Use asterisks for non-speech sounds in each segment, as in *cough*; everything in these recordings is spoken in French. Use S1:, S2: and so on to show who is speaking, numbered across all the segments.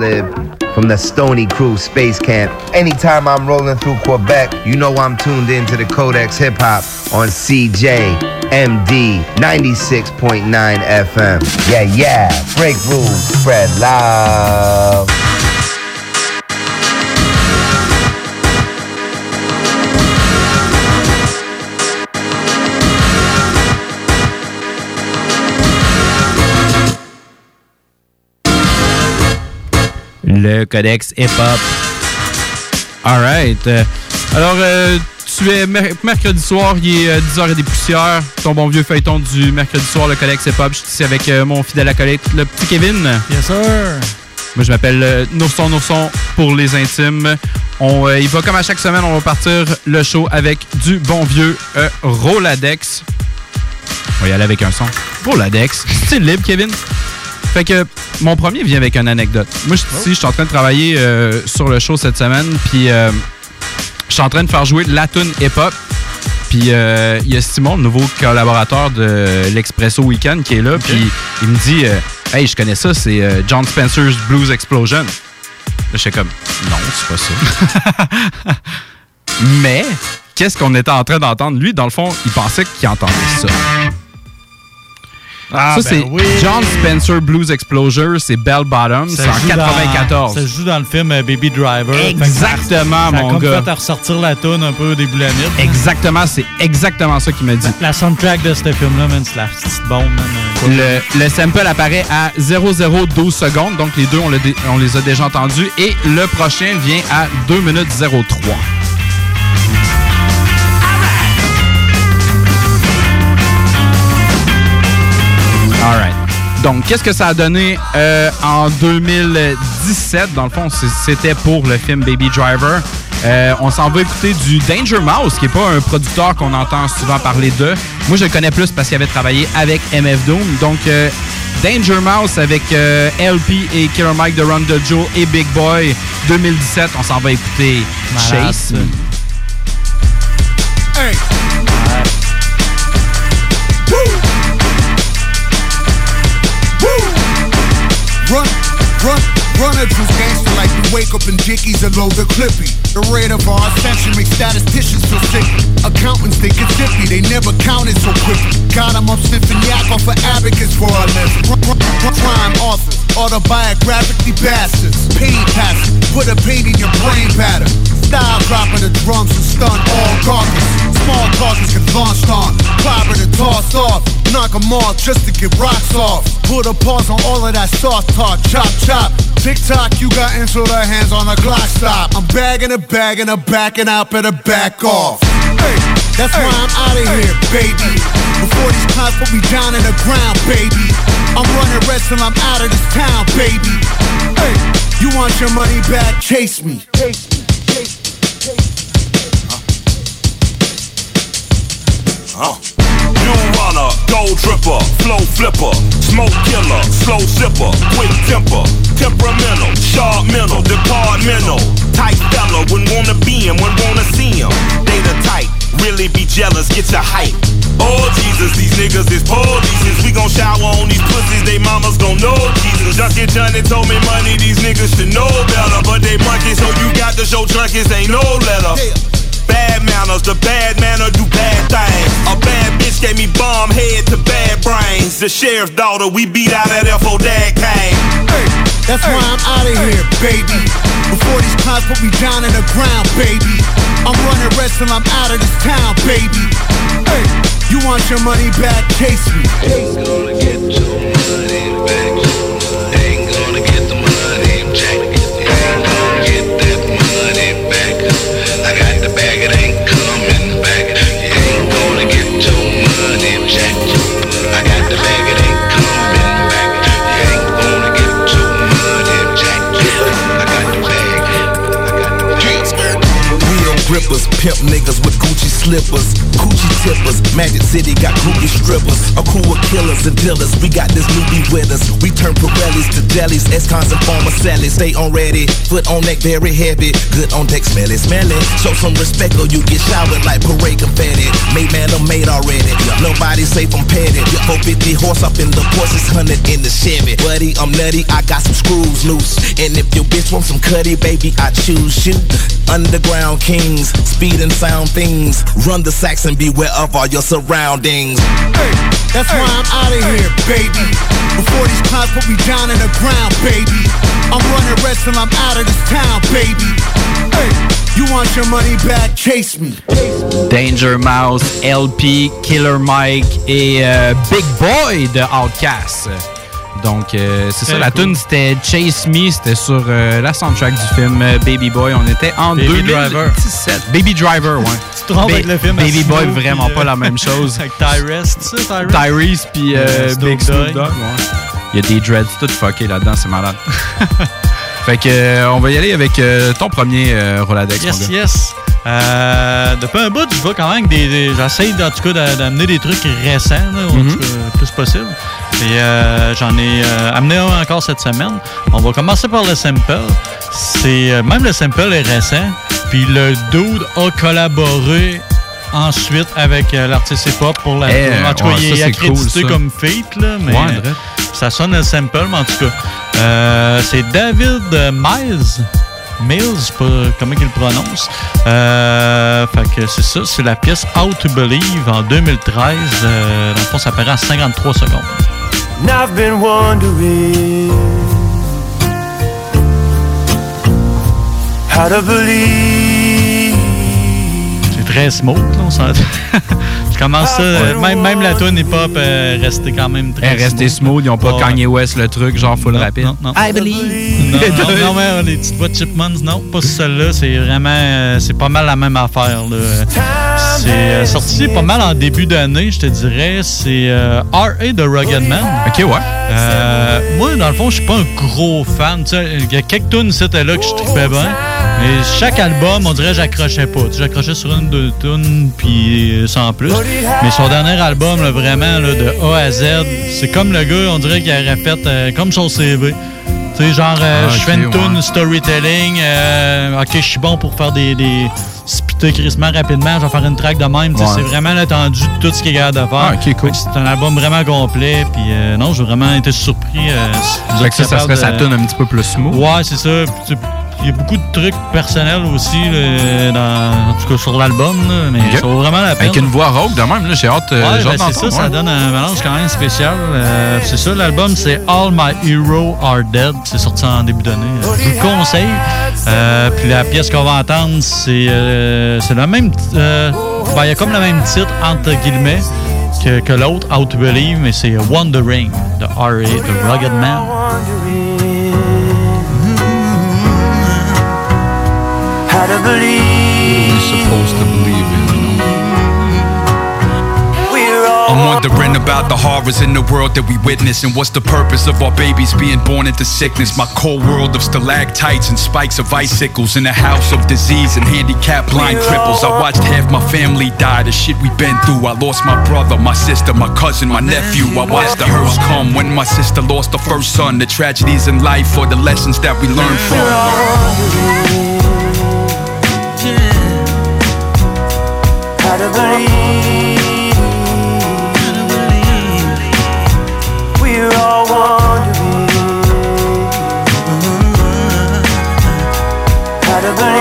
S1: live from the Stony Crew Space Camp. Anytime I'm rolling through Quebec, you know I'm tuned into the Codex Hip Hop on CJMD 96.9 FM. Yeah, yeah. Break rules, spread love.
S2: Le Codex Hip Hop. Alright. Euh, alors, euh, tu es mer- mercredi soir, il est euh, 10h et des poussières. Ton bon vieux feuilleton du mercredi soir, le Codex Hip Hop. Je suis ici avec euh, mon fidèle acolyte, le petit Kevin.
S3: Yes, sir.
S2: Moi, je m'appelle euh, Nourson Nourson pour les intimes. On euh, il va comme à chaque semaine, on va partir le show avec du bon vieux euh, Roladex. On va y aller avec un son. Roladex. C'est libre, Kevin. Fait que mon premier vient avec une anecdote. Moi, je suis ici, je suis en train de travailler euh, sur le show cette semaine, puis euh, je suis en train de faire jouer la tune hip-hop. Puis euh, il y a Simon, le nouveau collaborateur de l'Expresso Weekend, qui est là, puis il me dit Hey, je connais ça, c'est John Spencer's Blues Explosion. Là, j'étais comme Non, c'est pas ça. *laughs* Mais, qu'est-ce qu'on était en train d'entendre? Lui, dans le fond, il pensait qu'il entendait ça.
S3: Ah,
S2: ça,
S3: ben
S2: c'est
S3: oui.
S2: John Spencer Blues Explosion, c'est Bell Bottom, c'est en
S3: joue dans-
S2: 94.
S3: ça joue dans le film euh, Baby Driver. Fait que ça-
S2: Exactement,
S3: ça a
S2: mon
S3: comme
S2: gars.
S3: fait à ressortir la toune un peu au début de la nuit.
S2: Exactement, c'est exactement ça qu'il m'a dit.
S3: La soundtrack de ce film-là, man, c'est la petite bombe. man.
S2: Le, le sample apparaît à 0012 secondes, donc les deux, on, on les a déjà entendus. Et le prochain vient à 2 minutes 03. All right. Donc, qu'est-ce que ça a donné euh, en 2017? Dans le fond, c'était pour le film Baby Driver. Euh, on s'en va écouter du Danger Mouse, qui n'est pas un producteur qu'on entend souvent parler de. Moi, je le connais plus parce qu'il avait travaillé avec MF Doom. Donc, euh, Danger Mouse avec LP et Killer Mike de Run the Joe et Big Boy 2017. On s'en va écouter
S3: Malade,
S2: Chase.
S4: Hey. Run, run a juice gangster like we wake up in Dickies and load the clippy. The rate of our ascension makes statisticians feel sick. Accountants think it's zippy, they never counted so quick. Got 'em up sniffing yak off of abacus for a living. Crime authors, autobiographically bastards. Pain passes, put a pain in your brain pattern. Style dropping the drums and stun all garbage. Small targets get launched on, clobbered and tossed off. Knock 'em off just to get rocks off. Put a pause on all of that soft talk, chop chop. TikTok, you got into the hands on a Glock stop. I'm bagging a bag and a backing out, better back off. Hey, that's why I'm out of here, baby. Before these cops put me down in the ground, baby. I'm running red till I'm out of this town, baby. Hey, you want your money back? Chase me. Chase me. Chase me.
S5: Uh. New runner, gold dripper, flow flipper, smoke killer, slow zipper, quick temper, temperamental, sharp mental, departmental. Tight fella, wouldn't wanna be him, wouldn't wanna see him. Data tight, really be jealous, get your hype. Oh Jesus, these niggas is police. We gon' shower on these pussies, they mamas gon' know Jesus. Junkie Johnny told me money, these niggas should know better. But they monkey, so you got to show junkies ain't no letter. Bad manners, the bad manner do bad things. A bad bitch gave me bomb head to bad brains. The sheriff's daughter, we beat out that FO Dad came.
S4: Hey, that's why I'm out of here, baby. Before these cops put me down in the ground, baby. I'm running red till I'm out of this town, baby. Hey, you want your money back? Chase me.
S6: Real grippers, pimp niggas with Gucci slippers, coochie tippers. Magic City got groupie strippers, a crew of killers and dealers. We got this newbie with us. We turn Pirellis to jellies, S-cons and former sellies. Stay on ready, foot on neck, very heavy. Good on deck, smelly, smelly. Show some respect or you get showered like parade confetti. Made man, I'm made already. Nobody safe, I'm petted. 450 horse up in the Porsche, 100 in the Chevy. Buddy, I'm nutty, I got some screws loose. And if your bitch wants some cutty, baby, I choose you. Underground kings, speed and sound things. Run the sacks and beware of all your surroundings.
S7: Hey, that's why I'm out of here, baby. Before these clowns put me down in the ground, baby. I'm running rest till I'm out of this town, baby. Hey, you want your money back? Chase me.
S2: Danger Mouse, LP, Killer Mike et euh, Big Boy de Outcast. Donc, euh, c'est ça, la
S3: cool.
S2: tune c'était Chase Me, c'était sur euh, la soundtrack du film euh, Baby Boy. On était en
S3: Baby
S2: 2017.
S3: Driver.
S2: Baby Driver, ouais. *laughs*
S3: Tu te trompes avec le film
S2: Baby Boy, vraiment
S3: puis,
S2: pas
S3: euh,
S2: la même chose. *laughs*
S3: Avec Tyrese, tu sais, Tyrese?
S2: Tyrese puis Big Snoop
S3: Dogg.
S2: Ouais. Il y a des dreads tout fuckés là-dedans, c'est malade. *laughs* fait que, on va y aller avec ton premier Roladex, mon
S3: Yes,
S2: gars.
S3: yes. Euh, depuis un bout, je vais quand même des. des- J'essaie en tout cas d'a- d'amener des trucs récents, là, le plus possible. Et euh, j'en ai euh, amené un encore cette semaine. On va commencer par le sample. C'est euh, même le sample est récent. Puis le dude a collaboré ensuite avec l'artiste hip-hop pour la.
S2: Eh,
S3: en tout cas,
S2: ouais,
S3: il
S2: ça,
S3: est
S2: c'est
S3: accrédité
S2: cool,
S3: comme feat, là, mais
S2: Ouais,
S3: ça sonne le sample, mais en tout cas. c'est David Miles. Mills, pas comment il le prononce. Euh, fait que c'est ça, c'est la pièce How to Believe en 2013. Euh, dans le fond, ça paraît à 53 secondes.
S8: And I've been wondering how to believe.
S3: C'est très smooth, *laughs* Je commence ça, euh, même, même la tune hip-hop est restée quand même très
S2: Eh, restez smooth, ils ont pas. Kanye West le truc, genre full
S3: Non,
S2: rapide.
S3: non, non.
S2: I believe.
S3: Non, non, non, mais les petites voix de Chipmunks, non, pas celle-là. C'est vraiment, euh, c'est pas mal la même affaire. là. C'est euh, sorti pas mal en début d'année, je te dirais. C'est euh, R.A. de Rugged Man.
S2: Ok, ouais.
S3: Euh, moi, dans le fond, je suis pas un gros fan. Tu sais, Il y a quelques tunes ici et là que je trippais bien. Mais chaque album, on dirait que j'accrochais pas. J'accrochais sur une, deux tunes, puis sans plus. Mais son dernier album, là, vraiment, là, de A à Z, c'est comme le gars, on dirait qu'il aurait fait euh, comme son CV. Tu sais, genre, euh,
S2: Ah,
S3: je fais une tune
S2: ouais.
S3: storytelling. euh, ok, je suis bon pour faire des. des crissement rapidement, je vais faire une track de même.
S2: Ouais.
S3: C'est vraiment l'étendue de tout ce qu'il est capable de faire.
S2: Ah, cool.
S3: C'est un album vraiment complet. Puis euh, non, j'ai vraiment été surpris. euh,
S2: Fait que ça, ça serait sa tune un petit peu plus smooth.
S3: Ouais, c'est ça. Il y a beaucoup de trucs personnels aussi, là, dans, en tout cas sur l'album, mais ça vaut vraiment la peine.
S2: Avec une voix rauque de même, là, j'ai hâte, euh,
S3: Ouais, ben, c'est ça, ça donne un mélange quand même spécial. Euh, c'est ça, l'album, c'est All My Heroes Are Dead. C'est sorti en début d'année. Euh, Je vous le conseille. Euh, puis la pièce qu'on va entendre, c'est euh, c'est le même. ben, il y a comme le même titre, entre guillemets, que, que l'autre, How to Believe, mais c'est Wondering de R.A. de Rugged Man.
S8: How to believe
S9: supposed to believe in,
S8: we're all
S9: I'm wondering about the horrors in the world that we witness and what's the purpose of our babies being born into sickness. My cold world of stalactites and spikes of icicles in a house of disease and handicapped blind cripples. I watched half my family die, the shit we've been through. I lost my brother, my sister, my cousin, my nephew. I watched the hearse come when my sister lost her first son. The tragedies in life or the lessons that we learn from.
S8: How to believe. We're all wondering how to believe.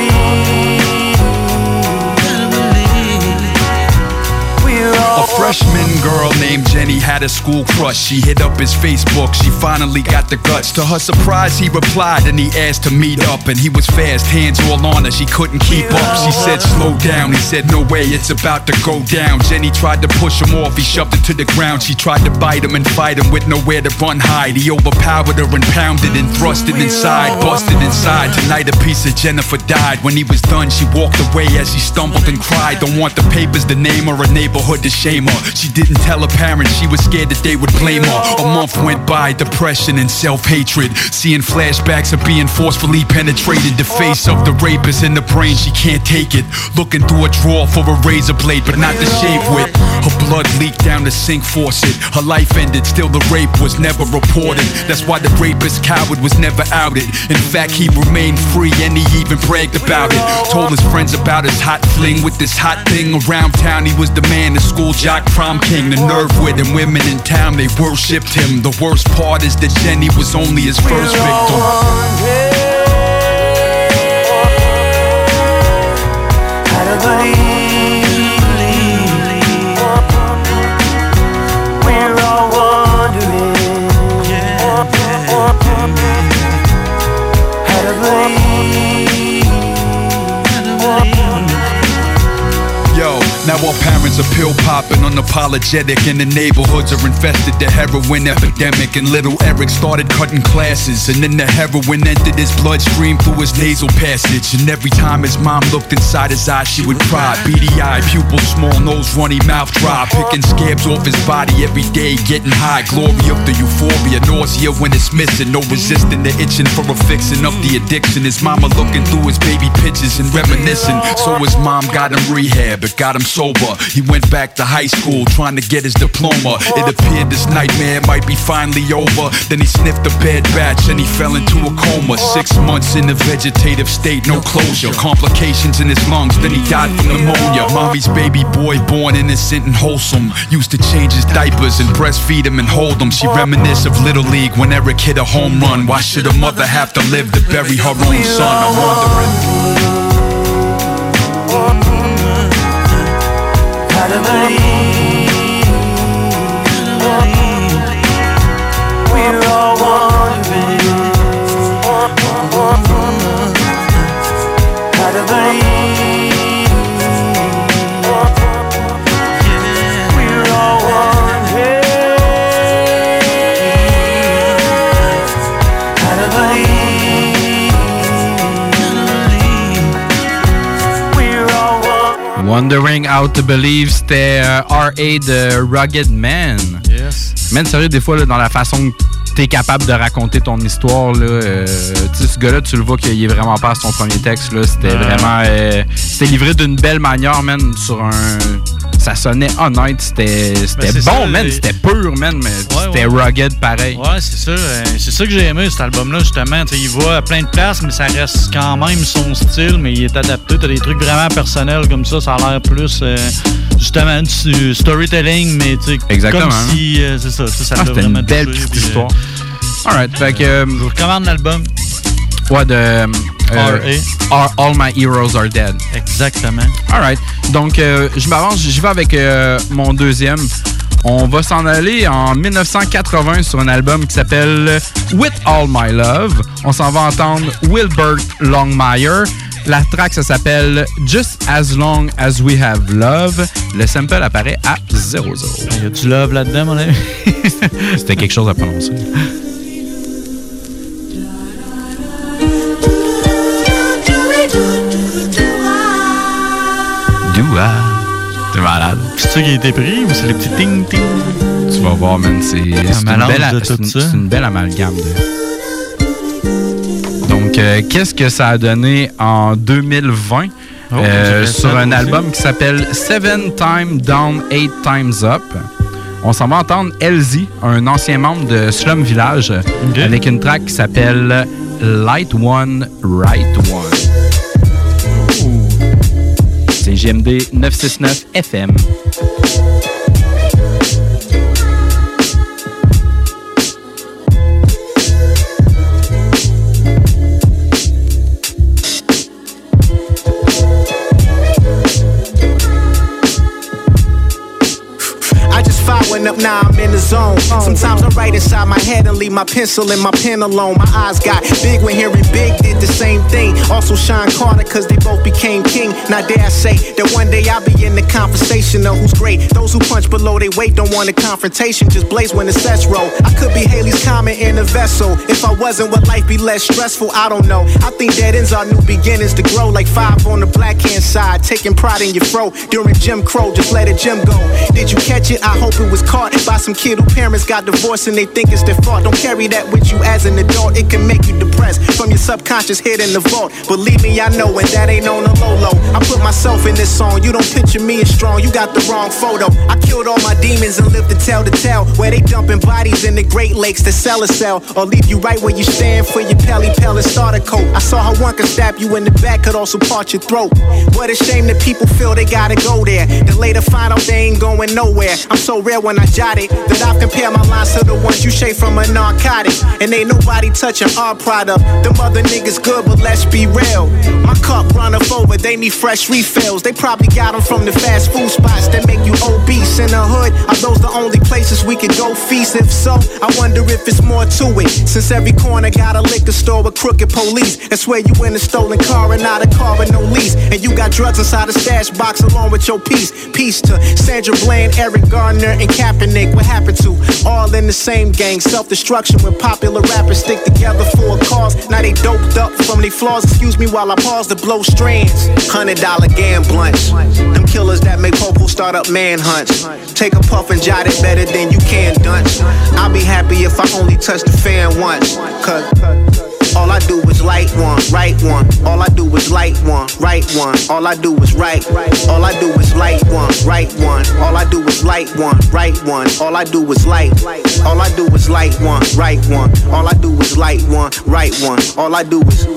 S9: Freshman girl named Jenny had a school crush. She hit up his Facebook. She finally got the guts. To her surprise, he replied and he asked to meet up. And he was fast, hands all on her. She couldn't keep up. She said, Slow down. He said, No way, it's about to go down. Jenny tried to push him off. He shoved her to the ground. She tried to bite him and fight him with nowhere to run hide. He overpowered her and pounded and thrusted inside, busted inside. Tonight, a piece of Jennifer died. When he was done, she walked away as she stumbled and cried. Don't want the papers to name her, a neighborhood to shame her. She didn't tell her parents she was scared that they would blame her. A month went by, depression and self-hatred. Seeing flashbacks of being forcefully penetrated. The face of the rapist in the brain, she can't take it. Looking through a drawer for a razor blade, but not to shave with. Her blood leaked down the sink faucet. Her life ended, still the rape was never reported. That's why the rapist coward was never outed. In fact, he remained free and he even bragged about it. Told his friends about his hot fling with this hot thing around town. He was the man, the school jock, prom king, the nerve with him. Women in town, they worshipped him. The worst part is that Jenny was only his first victim. Yo, parents are pill popping, unapologetic, and the neighborhoods are infested. The heroin epidemic, and little Eric started cutting classes, and then the heroin entered his bloodstream through his nasal passage. And every time his mom looked inside his eyes, she would cry. Beady eye, pupil small, nose runny, mouth dry, picking scabs off his body every day, getting high. Glory of the euphoria, nausea when it's missing, no resisting the itching for a fixing of the addiction. His mama looking through his baby pictures and reminiscing. So his mom got him rehab, but got him sober. He went back to high school trying to get his diploma. It appeared this nightmare might be finally over. Then he sniffed a bad batch and he fell into a coma. Six months in a vegetative state, no closure. Complications in his lungs, then he died from pneumonia. Mommy's baby boy, born innocent and wholesome. Used to change his diapers and breastfeed him and hold him. She reminisce of Little League when Eric hit a home run. Why should a mother have to live to bury her own son? I'm wondering.
S8: Wondering. How to Believe,
S2: c'était euh, R.A. de Rugged Man.
S3: Yes.
S2: Man, sérieux, des fois, là, dans la façon que t'es capable de raconter ton histoire, là, euh, ce gars-là, tu le vois qu'il est vraiment pas à son premier texte, là. C'était
S3: Ouais.
S2: vraiment... euh, c'était livré d'une belle manière, man, sur un... Ça sonnait honnête, c'était bon,
S3: ça,
S2: man,
S3: les-
S2: c'était pur, man, mais c'était
S3: ouais.
S2: rugged pareil.
S3: Ouais, c'est ça. euh, c'est ça que j'ai aimé, cet album-là, justement. Il va à plein de places, mais ça reste quand même son style, mais il est adapté. T'as des trucs vraiment personnels comme ça. Ça a l'air plus, euh, justement, du storytelling, mais tu sais,
S2: Exactement.
S3: comme si... euh, c'est ça, ça, ça
S2: Ah, c'était
S3: vraiment
S2: une belle
S3: touché,
S2: petite
S3: puis, euh,
S2: histoire. Alright, fait que... euh,
S3: Je vous recommande l'album.
S2: ouais, de...
S3: R.A..
S2: All- All My Heroes Are Dead.
S3: Exactement.
S2: Alright. Donc, euh, je m'avance, j'y vais avec euh, mon deuxième. On va s'en aller en 1980 sur un album qui s'appelle With All My Love. On s'en va entendre Wilbert Longmire. La track, ça s'appelle Just As Long As We Have Love. Le sample apparaît à 0-0.
S3: Il y a du love là-dedans, mon ami.
S2: C'était quelque chose à prononcer. *laughs* Doua. C'est malade.
S3: C'est ça qui a été pris ou c'est les petits ting-ting?
S2: Tu vas voir, man, c'est une, belle, une- une belle amalgame. de- Donc, euh, qu'est-ce que ça a donné en 2020
S3: Oh,
S2: euh, sur un
S3: aussi.
S2: album qui s'appelle Seven Time Down, Eight Times Up? On s'en va entendre Elsie, un ancien membre de Slum Village, avec une track qui s'appelle Light One, Right One. C'est GMD 969 FM.
S10: Up now, I'm in the zone. Sometimes I write inside my head and leave my pencil and my pen alone. My eyes got big when hearing big did the same thing. Also Sean Carter, cause they both became king. Now dare I say that one day I'll be in the conversation of who's great. Those who punch below they weight don't want a confrontation, just blaze when the sets roll. I could be Haley's comment in a vessel. If I wasn't, would life be less stressful? I don't know. I think dead ends are new beginnings to grow like five on the black hand side. Taking pride in your fro during Jim Crow, just let a Jim go. Did you catch it? I hope it was caught by some kid who parents got divorced and they think it's their fault. Don't carry that with you as an adult, it can make you depressed from your subconscious hid in the vault. Believe me, I know, and that ain't on the low low. I put myself in this song, you don't picture me as strong, you got the wrong photo. I killed all my demons and lived to tell the tale. Where they dumping bodies in the Great Lakes to sell a cell, or leave you right where you stand for your pelly pellet starter coat. I saw how one could stab you in the back, could also part your throat. What a shame that people feel they gotta go there. Then later find out they ain't going nowhere. I'm so rare when I that I've compared my lines to the ones you shave from a narcotic. And ain't nobody touching our product. The mother niggas good, but let's be real. My cup run up over, they need fresh refills. They probably got them from the fast food spots that make you obese in the hood. Are those the only places we can go feast? If so, I wonder if it's more to it. Since every corner got a liquor store with crooked police. That's where you in a stolen car and not a car with no lease. And you got drugs inside a stash box along with your piece. Peace to Sandra Bland, Eric Garner, and Kaepernick. What happened to all in the same gang? Self destruction when popular rappers stick together for a cause. Now they doped up from their flaws. Excuse me while I pause to blow strands. Hundred dollar gam blunts. Them killers that make Popo start up manhunts. Take a puff and jot it better than you can dunce. I'll be happy if I only touch the fan once. All I do is light one, right one. All I do is light one, right one. All I do is right. All I do is light one, right one. All I do is light one, right one. All I do is light. All I do is light one, right one. All I do is light one, right one. All I do is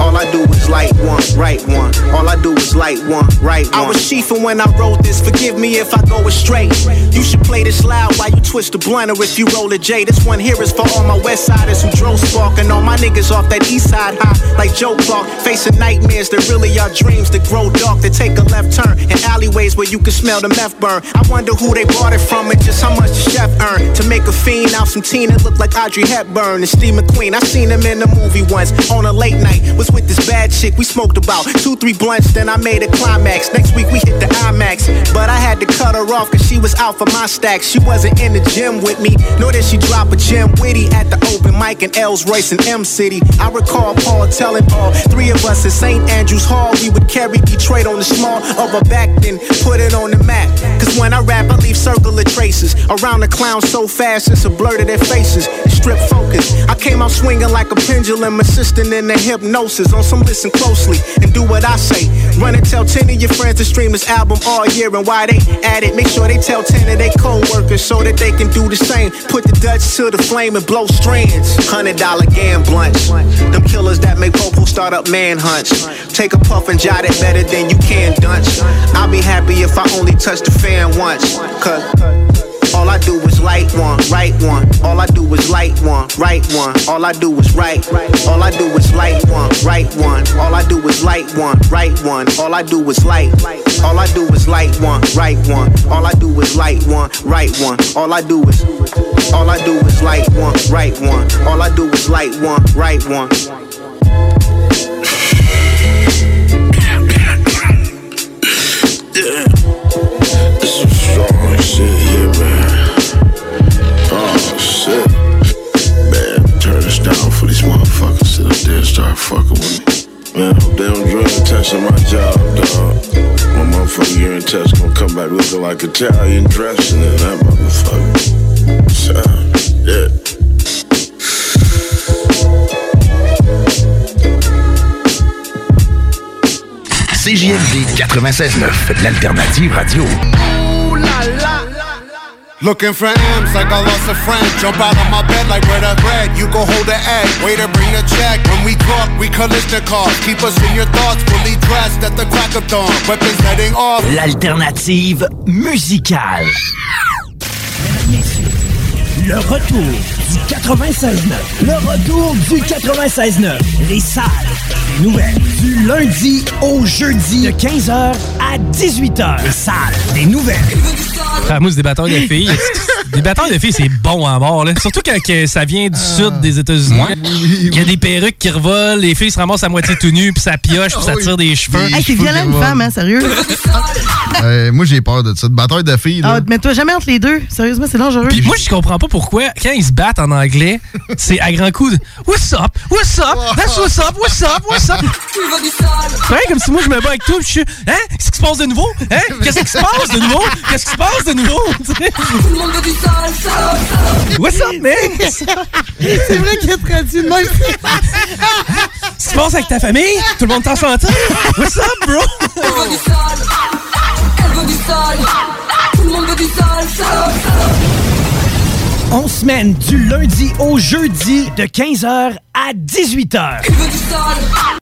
S10: all I do is light one, right one. All I do is light one, right one. I was chiefing when I wrote this. Forgive me if I go astray. You should play this loud while you twist the blunt or if you roll a J. This one here is for all my west siders who drove spark and all my niggas off that east side high like Joe Clark. Facing nightmares that really are dreams that grow dark. That take a left turn in alleyways where you can smell the meth burn. I wonder who they bought it from and just how much the chef earned to make a fiend out some teen that look like Audrey Hepburn and Steve McQueen. I seen him in the movie once on a late night. Was with this bad chick. We smoked about two, three blunts. Then I made a climax. Next week we hit the IMAX, but I had to cut her off cause she was out for my stacks. She wasn't in the gym with me, nor did she drop a gem witty at the open mic in Els Royce and M City. I recall Paul telling all three of us at St. Andrews Hall we would carry Detroit on the small of a back, then put it on the map. Cause when I rap, I leave circular traces around the clowns so fast it's a blur to their faces. Strip focus. I came out swinging like a pendulum, assisting in the hypnosis. On some listen closely and do what I say. Run and tell 10 of your friends to stream this album all year and why they at it. Make sure they tell 10 of their co-workers so that they can do the same. Put the Dutch to the flame and blow strands. Hundred dollar gam blunts. Them killers that make Popo start up manhunts. Take a puff and jot it better than you can dunce. I'll be happy if I only touch the fan once. Cause all I do is light one, right one. All I do is light one, right one. All I do is right. All I do is light one, right one. All I do is light one, right one. All I do is light. All I do is light one, right one. All I do is light one, right one. All I do is all I do is light one, right one. All I do is light one, right one.
S11: Yeah. This some strong shit here, man. Shit. Man, turn this down for these motherfuckers. Sit up there and start fucking with me. Man, hope they don't draw my job, dog. My motherfucking urine test gonna come back looking like Italian dressing in that motherfucker. So, yeah.
S12: CJMD 96.9, l'alternative radio.
S7: Looking for M's like I lost a friend. Jump out of my bed like where the bread. You go hold the egg. Waiter, bring the check. When we talk, we collision cars. Keep us in your thoughts, fully dressed at the crack of dawn. Weapons heading off.
S12: L'alternative musicale.
S13: Le retour du 96.9. Le retour du 96.9. Les salles des nouvelles. Du lundi au jeudi. De 15h à 18h. Les salles des nouvelles.
S2: Ah, moi, c'est des bâtons de filles.
S14: Des bâtons de filles, c'est bon à mort. Là. Surtout quand que ça vient du sud des États-Unis. Il y a des perruques qui revolent, les filles se ramassent à moitié tout nues, puis ça pioche, puis ça tire des cheveux.
S15: Hey, c'est violent une femme, hein, sérieux. *laughs*
S16: Euh, moi, j'ai peur de ça. De bataille de filles, là.
S15: Ah, Mets-toi jamais entre les deux. Sérieusement, c'est dangereux.
S14: Puis moi, je comprends pas pourquoi, quand ils se battent en anglais, c'est à grands coups de What's up? What's up? That's what's up? What's up? What's up? C'est vrai, comme si moi, je me bats avec toi, puis je suis Hein? Qu'est-ce qui se passe de nouveau? Hein? Qu'est-ce qui se passe de nouveau? Qu'est-ce qui se passe de nouveau? What's up, *laughs* man?
S15: c'est vrai qu'il a traduit de même.
S14: Qu'est-ce qui se passe avec ta famille? Tout le monde t'en chanté? What's up, bro?
S8: Elle veut du. Elle veut du. Tout le monde veut du.
S13: On semaine du lundi au jeudi de 15h à 18h.
S8: Elle veut du.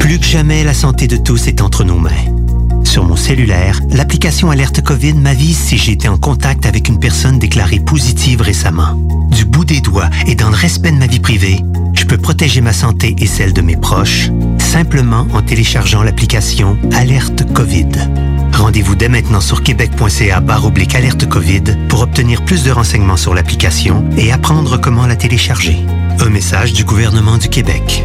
S17: Plus que jamais, la santé de tous est entre nos mains. Sur mon cellulaire, l'application Alerte COVID m'avise si j'ai été en contact avec une personne déclarée positive récemment. Du bout des doigts et dans le respect de ma vie privée, je peux protéger ma santé et celle de mes proches simplement en téléchargeant l'application Alerte COVID. Rendez-vous dès maintenant sur québec.ca oblique alerte COVID pour obtenir plus de renseignements sur l'application et apprendre comment la télécharger. Un message du gouvernement du Québec.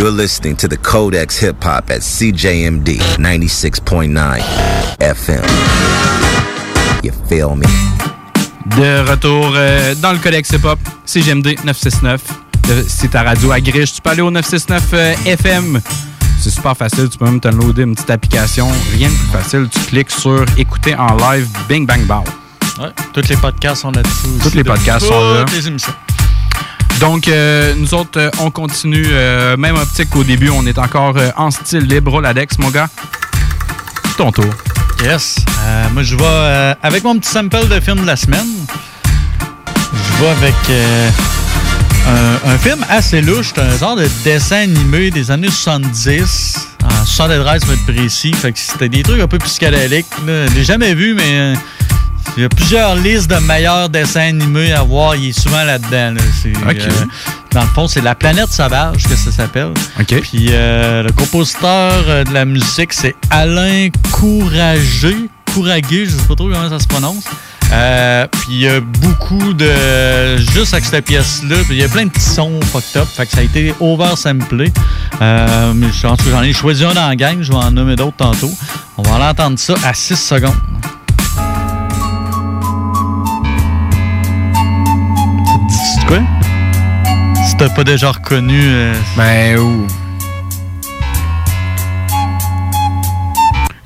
S1: You're listening to the Codex Hip Hop at CJMD 96.9 FM. You feel me?
S2: De retour euh, dans le Codex Hip Hop, CGMD 969. Euh, C'est ta radio à Griche. Tu peux aller au 969 euh, FM. C'est super facile. Tu peux même downloader une petite application. Rien de plus facile. Tu cliques sur écouter en live. Bing, bang, bow.
S3: Ouais, tous les podcasts sont là-dessus.
S2: Tous les podcasts sont là.
S3: Toutes les émissions.
S2: Donc, euh, nous autres, euh, on continue. euh, même optique qu'au début, on est encore en style libre. Roladex, mon gars. Ton tour.
S3: Yes. Moi, je vais avec mon petit sample de film de la semaine. Je vais avec un, film assez louche. Un genre de dessin animé des années 70. En 73, pour être précis. Fait que c'était des trucs un peu psychédéliques. Je l'ai jamais vu, mais il y a plusieurs listes de meilleurs dessins animés à voir. Il est souvent là-dedans. là. Euh, dans le fond, c'est La planète sauvage que ça s'appelle. Puis euh, le compositeur euh, de la musique, c'est Alain Courageux. Courageux, je sais pas trop comment ça se prononce. Euh, puis il y a beaucoup de. Juste avec cette pièce-là, il y a plein de petits sons fucked up. Fait que ça a été over-samplé. Euh, mais je pense que j'en ai choisi un dans la gang, je vais en nommer d'autres tantôt. On va aller entendre ça à 6 secondes. T'as pas déjà reconnu. euh,
S2: Ben, où?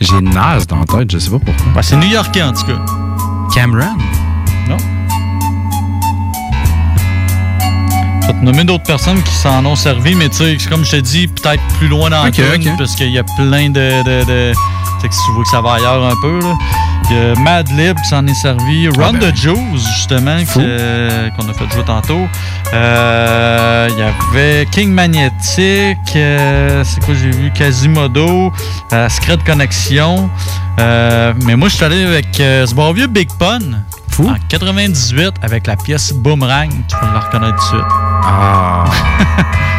S2: J'ai Nas dans la tête, je sais pas pourquoi.
S3: Ben, c'est new-yorkais en tout cas.
S2: Cameron?
S3: Non. Je vais te nommer d'autres personnes qui s'en ont servi, mais tu sais, comme je te dis, peut-être plus loin dans
S2: Ok,
S3: la tune,
S2: ok.
S3: parce qu'il y a plein de. de, de que si tu vois que ça va ailleurs un peu, là. Madlib qui s'en est servi. Run
S2: ben
S3: the Juice, justement,
S2: Fou.
S3: qu'on a fait jouer tantôt. Euh, Il y avait King Magnetic. euh, c'est quoi j'ai vu? Quasimodo. Euh, Secret Connection. Euh, mais moi, je suis allé avec ce bon vieux Big Pun. En 98 avec la pièce Boomerang. Tu peux la reconnaître tout de suite.
S2: Ah. *laughs*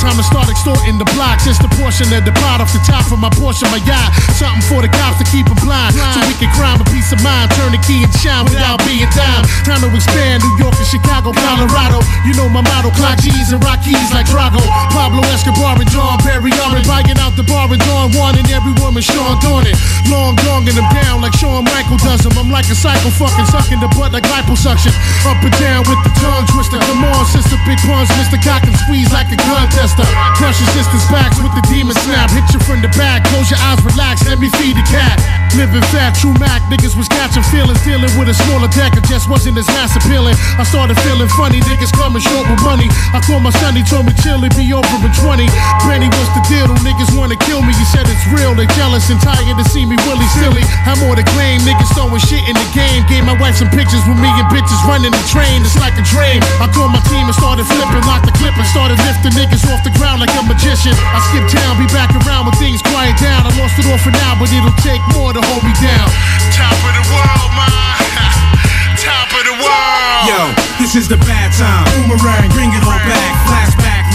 S18: Time to start extorting the blocks. It's the portion the pot off the top of my portion, my yacht. Something for the cops to keep 'em blind. So we can crime a peace of mind, turn the key and shine without being down. Time to expand New York and Chicago, Colorado. You know my motto, clock G's and Rockies like Drago. Pablo Escobar and John Perry are buying out the bar and Dawn One and every woman Sean doing it. Long donging them down like Shawn Michael does them. I'm like a psycho fucking sucking the butt like liposuction. Up and down with the tongue twister. Come on, sister, big puns, Mr. Cock and squeeze like a contester. Crush your sister's backs with the demon snap. Hit you from the back, close your eyes, relax, let me feed the cat. Living fat, true Mac, niggas was catching feelings, dealing with a smaller deck, it just wasn't as mass appealing. I started feeling funny, niggas coming short with money. I called my son, he told me chill, it be over in 20. Benny, what's the deal? Them niggas wanna kill me, he said it's real, they jealous and tired to see me willy silly. I'm more to claim, niggas throwing shit in the game. Gave my wife some pictures with me and bitches running the train, it's like a dream. I called my team and started flipping, locked the clip and started lifting niggas off the ground like a magician. I skip town, be back around when things quiet down. I lost it all for now, but it'll take more to hold me down. Top of the world, man. *laughs* Top of the world.
S4: Yo, this is the bad time. Boomerang, bring it all back. Flashback,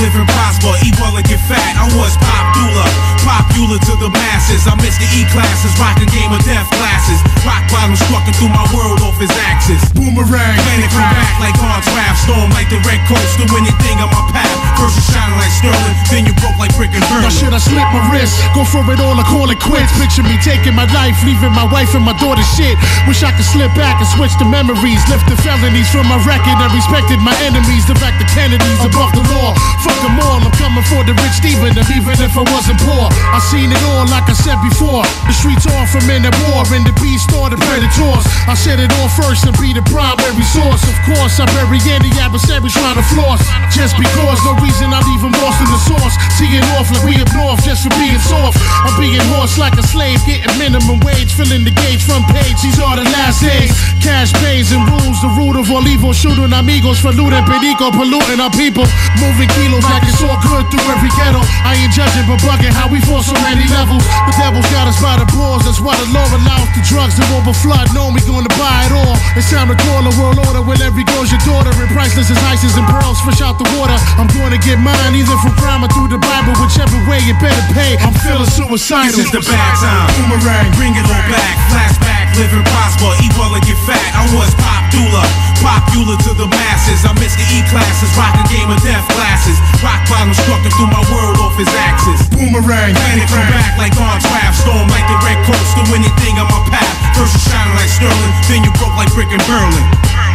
S4: live and prosper, eat well and get fat. I was popular, popular to the masses. I missed the E classes, rocking game of death classes. Rock bottom strucking through my world off his axis.
S18: Boomerang,
S4: planet from back like Hans draft storm like the red coast. Do anything on my path. First you shining like sterling, then you broke like brick and burn.
S18: Now should I slip my wrist? Go for it all or call it quits? Picture me taking my life, leaving my wife and my daughter shit. Wish I could slip back and switch the memories, lift the felonies from my record and respected my enemies. The fact the Kennedys above the law. Fuck them all, I'm coming for the rich Steven, and even if I wasn't poor. I seen it all like I said before. The streets are from in the war, and the beast or the predators. I said it all first and be the primary source. Of course, I bury any adversary trying to floss. Just because, no reason I'm even lost in the source. Teeing off like we up north just for being soft. I'm being horse like a slave, getting minimum wage, filling the gauge front page. These are the last days. Cash pays and rules, the root of all evil. Shooting amigos for looting, perico, polluting our people. Moving kilos like it's all good through every ghetto. I ain't judging, but bugging how we fall so many levels. The devil's got us by the balls, that's why the law allows the drugs to overflood. Know we gonna buy it all. It's time to call a world order where every girl's your daughter. And priceless as ices and pearls fresh out the water. I'm gonna get mine either from crime or through the Bible, whichever way it better pay. I'm feeling suicidal.
S4: This is the bad time. Boomerang, bring it all back. Flashback, live and prosper, eat well and get fat. I was popular, popular to the masses. I missed the E classes, rocking game of death classes. Rock bottom strucking through my world off his axis.
S18: Boomerang,
S4: planet from back like on draft storm, like the red coast. Do anything on my path. First you shining like sterling, then you broke like brick and Berlin.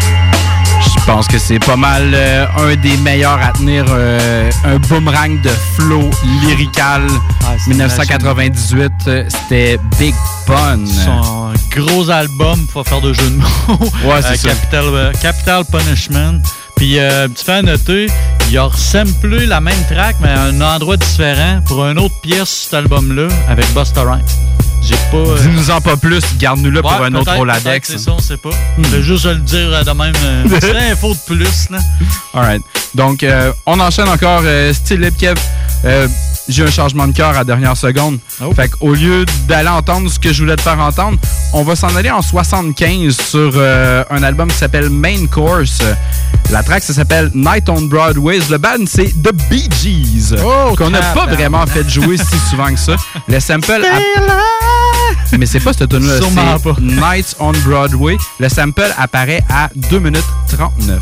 S2: Je pense que c'est pas mal euh, un des meilleurs à tenir euh, un boomerang de flow lyrical. 1998, euh, c'était Big Pun.
S3: Son gros album, faut faire de jeu de mots. *laughs*
S2: Ouais, c'est ça.
S3: Capital, euh, Capital Punishment. Puis, petit fait à noter, il a samplé la même track, mais à un endroit différent pour une autre pièce, cet album-là, avec Busta Rhymes. J'ai pas. euh,
S2: Dis-nous-en pas plus, garde-nous là pour un autre Roladex.
S3: C'est ça, on sait pas. Je vais juste le dire euh, de même. euh, *laughs* C'est l'info de plus, là.
S2: Alright. Donc, euh, on enchaîne encore. Style Kev. J'ai un changement de cœur à la dernière seconde. Fait qu'au lieu d'aller entendre ce que je voulais te faire entendre, on va s'en aller en 75 sur euh, un album qui s'appelle Main Course. La track, ça s'appelle Night on Broadway. Le band, c'est The Bee Gees. qu'on n'a pas vraiment fait jouer si souvent que ça. Le sample... a- Mais c'est pas cette tune là c'est Nights on Broadway. Le sample apparaît à 2 minutes 39.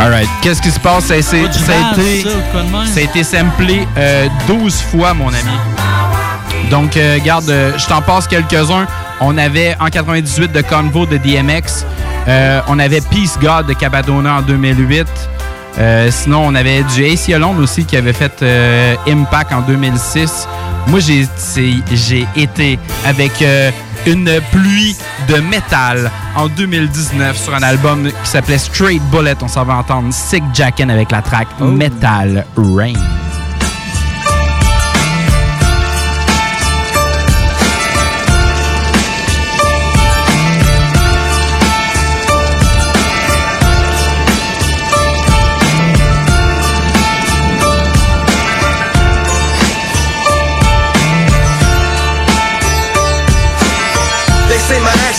S2: Alright. Qu'est-ce qui se passe? Ça, a été,
S3: ça,
S2: a samplé euh, 12 fois, mon ami. Donc, euh, garde, euh, je t'en passe quelques-uns. On avait en 98 de Convo de DMX. Euh, on avait Peace God de Cabadona en 2008. Euh, sinon, on avait du AC Alone aussi qui avait fait euh, Impact en 2006. Moi, j'ai été avec euh, une pluie de métal en 2019 sur un album qui s'appelait Straight Bullet. On s'en va entendre Sick Jacken avec la track Metal Rain.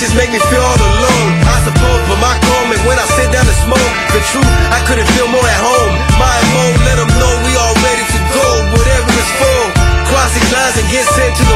S19: Actions make me feel all alone. I suppose, but my comment when I sit down to smoke, the truth, I couldn't feel more at home. My mode, let them know we all ready to go, whatever it's for. Cross these lines and get sent to the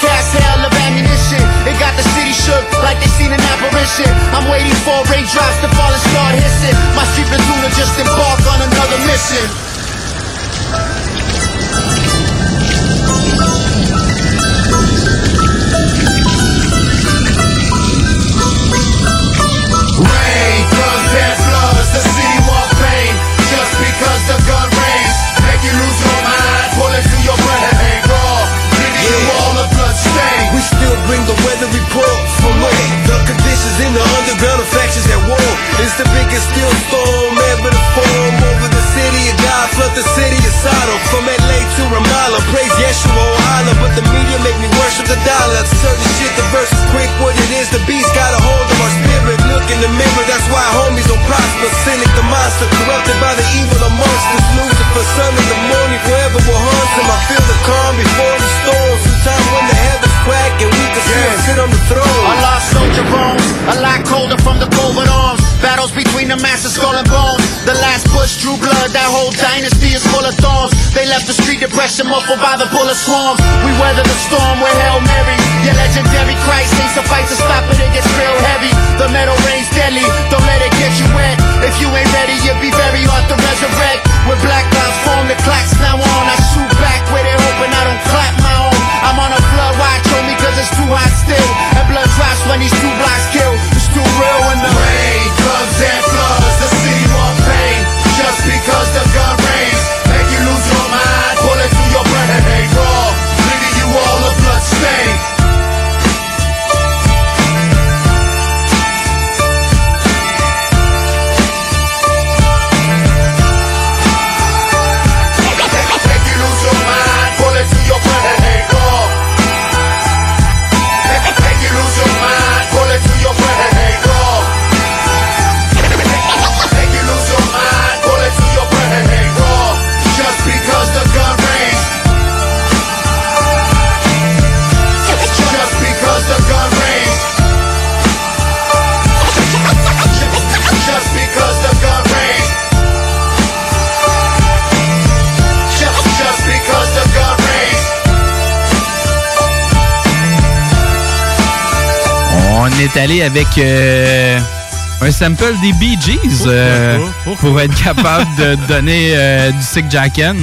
S20: forecast hell of ammunition. It got the city shook like they seen an apparition. I'm waiting for raindrops to fall and start hissing. My street platoon just embark on another mission.
S4: Rain, guns and floods, the city want pain. Just because the gun rains, make you lose your mind, bullet to your brain.
S19: It's the biggest steel storm ever to form over the city of God, flood the city of Sodom. From LA to Ramallah, praise Yeshua Allah, but the media make me worship the dollar. Certain shit, the verse is quick, what it is, the beast got a hold of our spirit. Look in the mirror, that's why homies don't prosper. Cynic the monster, corrupted by the evil amongst us. Lucifer, son of the morning, forever will haunt him. I feel the calm before the storm. Sometimes when the heavens crack and we can still sit on the throne.
S20: A lost soldier bones, a lot colder from the covert arms. Battles between the massive skull and bones. The last push drew blood, that whole dynasty is full of thorns. They left the street depression muffled by the bullet swarms. We weather the storm with Hail Mary. Your legendary Christ ain't suffice to stop it, it gets real heavy. The metal rain's deadly, don't let it get you wet. If you ain't ready, you'll be very hard to resurrect. When black clouds form, the clock's now on. I shoot back with it, hoping I don't clap my own. I'm on a flood watch, cause it's too hot still. And blood drops when these two blocks kill. It's too real when the
S4: Rain, guns and
S2: est allé avec euh, un sample des Bee Gees euh, pour être capable de *laughs* donner euh, du Sick Jacken.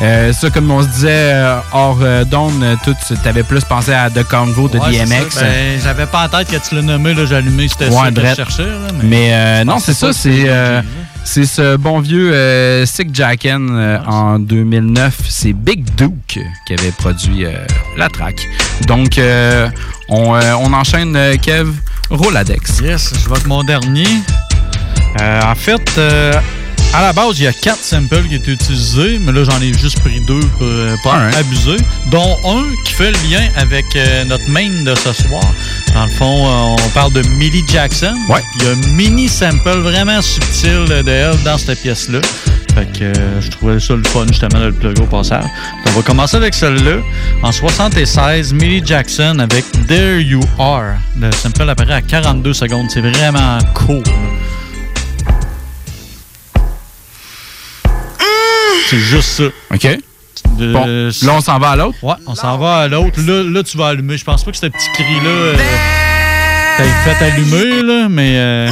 S2: Euh, ça, comme on se disait euh, hors euh, d'onde, euh, tout, t'avais plus pensé à The Convo de
S3: Ouais,
S2: DMX.
S3: Ben, J'avais pas en tête que tu l'as nommé, allumé, c'était ça que je cherchais. là,
S2: mais euh, non, c'est ça, c'est euh,
S3: Gees,
S2: c'est ce bon vieux euh, Sick Jacken euh, en 2009. C'est Big Duke qui avait produit euh, la track. Donc, euh, on, euh, on enchaîne, euh, Kev, Roladex.
S3: Yes, je vais avec mon dernier. Euh, en fait, à la base, il y a quatre samples qui étaient utilisés, mais là, j'en ai juste pris deux pour pas abuser. Dont un qui fait le lien avec notre main de ce soir. Dans le fond, on parle de Millie Jackson. Il y a un mini sample vraiment subtil de elle dans cette pièce-là. Fait que euh, je trouvais ça le fun justement de le plugger au passage. On va commencer avec celle-là. En 76, Millie Jackson avec There You Are. Le sample apparaît à 42 secondes. C'est vraiment cool. C'est juste ça.
S2: OK. Bon, là, on s'en va à l'autre?
S3: Ouais, on s'en va à l'autre. Là, là, tu vas allumer. Je pense pas que ce petit cri-là euh, t'as fait allumer, là, mais... euh,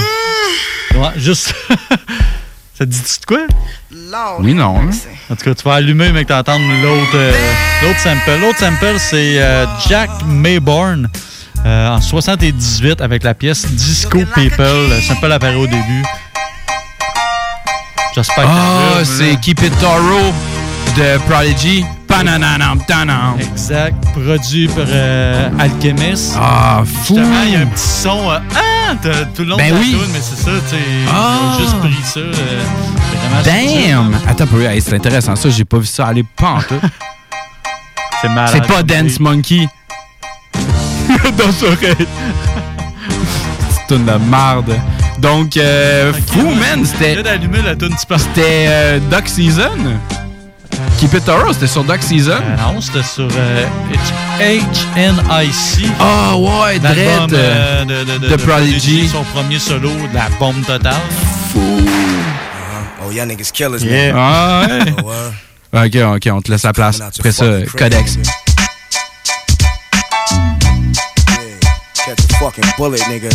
S3: ouais, juste... *laughs* ça te dit de quoi?
S2: Oui, non. hein?
S3: En tout cas, tu vas allumer, mais que t'entends l'autre euh, l'autre sample. L'autre sample, c'est euh, Jack Mayborn euh, en 78 avec la pièce Disco People. Le sample apparaît au début. J'espère que
S2: Ah,
S3: vu,
S2: c'est
S3: là.
S2: Keep It Thorough de Prodigy. Pananam, tanam.
S3: Exact. Produit par euh, Alchemist.
S2: Ah, fou.
S3: Justement, il y a un petit son. ah, t'as- tout le long
S2: Ben
S3: de la
S2: oui.
S3: mais c'est ça, tu ont juste pris ça. euh.
S2: Damn! Attends hey, c'est intéressant ça, j'ai pas vu ça aller pas en tout. *laughs*
S3: C'est malade.
S2: C'est pas Dance Monkey. *laughs* Dans ce oreille. C'est une de merde. Donc, euh, fou, man, c'était.
S3: d'allumer la tune
S2: C'était euh, Duck Season. Keep It Thorough, c'était sur Duck Season.
S3: non, c'était sur euh, HNIC.
S2: Ah ouais,
S3: L'album,
S2: Dredd,
S3: euh, de, de, de,
S2: Prodigy.
S3: Son premier solo de la bombe totale.
S19: Oh, y'all niggas killers,
S3: Yeah.
S19: man.
S2: Ah ouais.
S19: Oh, word.
S2: Ok, ok, on te laisse la place. Après ça, Codex.
S19: Catch a fucking bullet, nigga.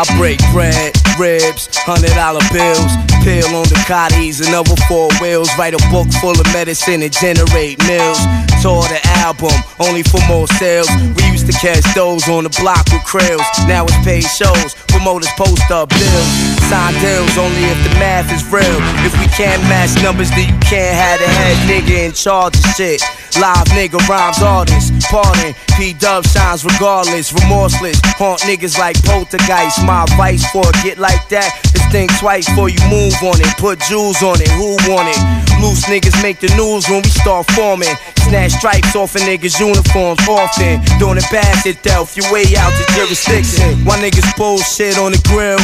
S19: I break bread, ribs, hundred dollar bills, pill on the cotties and other four wheels. Write a book full of medicine and generate mills. Tour the album, only for more sales. We used to catch those on the block with krills. Now it's paid shows, promoters post up bills. Sign deals only if the math is real. If we can't match numbers, then you can't have the head nigga in charge of shit. Live nigga rhymes artists, pardon. P Dub shines regardless, remorseless. Haunt niggas like poltergeist. My vice for it, get like that think twice before you move on it. Put jewels on it, who want it? Loose niggas make the news when we start forming. Snatch stripes off of niggas' uniforms often. Doing it bad Delph, you way out the jurisdiction. Why niggas bullshit on the grill?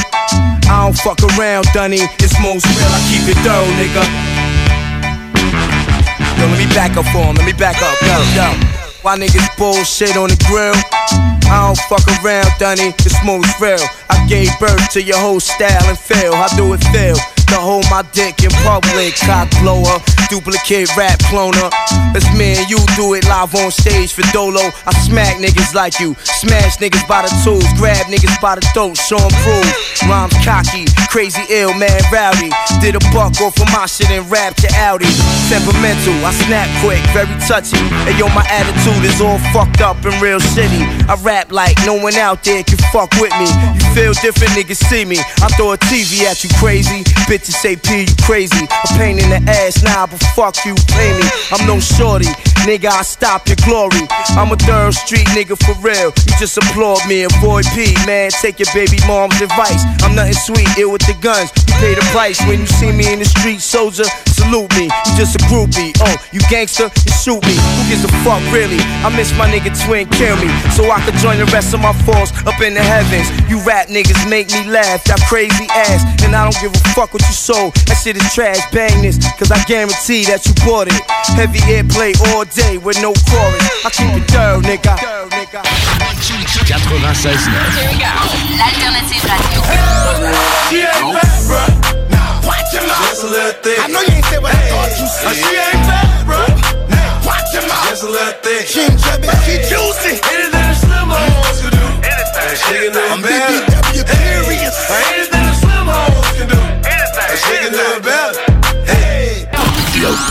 S19: I don't fuck around, Dunny. It's most real, I keep it thorough, nigga. Yo, let me back up for him. Let me back up. Yo, yo. Why niggas bullshit on the grill? I don't fuck around, Dunny. It's most real. I gave birth to your whole style and feel. How do it feel? To hold my dick in public, cock blower, duplicate rap cloner. Let's me and you do it live on stage for Dolo. I smack niggas like you, smash niggas by the tools, grab niggas by the throat, show 'em prove. Rhymes cocky, crazy ill, man rowdy. Did a buck off of my shit and rap to Audi. Temperamental, I snap quick, very touchy. And yo, my attitude is all fucked up and real shitty. I rap like no one out there can fuck with me. You feel different, niggas see me. I throw a TV at you crazy. Bitches say P, you crazy. A pain in the ass, nah, but fuck you, pay me. I'm no shorty, nigga, I stop your glory. I'm a third street nigga for real. You just applaud me, avoid P, man. Take your baby mom's advice. I'm nothing sweet, ill with the guns. You pay the price when you see me in the street, soldier. Salute me, you just a groupie. Oh, you gangster, you shoot me. Who gives a fuck, really? I miss my nigga twin, kill me. So I could join the rest of my force up in the heavens. You rap niggas make me laugh, y'all crazy ass. And I don't give a fuck what you sold. That shit is trash, bang this, cause I guarantee that you bought it. Heavy airplay all day with no chorus. I keep it thorough, nigga.
S12: 96.9.
S8: L'alternative radio.
S20: She ain't bad, bruh. Now, watch. Just a little. She ain't bad. Now, watch. Just a little. She. Anything it better.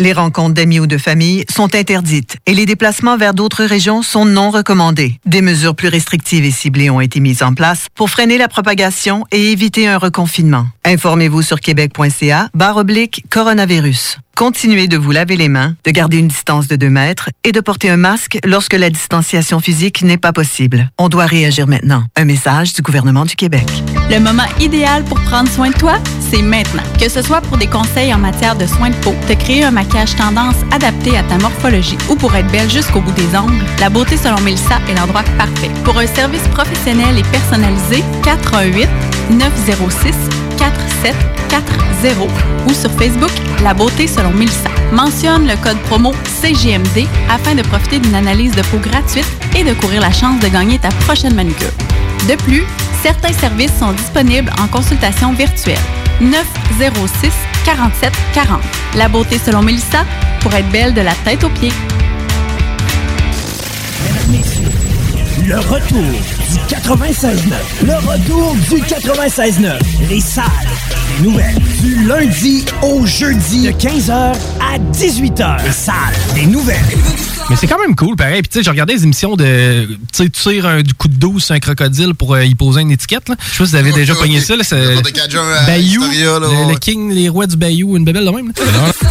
S21: Les rencontres d'amis ou de famille sont interdites et les déplacements vers d'autres régions sont non recommandés. Des mesures plus restrictives et ciblées ont été mises en place pour freiner la propagation et éviter un reconfinement. Informez-vous sur québec.ca barre oblique coronavirus. Continuez de vous laver les mains, de garder une distance de 2 mètres et de porter un masque lorsque la distanciation physique n'est pas possible. On doit réagir maintenant. Un message du gouvernement du Québec.
S22: Le moment idéal pour prendre soin de toi, c'est maintenant. Que ce soit pour des conseils en matière de soins de peau, te créer un maquillage tendance adapté à ta morphologie ou pour être belle jusqu'au bout des ongles, la beauté selon Mélissa est l'endroit parfait. Pour un service professionnel et personnalisé, 418 906 4740 ou sur Facebook La beauté selon Mélissa. Mentionne le code promo CGMD afin de profiter d'une analyse de peau gratuite et de courir la chance de gagner ta prochaine manucure. De plus, certains services sont disponibles en consultation virtuelle. 906 47 40. La beauté selon Mélissa pour être belle de la tête aux pieds.
S13: Le retour du 96.9. Le retour du 96.9. Les salles des nouvelles. Du lundi au jeudi de 15h à 18h. Les salles des nouvelles.
S14: Mais c'est quand même cool, pareil. Puis tu sais, j'ai regardé des émissions de. Tu sais, tu tires un du coup de douce sur un crocodile pour euh, y poser une étiquette. Là. Je sais pas si vous avez déjà pogné ça. Là, c'est-
S16: à
S14: Bayou,
S16: Historia, là,
S14: le,
S16: ouais.
S14: le king, les rois du Bayou, une bébelle de même. là.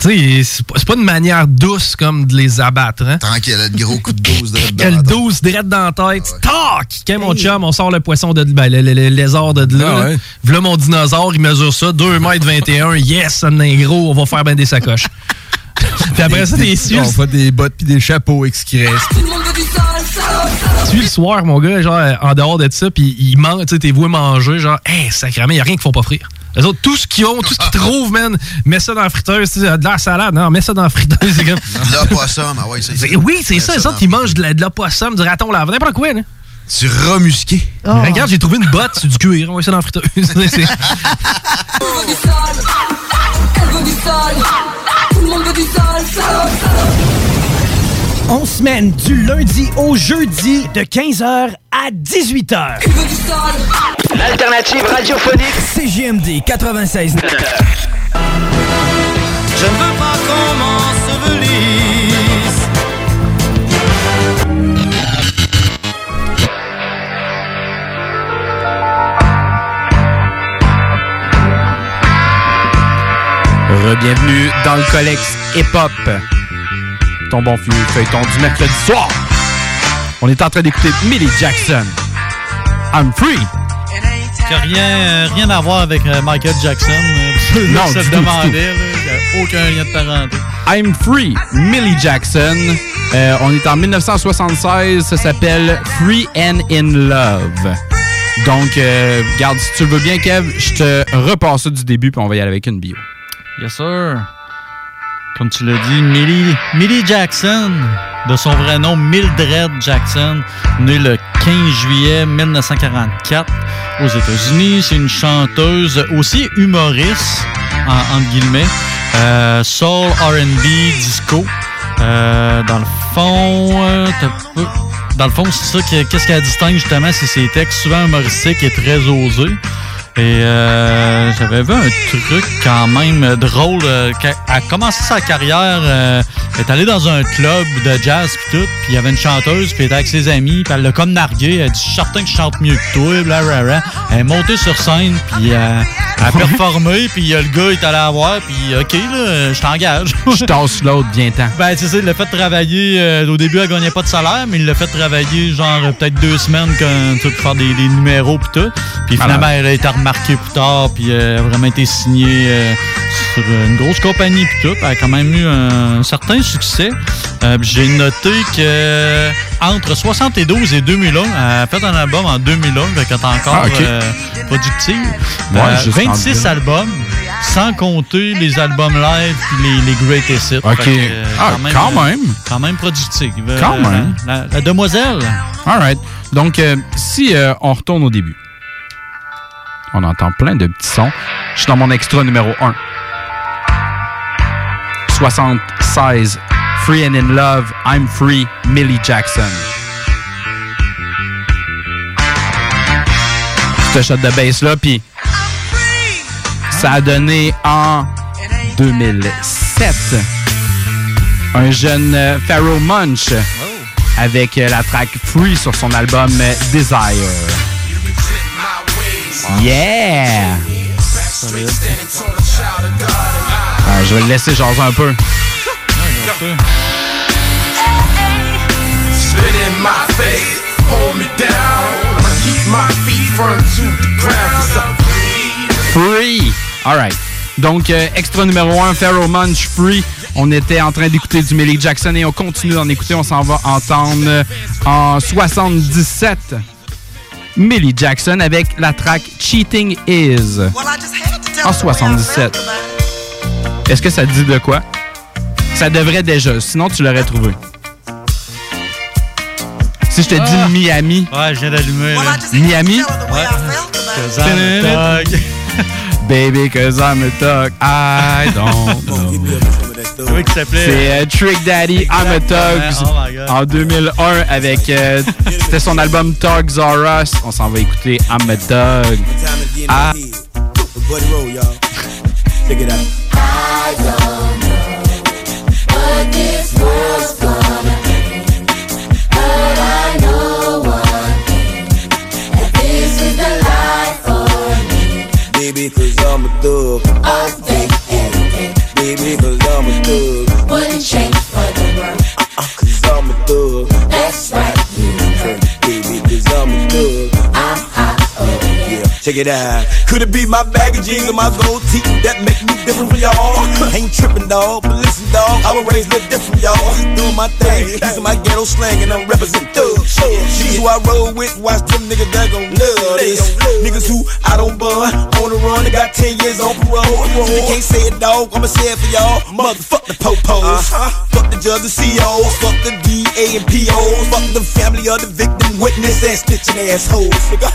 S14: Tu sais, c'est pas- une manière douce comme de les abattre. Hein.
S16: Tranquille, le gros coup de dose de
S14: Quel 12 direct dans la tête. Tac! Quand mon chum, on sort le poisson de ben, le, le- le lézard de là.
S23: Ah
S14: là.
S23: ouais.
S14: V'là mon dinosaure, il mesure ça, 2 m 21. Yes, ça en est gros, on va faire ben des sacoches. *laughs* Puis après ça, t'es sûr.
S23: On fait des bottes puis des chapeaux
S8: sale, sale.
S14: Tu le soir, mon gars, genre, en dehors de ça, puis ils mangent, tu sais, t'es voué manger, genre, hey, sacrément, y a rien qu'ils font pas frire. Les autres, tout ce qu'ils ont, tout ce qu'ils trouvent, man, mets ça dans la friteuse, tu sais, de la salade, non, mets ça dans la friteuse, c'est comme.
S16: Le poisson, ah ouais, c'est
S14: C'est- Oui, c'est ça, les autres, ils mangent de la, de la poissum, du raton lave, n'importe quoi, là.
S16: Tu remusqué.
S14: Mais Regarde, j'ai trouvé une botte, c'est du cuir, on va ça dans la friteuse. *laughs* C'est-
S8: Elle veut du sale. Elle veut du sale. Tout le monde veut du sale,
S13: On semaine du lundi au jeudi de 15h à 18h.
S8: Elle veut du sale.
S13: L'alternative radiophonique CGMD 96.
S20: Je ne veux pas qu'on m'ensevelisse.
S2: Bienvenue dans le Collex Hip-Hop. Ton bon vieux feuilleton du mercredi soir. On est en train d'écouter Millie Jackson. I'm free.
S3: Qui a rien, euh, rien à voir avec euh, Michael Jackson. euh, *laughs*
S2: Non,
S3: ça se demandait. Il n'y a aucun lien de parenté.
S2: I'm Free, Millie Jackson. Euh, on est en 1976. Ça s'appelle Free and in Love. Donc, euh, garde, si tu le veux bien, Kev, je te repasse ça du début, puis on va y aller avec une bio.
S3: Yes, sir. Comme tu l'as dit, Millie, Jackson, de son vrai nom Mildred Jackson, née le 15 juillet 1944 aux États-Unis. C'est une chanteuse, aussi humoriste, en, entre guillemets, euh, soul, R&B, disco. Euh, dans le fond, euh, dans le fond, c'est ça que- qu'est-ce qu'elle distingue justement, c'est ses textes souvent humoristiques et très osés. Et euh, j'avais vu un truc quand même drôle. euh, qu'elle a commencé sa carrière, euh, elle est allée dans un club de jazz puis tout, puis il y avait une chanteuse, puis elle était avec ses amis, puis elle l'a comme nargué. Elle dit « Je suis certain que je chante mieux que toi, blablabla. » Elle est montée sur scène, puis euh, elle a performé, puis euh, le gars est allé la voir, puis « OK, là, je t'engage. *laughs* »
S2: Je tasse l'autre bien temps.
S3: Ben, c'est ça, il l'a fait travailler. euh, au début, elle gagnait pas de salaire, mais il l'a fait travailler, genre, euh, peut-être deux semaines quand, tu sais, pour faire des, des numéros pis tout. Puis finalement, elle a été remarquée plus tard, puis euh, elle a vraiment été signée euh, sur une grosse compagnie pis tout. Elle a quand même eu un, certain succès. Euh, puis J'ai noté que entre 72 et 2001, elle a fait un album en 2001, fait qu'elle est encore
S2: Ah,
S3: productive.
S2: Ouais,
S3: Euh,
S2: juste
S3: 26
S2: en-
S3: albums, sans compter les albums live puis les, les greatest hits.
S2: Ok.
S3: Fait que, euh,
S2: Ah, quand même.
S3: Quand même productive.
S2: Quand
S3: Euh,
S2: même.
S3: La, la- la demoiselle.
S2: All right. Donc, si on retourne au début, on entend plein de petits sons. Je suis dans mon extra numéro 1. 76. Free and in Love, I'm Free, Millie Jackson. Ce shot de bass là, puis ça a donné en 2007 un jeune euh, Pharaoh Munch avec euh, la track Free sur son album euh, Desire. Yeah! Ah, je vais le laisser jaser un peu. Free! Alright. Donc, euh, extra numéro 1, Pharaoh Munch Free. On était en train d'écouter du Millie Jackson et on continue d'en écouter. On s'en va entendre en 77 Millie Jackson avec la track Cheating Is en 77. Est-ce que ça te dit de quoi? Ça devrait déjà, sinon tu l'aurais trouvé. Si je te dis
S3: Ah.
S2: Miami.
S3: Ouais, je viens d'allumer. là.
S2: Miami?
S3: Ouais. Cause I'm a thug.
S2: Baby, cause I'm a thug. I don't know.
S3: Comment il s'appelait?
S2: C'est euh, Trick Daddy, I'm a Thug
S3: Exactement. Oh my God.
S2: en 2001 avec. euh, C'était son album Thugs R Us. On s'en va écouter I'm a Thug. Ah,
S20: Check it out.
S6: Could it be my bag of jeans or my gold teeth that make me different from y'all? *laughs* Ain't tripping, dog. But listen, dog, I was raised a little different, y'all. Doing my thing. Using my ghetto slang and I'm representing thug. Niggas who I roll with, watch them niggas that gon' love this. Niggas who I don't bun, on the run, they got 10 years on parole. They can't say it, dog. I'ma say it for y'all. Motherfuck the popos. Fuck the judge and COs. Fuck the DA and POs. Fuck the family of the victim, witness, and stitching assholes. Nigga.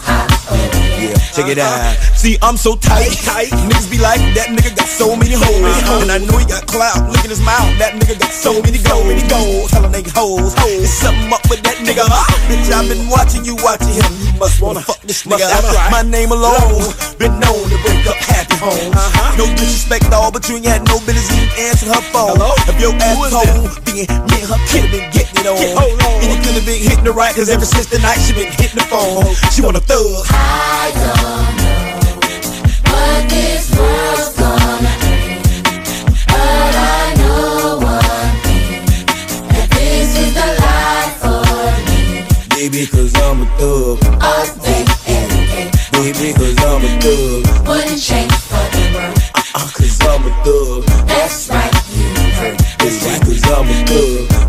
S6: check it out. See, I'm so tight. tight. Niggas be like, that nigga got so many hoes. And I know he got clout. Look at his mouth. That nigga got so many gold. many gold. Tell a nigga hoes. There's something up with that nigga. Bitch, I've been watching you, watching him. You must wanna fuck this nigga. My name alone. Been known to break up happy homes. No disrespect, all, but you ain't had no business even answering her phone. If your ass was home, then me and her kid have been getting it on. And you could have been hitting the right, cause ever since the night she been hitting the phone. She want a thug.
S24: I don't know what this world's gonna bring, but I know one thing that this is the life for me.
S6: Baby, cause I'm a thug.
S24: All day, every day,
S6: Baby, cause I'm a thug.
S24: wouldn't change for the world.
S6: Uh, cause I'm a thug.
S24: That's right, you heard.
S6: Baby, cause I'm a thug.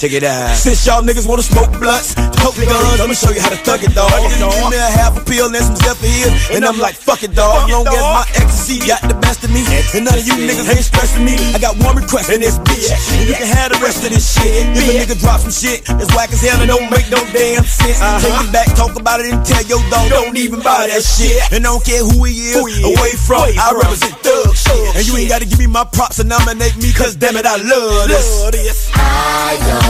S6: Check it out. Since y'all niggas wanna smoke blunts, toke guns, I'ma show you how to thug it, dog. Give me a half a pill and some stuff Zephyr, and I'm like, fuck it, dog. Long as my ecstasy got the best of me, and none of you niggas ain't stressing me. I got one request in this bitch, and you can have the rest of this shit. If a nigga drop some shit that's whack as hell and don't make no damn sense, take it back, talk about it, and tell your dog don't even buy that shit. And I don't care who he is, away from, I represent thug shit. And you ain't gotta give me my props and nominate me, cause damn it, I love this.
S24: I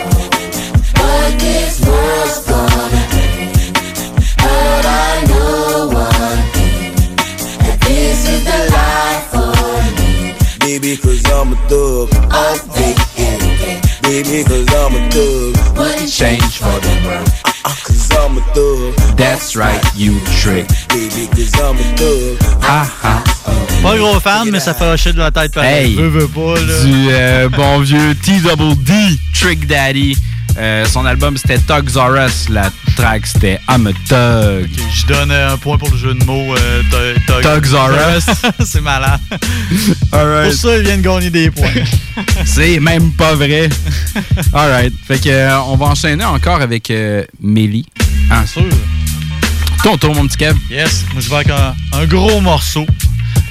S6: Baby, cause I'm a thug.
S24: All day, every day,
S6: Baby, cause I'm a thug.
S24: wouldn't change for the world.
S6: Uh, cause I'm a thug.
S24: That's right, you
S2: trick.
S6: Baby, cause I'm a thug.
S2: Ah ah.
S3: Pas gros fan, mais ça fait hocher de la tête pareil.
S2: Hey,
S3: Veux, veux pas, là.
S2: du euh, bon vieux T-Double-D, Trick Daddy. Euh, son album c'était Tugs R Us, la track c'était I'm a Tug.
S3: Je donne un point pour le jeu de mots. Euh, Tug- Tug-
S2: Tugs R Us.
S3: C'est malade. *laughs*
S2: Alright.
S3: Pour ça, il vient de gagner des points. *laughs*
S2: C'est même pas vrai. Alright. Fait que euh, on va enchaîner encore avec euh, Mélie.
S3: Bien sûr.
S2: Ton tour, mon petit Kev.
S3: Yes, moi je vais avec un, un gros morceau.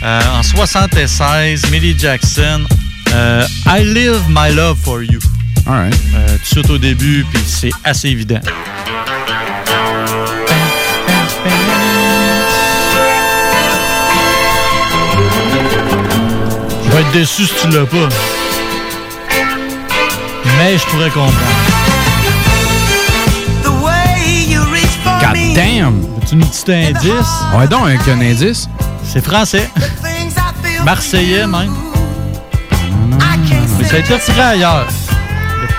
S3: En 76, Millie Jackson, I Live My Love For You.
S2: Alright.
S3: Euh, tout de suite au début, puis c'est assez évident. Je vais être déçu si tu l'as pas. Mais je pourrais comprendre.
S2: God damn!
S3: As-tu un petit indice?
S2: Ouais, donc, avec un indice.
S3: C'est français. Marseillais, même. Mais ça a été retiré ailleurs.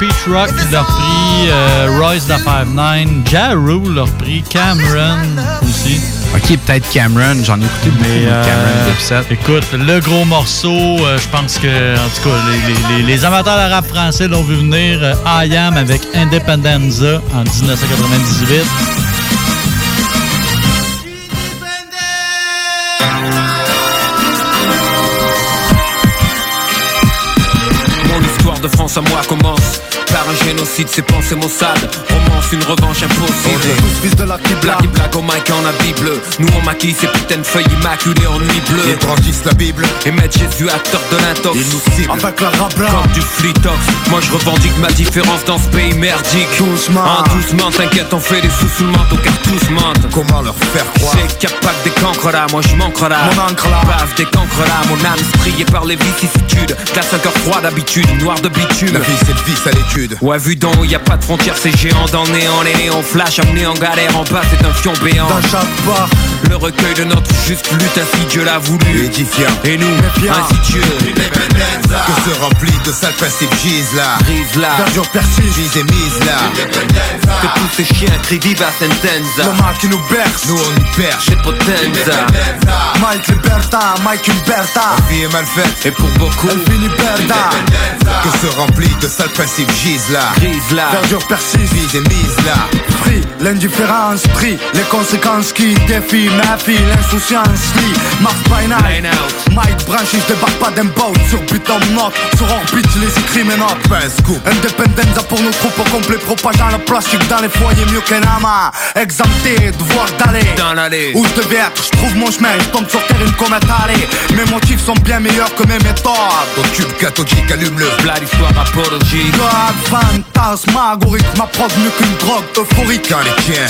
S3: Peach Rock l'a repris, euh, Royce da 5'9", Ja Rule l'a repris, Cameron aussi.
S2: Ok, peut-être Cameron. J'en ai écouté beaucoup
S3: Mais
S2: de
S3: euh,
S2: Cameron
S3: écoute, le gros morceau, euh, je pense que, en tout cas, les, les- les- les amateurs de rap français l'ont vu venir. euh, I Am avec Independenza en 1998.
S9: De France à moi commence
S25: prépare un génocide, c'est penser Mossad. Romance une revanche impossible.
S20: On est tous fils de la Kibla.
S25: Blague blague au mic en habit bleu. Nous on maquille ces putains de feuilles immaculées en nuit bleue.
S20: Ils brandissent la Bible
S25: et mettent Jésus acteur de l'intox.
S20: Ils nous ciblent
S25: avec la rabla. Comme du flitox. Moi je revendique ma différence dans ce pays merdique.
S20: Doucement.
S25: Hein, doucement, t'inquiète, on fait des sous sous le manteau car tous mentent.
S20: Comment leur faire croire?
S25: C'est qu'il y a pas que des cancres là, moi je manque là.
S20: Mon encre là.
S25: Bave des cancres là, mon âme striée par les vicissitudes. Glace un cœur froid d'habitude, noir de bitume.
S20: La vie c'est le vice à l'étude
S25: Ouais, vu d'en haut, y a pas de frontières, c'est géant. Dans le néant. Les néons flash, amenés en galère, en bas, c'est un fion béant.
S20: Dans chaque bar
S25: Le recueil de notre juste lutte, ainsi Dieu l'a voulu.
S20: Édifiant.
S25: Et nous, ainsi Dieu.
S20: Que se remplit de sales principes gisent là.
S25: Brise là.
S20: Verdure persiste Mise et mise là.
S25: Que tous ces chiens crient viva sentenza.
S20: Le mal qui nous berce. Nous on y perche
S25: J'ai potenza.
S20: Mike Liberta, Mike Liberta La vie est mal faite.
S25: Et pour beaucoup,
S20: Elle finit berda Que se remplit de sales principes gisent là
S25: Brise là.
S20: Verdure persiste là Pris l'indifférence. Pris les conséquences qui défient Ma fille l'insouciance. Lit Mars by night. Mike Branch, se débarque pas d'un boat Sur en note, sur orbite, je les écris mes notes. Independenza pour nos troupes au complet Propageant le plastique dans les foyers mieux qu'un ama Exempté, devoir d'aller.
S25: Dans l'allée.
S20: Où je devais être, je trouve mon chemin. Je tombe sur terre une comète allée Mes motifs sont bien meilleurs que mes méthodes. Ton tube cathodique allume le
S25: Plat d'histoire apologique.
S20: God, fantasmagorique M'approche mieux qu'une drogue euphorique.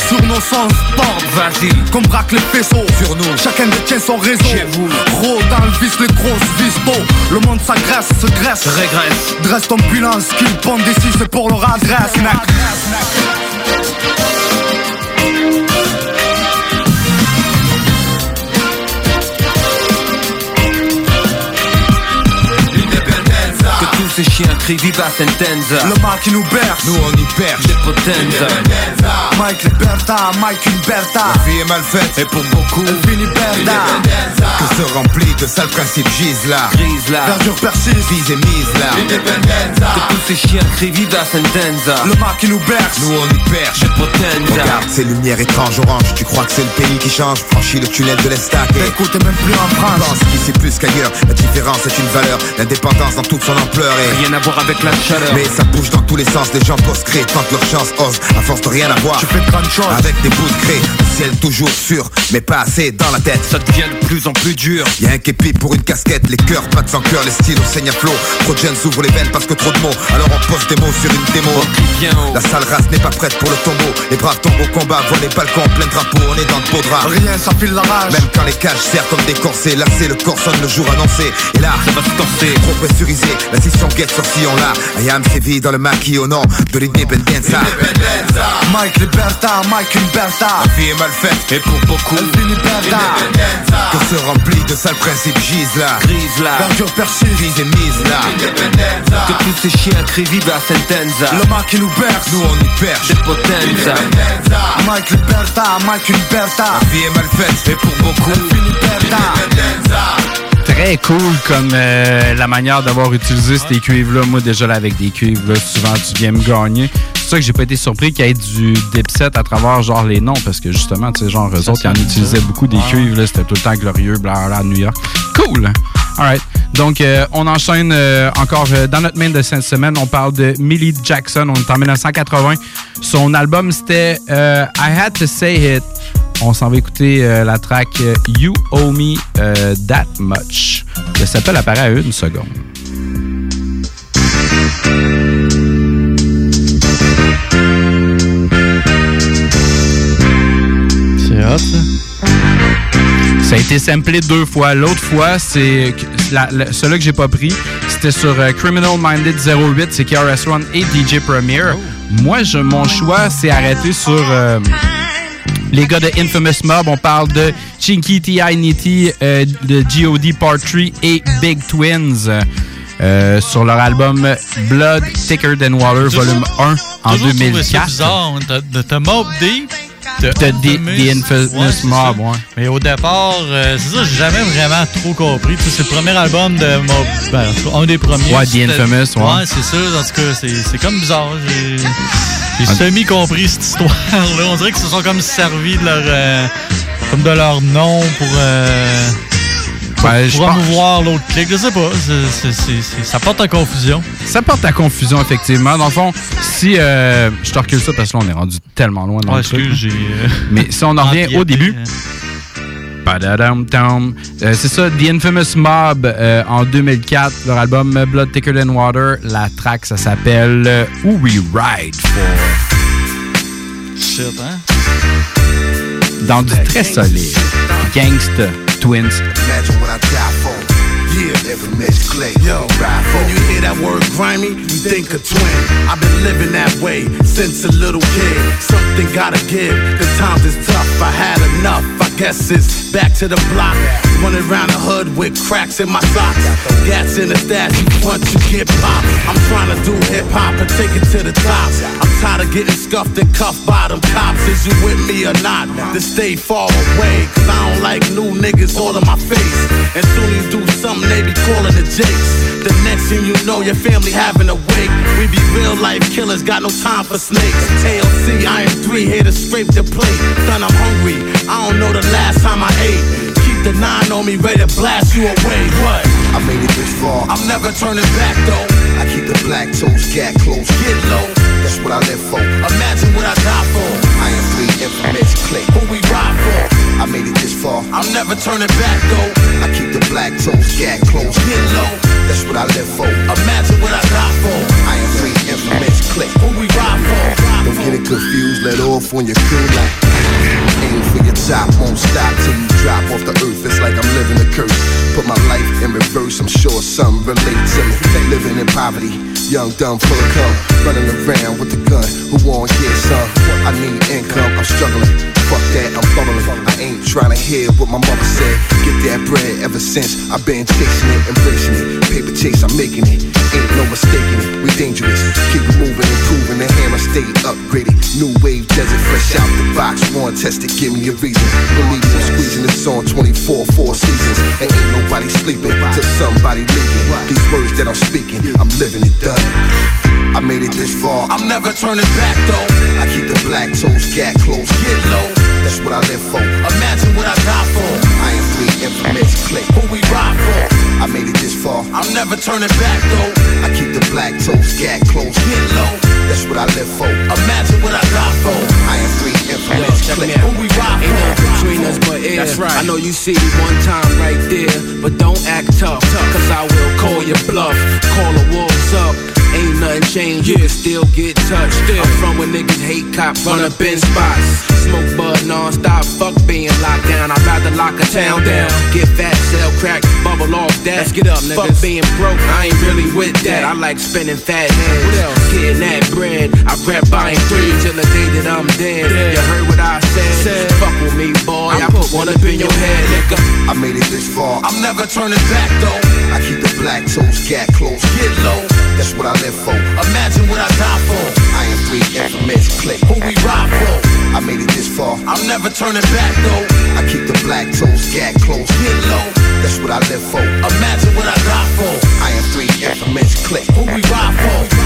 S20: Sur nos sens tordent
S25: Vas-y.
S20: Qu'on braque les faisceaux
S25: Sur nous.
S20: Chacun détient son réseau
S25: Chez vous.
S20: Gros dans le vice, les grosses vistos Le monde s'agresse, se graisse
S25: Régresse.
S20: Dresse ton bilan, ce qu'ils pondent ici c'est pour leur adresse
S25: ces chiens crient viva sentenza.
S20: Le mal qui nous berce.
S25: Nous on y perche. J'ai potenza.
S20: Mike Liberta, Mike Liberta. La vie est mal faite
S25: Et pour beaucoup,
S20: Elle finit berda Que se remplit de sales principes gisent là.
S25: Brise là.
S20: Verdure persiste. Vise et mise là.
S25: Que tous ces chiens crient viva sentenza.
S20: Le mal qui nous berce.
S25: Nous on y perche. J'ai potenza.
S20: Regarde ces lumières étranges oranges. Tu crois que c'est le pays qui change? Franchis le tunnel de l'estac. T'écoutes même plus en France. Pense qu'ici plus qu'ailleurs La différence est une valeur. L'indépendance dans toute son ampleur
S25: Rien à voir avec la chaleur.
S20: Mais ça bouge dans tous les sens, les gens posent créer tentent leur chance, osent, à force de rien avoir. Je fais de grandes choses avec des bouts de ciel toujours sûr, mais pas assez dans la tête.
S25: Ça devient de plus en plus dur.
S20: Y'a un képi pour une casquette, les cœurs battent sans cœur, les styles au saignent à flot. Trop de jeunes s'ouvrent les veines parce que trop de mots, alors on pose des mots sur une démo.
S25: Haut.
S20: La sale race n'est pas prête pour le tombeau. Les braves tombent au combat, volent les balcons, plein de drapeaux, on est dans de beaux draps. Rien, ça file la rage. Même quand les cages serrent comme des corsets, lassés, le corps sonne le jour annoncé. Et là,
S25: Ça va se corser.
S20: Trop pressurisé, la scission guette sur sillon là. I am sévi dans le maquis au nom de l'independenza. Mike Liberta, Mike Liberta. La vie est mal faite.
S25: Et pour beaucoup,
S20: Elle finit berda. Que se remplit de sales principes gisent là.
S25: Grise là.
S20: Persiste, vise et mise là.
S25: Que tous ces chiens crient viva sentenza.
S20: Le mal qui nous berce, nous on y perche.
S25: Potenza.
S20: Mike Liberta, Mike Liberta. La vie est mal faite.
S25: Et pour beaucoup,
S20: Elle finit berda.
S2: Très cool comme euh, la manière d'avoir utilisé ces cuivres-là. Moi, déjà là, avec des cuivres, là, souvent tu viens me gagner. C'est ça que j'ai pas été surpris qu'il y ait du dipset à travers genre les noms, parce que justement, tu sais, genre eux autres, ils en utilisaient beaucoup des cuivres, là, c'était tout le temps glorieux, bla bla, à New York. Cool! Alright. Donc, euh, on enchaîne euh, encore euh, dans notre main de cette semaine. On parle de Millie Jackson. On est en 1980. Son album, c'était I Had to Say It. On s'en va écouter euh, la track euh, You Owe Me euh, That Much. Ça s'appelle apparaît à une seconde.
S3: C'est hot, ça.
S2: Ça a été samplé deux fois. L'autre fois, c'est celui que j'ai pas pris, c'était sur euh, Criminal Minded 08, c'est KRS One et DJ Premier. Moi, je, mon choix s'est arrêté sur euh, les gars de Infamous Mob. On parle de Chinky T.I. Nitty, euh, de G.O.D. Part 3 et Big Twins. euh, sur leur album Blood Thicker Than Water, volume 1 en
S3: Toujours trouvé ça
S2: 2004.
S3: bizarre. hein. T'as- T'as Mob Deep.
S2: T'as The- The Infamous
S3: c'est
S2: Mob, ouais.
S3: Mais au départ, euh, c'est ça, j'ai jamais vraiment trop compris. C'est le premier album de Mob. Ben, un des premiers.
S2: Ouais, The Infamous, ouais.
S3: Ouais, c'est ça. En tout cas, c'est c'est comme bizarre. J'ai semi-compris cette histoire-là. On dirait qu'ils se sont comme servis de leur, euh, comme de leur nom pour. euh,
S2: Ben, je pense-
S3: promouvoir l'autre clic, je sais pas. Ça porte à confusion.
S2: Ça porte à confusion, effectivement. Dans le fond, si. euh, je te recule ça parce que là, on est rendu tellement loin dans
S3: Ouais,
S2: le truc.
S3: euh,
S2: Mais si on en *laughs* revient au début. Euh, c'est ça, The Infamous Mob euh, en 2004, leur album Blood Thicker Than Water. La track, ça s'appelle euh, Who We Ride For.
S3: Shit, hein?
S2: Dans du très solide. Gangsta Twins.
S7: Imagine what I die for. Yeah, infamous clay. Yo, when you hear that word grimy, you think of twin. I've been living that way since a little kid. Something gotta give. The times is tough. I had enough. I guess it's back to the block. Running around the hood with cracks in my socks. Gats in the stash. Once you get popped, I'm trying to do hip hop and take it to the top. I'm tired of getting scuffed and cuffed by them cops. Is you with me or not? To stay far away. Cause I don't like new niggas all in my face. And soon you do something, they be calling the jakes. The next thing you know, your family having a wake. We be real life killers, got no time for snakes. ALC, I am three, here to scrape the plate. Son, I'm hungry. I don't know the last time I ate. Keep the nine on me, ready to blast you away. What? I made it this far. I'm never turning back though. I keep the black toes, gat close, get low. That's what I live for. Imagine what I die for. I am three infamous click. Who we ride for? I made it this far. I'm never turning back though. I keep the black toes, gat close, get low. That's what I live for. Imagine what I got for. I am three infamous click. Who we ride for? Don't get it confused. Let off when you feel like. Aim for your top, won't stop till you drop off the earth. It's like I'm living a curse. Put my life in reverse. I'm sure some relate to me. Living in poverty, young, dumb, full of cum. Running around with the gun. Who want get some? I need income. I'm struggling. Fuck that, I'm bubbling. I ain't trying to hear what my mother said. Get that bread ever since I've been chasing it, embracing it. Paper chase, I'm making it. Ain't no mistaking it. We dangerous. Keep it moving, improving. The hammer stay upgraded. New wave desert, fresh out the box. One tested, give me a reason. Believe me, I'm squeezing this on 24, four seasons. And ain't nobody sleeping till somebody leaving. These words that I'm speaking, I'm living it done. I made it this far. I'm never turning back though. I keep the black toes, gat close, get low. That's what I live for. Imagine what I die for. I am three infamous click. Who we ride for? I made it this far. I'm never turning back though. I keep the black toes, gat close, get low. That's what I live for. Imagine what I die for. I am three infamous click. Who we ride
S19: Ain't
S7: for?
S19: nothing between us but air.
S7: That's right.
S19: I know you see me one time right there, but don't act tough, cause I will call your bluff. Call the wolves up. Ain't nothing changed, you can still get touched. I'm from where niggas hate cops, run up in spots. Smoke bud non-stop, fuck being locked down. I'd rather lock a town down. Get fat, sell crack, bubble off that. Let's get up, niggas. Fuck being broke, I ain't really with that. I like spending fat heads. What else? Getting that bread. I grab buying three till the day that I'm dead. You heard what I said? said. Fuck with me, boy. I put one up in your head, nigga.
S7: I made it this far. I'm never turning back though. I keep the black toes, gat close, get low. That's what I Imagine what I die for. I am three infamous click. Who we ride for? I made it this far. I'm never turning back though. I keep the black toes, gat close, get low. That's what I live for. Imagine what I die for. I am three infamous click. Who we ride for?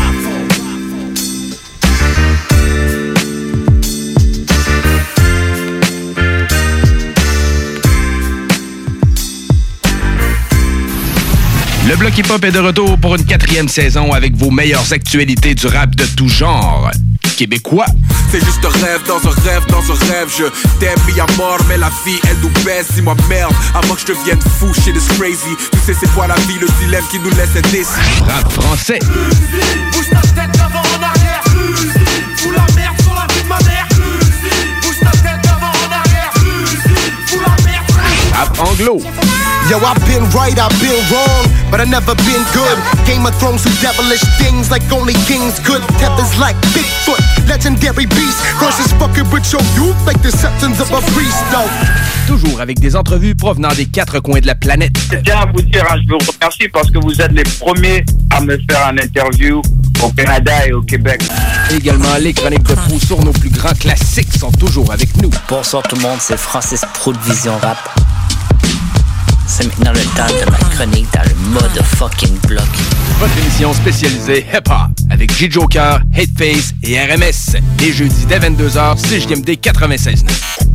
S12: Le bloc hip-hop est de retour pour une quatrième saison avec vos meilleures actualités du rap de tout genre. Québécois.
S19: C'est juste un rêve dans un rêve dans un rêve Je t'aime mis à mort mais la vie elle nous baisse Dis-moi merde avant que je devienne fou shit is crazy Tu sais c'est quoi la vie le dilemme qui nous laisse indécis
S12: Rap français.
S26: Bouge ta tête d'avant en arrière Fous la merde sur la vie de ma mère Bouge ta tête d'avant en arrière Fous la merde
S12: Rap anglo.
S27: Yo, I've been right, I've been wrong, but I never been good. Game of Thrones do devilish things like only kings could. Tethers like Bigfoot, legendary beast. Versus fucking with your youth like the septons of a priest, though.
S12: Toujours avec des entrevues provenant des quatre coins de la planète.
S28: Je tiens à vous dire, hein, je vous remercie parce que vous êtes les premiers à me faire un interview au Canada et au Québec.
S12: Également, les chroniques de fou sur nos plus grands classiques sont toujours avec nous.
S29: Bonsoir tout le monde, c'est Francis Pro de Vision Rap. C'est maintenant le temps de ma chronique dans le mode fucking bloc.
S12: Votre émission spécialisée hip-hop avec J. Joker, Hateface et RMS. Les jeudis dès 22h, CJMD 96.9.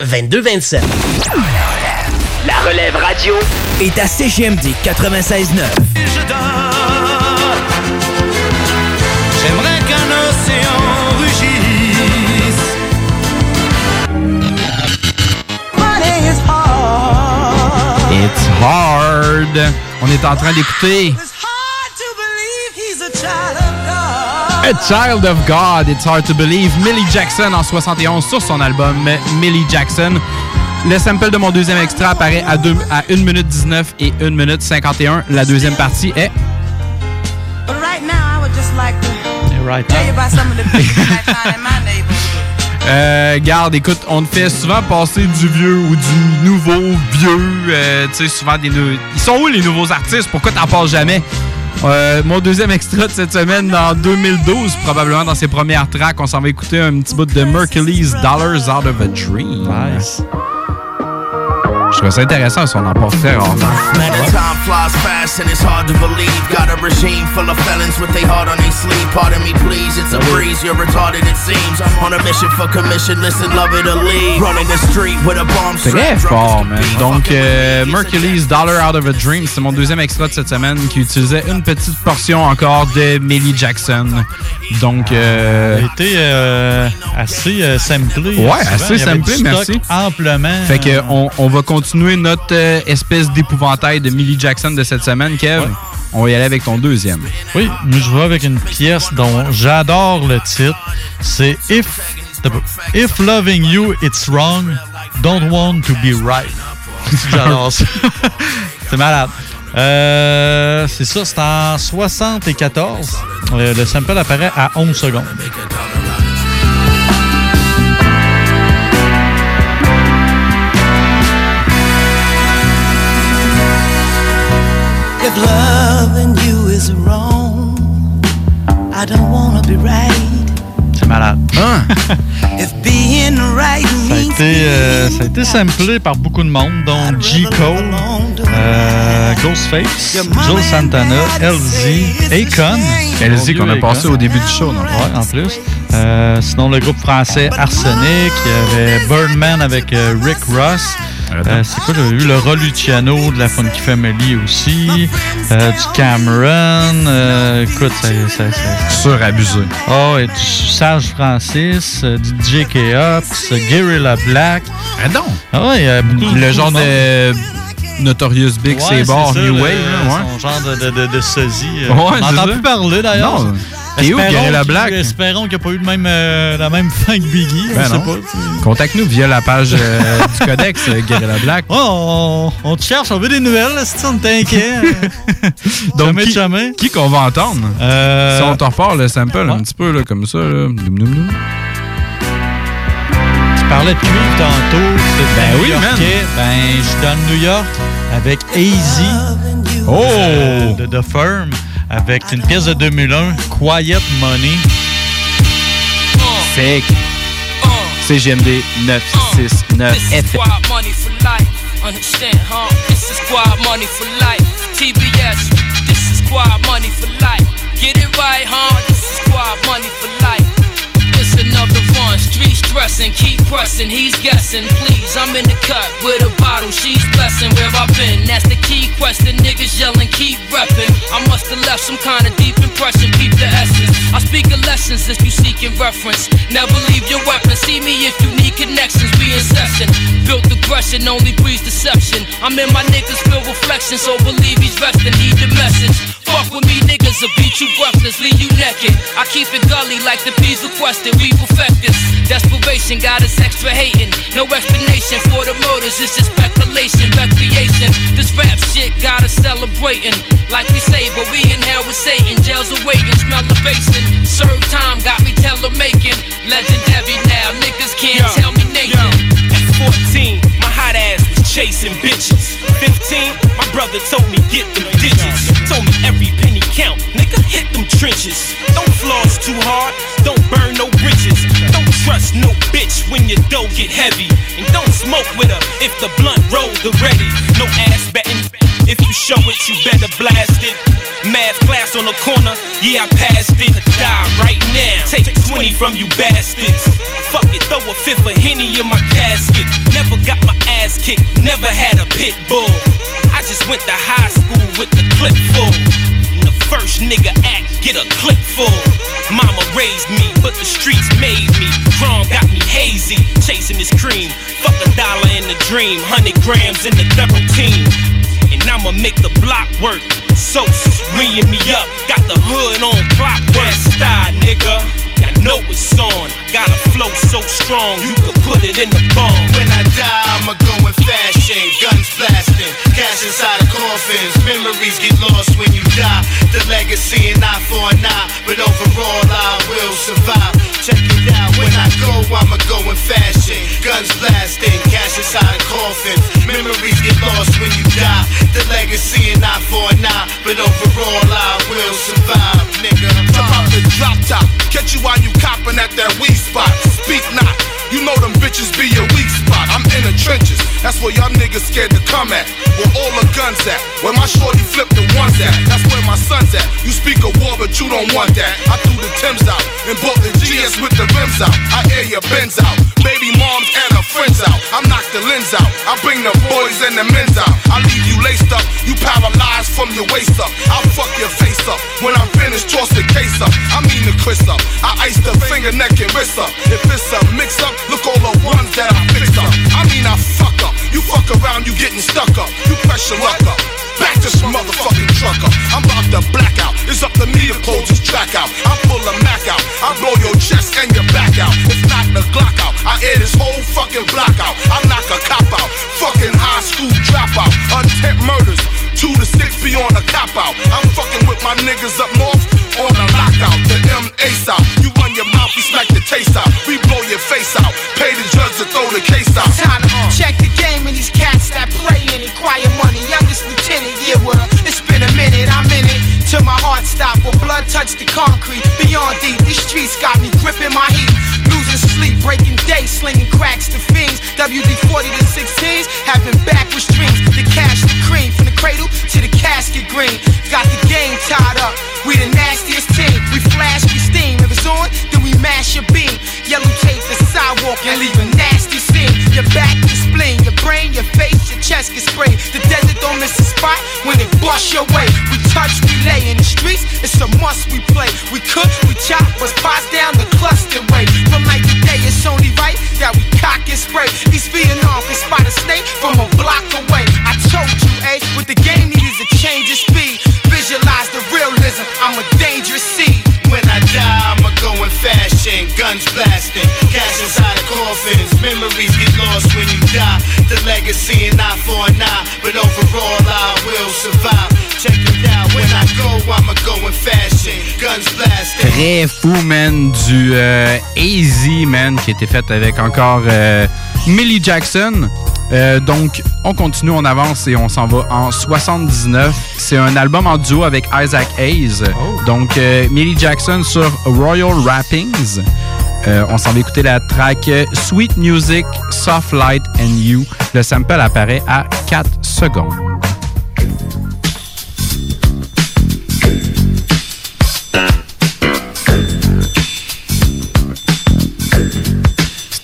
S30: 2227.
S13: La relève radio est à CGMD 96.9.
S8: J'aimerais qu'un océan rugisse. Money is hard.
S2: It's hard. On est en train d'écouter
S8: A Child of God.
S2: It's hard to believe. Millie Jackson en 71 sur son album Millie Jackson. Le sample de mon deuxième extrait apparaît à, deux- à 1 minute 19 et 1 minute 51. La deuxième partie est
S8: right. *laughs*
S2: Euh, garde, écoute, on te fait souvent passer du vieux ou du nouveau vieux. euh, tu sais, souvent des nou- Ils sont où les nouveaux artistes? Pourquoi t'en passes jamais? Euh, mon deuxième extrait de cette semaine, en 2012, probablement dans ses premières tracks, on s'en va écouter un petit bout de Mercury's Dollars Out of a Dream. Je trouve ça intéressant, ça, on en très rarement.
S20: Man, the time flies fast and it's hard to believe. Got a regime full of felons with their heart on their sleeve. Pardon me, please, it's a breeze. You're retarded, it seems. On a mission for commission, listen, love it or leave. Running the street with a bomb
S2: Très fort, man. Donc, euh, Mercury's Dollar Out of a Dream, c'est mon deuxième extrait de cette semaine qui utilisait une petite portion encore de Millie Jackson. Donc, euh,
S3: a été euh, assez euh, samplé.
S2: Ouais, assez samplé, merci.
S3: Amplement.
S2: Fait que on, on va continuer notre euh, espèce d'épouvantail de Millie Jackson de cette semaine, Kev? On va y aller avec ton deuxième.
S3: Oui, je vais avec une pièce dont j'adore le titre. C'est If, If Loving You It's Wrong, Don't Want to Be Right. *laughs* J'adore ça. *laughs* c'est malade. Euh, c'est ça, c'est en 74. Euh, le sample apparaît à 11 secondes.
S8: If loving you is wrong, I don't wanna be right.
S3: C'est malade. *laughs*
S8: If being right
S3: Ça a été, euh, ça a été samplé par beaucoup de monde, dont G. Cole, euh, Ghostface, Joe Santana, LZ, Akon.
S2: LZ qu'on a passé au début du show, non?
S3: Ouais, en plus. Euh, sinon, le groupe français Arsenic, il y avait Birdman avec euh, Rick Ross. Euh, c'est quoi, j'avais vu le Ro Luciano de la Funky Family aussi. Euh, du Cameron. euh, écoute, ça, ça, ça-
S2: Surabusé.
S3: Oh, et du Sage Francis, du J.K. Ops, euh, Guerrilla Black.
S2: Ah non!
S3: Ah ouais,
S2: Le genre de Notorious Big,
S3: Ouais,
S2: c'est New Wave. ouais.
S3: Son genre de, de, de, sosie. euh,
S2: Ouais,
S3: on n'entend plus parler d'ailleurs.
S2: T'es où,
S3: qu'il-
S2: Black?
S3: Espérons qu'il n'y a pas eu le même, euh, la même fin que Biggie.
S2: Ben
S3: sait
S2: non.
S3: pas. sais.
S2: Contacte-nous via la page euh, du Codex Guerrilla Black.
S3: Oh, on, on te cherche, on veut des nouvelles, là, si on t'inquiète. *laughs*
S2: Donc,
S3: jamais,
S2: qui,
S3: jamais.
S2: qui qu'on va entendre?
S3: Euh,
S2: Si on te repart le sample un petit peu là, comme ça. Là. Noum, noum, noum.
S3: Tu parlais de cuivre tantôt. c'est
S2: Ben oui,
S3: New-Yorkais. Ben, je suis dans New York avec AZ.
S2: Oh!
S3: euh, de The Firm. Avec une pièce de 2001, Quiet Money.
S2: Sick. CGMD 969
S31: This is
S2: FM.
S31: squad money for life. Understand, huh? This is squad money for life. TBS, this is squad money for life. Get it right, huh? This is squad money for life. Another stressing, keep pressing. He's guessing, please. I'm in the cut with a bottle. She's blessing where I've been. That's the key question. Niggas yelling, keep repping. I must have left some kind of deep impression. Keep the essence. I speak of lessons if you seeking reference. Never leave your weapon. See me if you need connections. Be in session. Built aggression, only breeds deception. I'm in my niggas feel reflection, so believe he's resting. Need the message. Fuck with me, niggas will beat you breathless, leave you naked. I keep it gully like the P's requested. We perfect this. Desperation got us extra hating. No explanation for the motives, it's just speculation, recreation. This rap shit got us celebrating. Like we say, but we in hell with Satan. Jails awaiting, smell the basin. Serve time got me tailor making. Legendary now, niggas can't tell me.
S25: At 14, my hot ass was chasing
S19: bitches. 15, my brother told me get them digits. Told me every penny count, nigga hit them trenches. Don't floss too hard, don't burn no bridges. Don't trust no bitch when your dough get heavy. And don't smoke with her if the blunt rolled already. No ass betting. If you show it, you better blast it. Math class on the corner, yeah, I passed it. Die right now, take 20 from you bastards. Fuck it, throw a fifth of Henny in my casket. Never got my ass kicked, never had a pit bull. I just went to high school with the clip full. The first nigga act, get a clip full. Mama raised me, but the streets made me. Chrome got me hazy, chasing this cream. Fuck a dollar in the dream, 100 grams in the double team. And I'ma make the block work. So reeing me up, got the hood on clockwork. Style, nigga. I know it's on. Got a flow so strong, you could put it in the bomb.
S10: When I die, I'ma go in fashion, guns blasting, cash inside of coffins. Memories get lost when you die. The legacy and eye for an eye, but overall I will survive. Check it out, when I go, I'ma go in fashion, guns blasting, cash inside of coffins. Memories get lost when you die. The legacy and eye for an eye, but overall I will survive, nigga.
S32: Jump out the drop top, catch you while you copping at that weed spot. Speak not, you know them bitches be your weak spot. I'm in the trenches, that's where y'all niggas scared to come at. Where all the guns at, where my shorty flip the ones at. That's where my son's at. You speak a war, but you don't want that. I threw the Timbs out and bought the GS with the rims out. I air your Benz out, baby moms and her friends out. I knock the lens out, I bring the boys and the men's out. I leave you laced up, you paralyzed from your waist up. I'll fuck your face up when I'm finished. Toss the case up. I mean the Chris up. I ice the finger, neck, and wrist up. If it's a mix up, look all the ones that I fixed up. I mean I fuck up. You fuck around, you getting stuck up. You press pressure luck up. Back this motherfucking truck up. I'm about to black out. It's up to me to close this track out. I pull a Mac out. I blow your chest and your back out. It's not the Glock out. I air this whole fucking block out. I knock a cop out. Fucking high school dropout. Untent murders. Two to six be on a cop out. I'm fucking with my niggas up north on a lockout. The M ace out. You run your mouth, we smack the taste out. We blow your face out. Pay the judge to throw the case out.
S33: Time to check the game and these cats that play and inquire money. Till my heart stop or blood touch the concrete. Beyond deep, these streets got me gripping my heat. Losing sleep, breaking day, slinging cracks to fiends. WD 40 to 16s, having backwards dreams. The cash, the cream, from the cradle to the casket green. Got the game tied up. We the nastiest team. We flash, we steam. If it's on, mash your beam. Yellow tape the sidewalk and leave a nasty scene. Your back, your spleen, your brain, your face, your chest get sprayed. The desert don't miss a spot when it bust your way. We touch, we lay in the streets. It's a must we play. We cook, we chop, but spots down the cluster way. From to day, it's only right that we cock and spray. These Vietnam can spot a snake from a block away. I told you, eh, what the game need is a change of speed. Visualize the realism. I'm a dangerous seed.
S10: Fashion, guns blasting, cash inside of coffins. Memories get lost when you die. The legacy and eye for an eye, but overall I will survive. Check it out, when I go, I'ma go in fashion, guns blasting.
S2: Très fou, man, du euh, Easy, man, qui a été fait avec encore euh, Millie Jackson. Euh, donc, on continue, on avance et on s'en va en 79. C'est un album en duo avec Isaac Hayes. Donc, euh, Millie Jackson sur Royal Rappings. Euh, on s'en va écouter la track Sweet Music, Soft Light and You. Le sample apparaît à 4 secondes.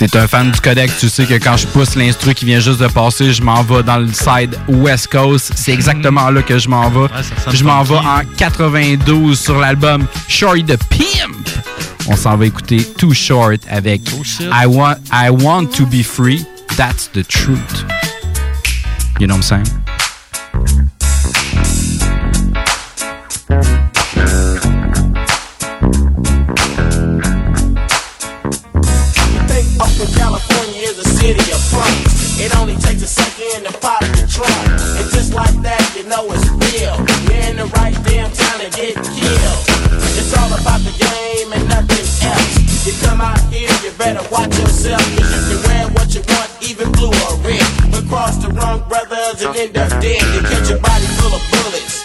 S2: T'es un fan du codec, tu sais que quand je pousse l'instru qui vient juste de passer, je m'en vais dans le side West Coast. C'est exactement là que je m'en vais. je m'en vais en 92 sur l'album Shorty the Pimp. On s'en va écouter Too Short avec I want, I want to be free. That's the truth. You know what I'm saying?
S34: A second to pop the trunk. And just like that, you know it's real. You're in the right damn time to get killed. It's all about the game and nothing else. You come out here, you better watch yourself. Cause you can wear what you want, even blue or red. But cross the wrong brother times and end up dead. You catch your body full of bullets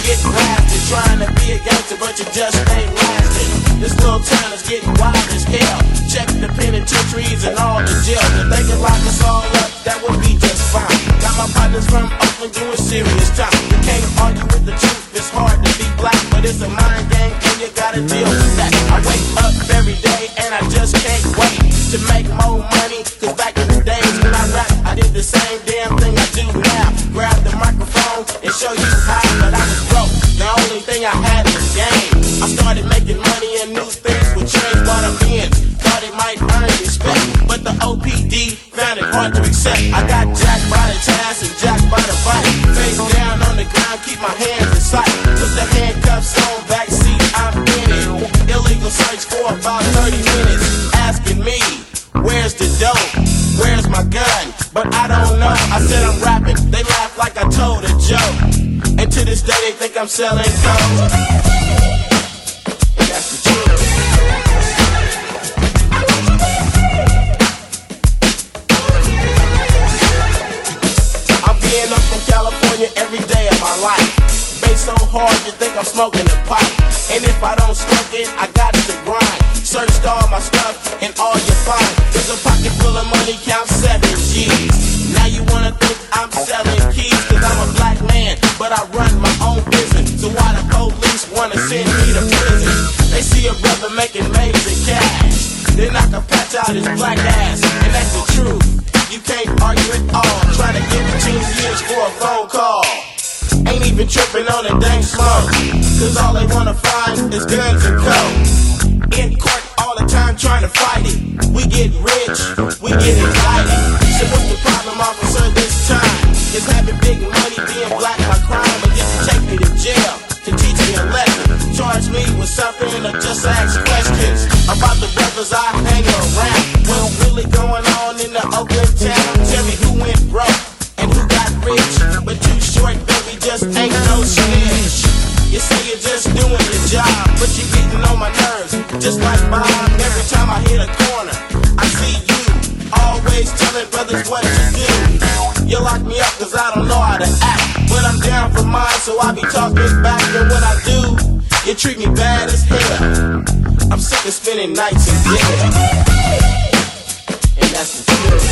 S34: and get blasted. Trying to be a gangster, but you just ain't lasting. This little town is getting wild as hell. Check the penitentiaries and all the jails. If they can lock us all up, that would be just fine. Got my partners from Oakland doing serious time. You can't argue with the truth. It's hard to be black, but it's a mind game and you gotta deal with that. I wake up every day and I just can't wait to make more money. Cause back in the days when I rap, I did the same damn thing I do now. Grab the microphone and show you how, only thing I had was game. I started making money and new things would change what I'm in. Thought it might earn respect, but the OPD found it hard to accept. I got jacked by the task and jacked by the fight. Face down on the ground, keep my hands in sight. Put the And to this day they think I'm selling coke. That's the truth. I'm being up from California every day of my life. Bass so hard you think I'm smoking a pipe. And if I don't smoke it, I got to grind. Searched all my stuff can patch out his black ass, and that's the truth. You can't argue at all. Trying to get 15 years for a phone call. Ain't even tripping on a dang smoke. Cause all they wanna find is guns and coke. In court all the time trying to fight it. We get rich, we get indicted. So what's the problem, officer, this time? Is having big money being black my crime, or just take me to jail to teach me a lesson? Charge me with something or just ask questions about the brothers I hang just ain't no snitch. You say you're just doing your job, but you're getting on my nerves. Just like Bob, every time I hit a corner, I see you. Always telling brothers what to do. You lock me up cause I don't know how to act. But I'm down for mine, so I be talking back. And when I do, you treat me bad as hell. I'm sick of spending nights in jail. And that's the truth.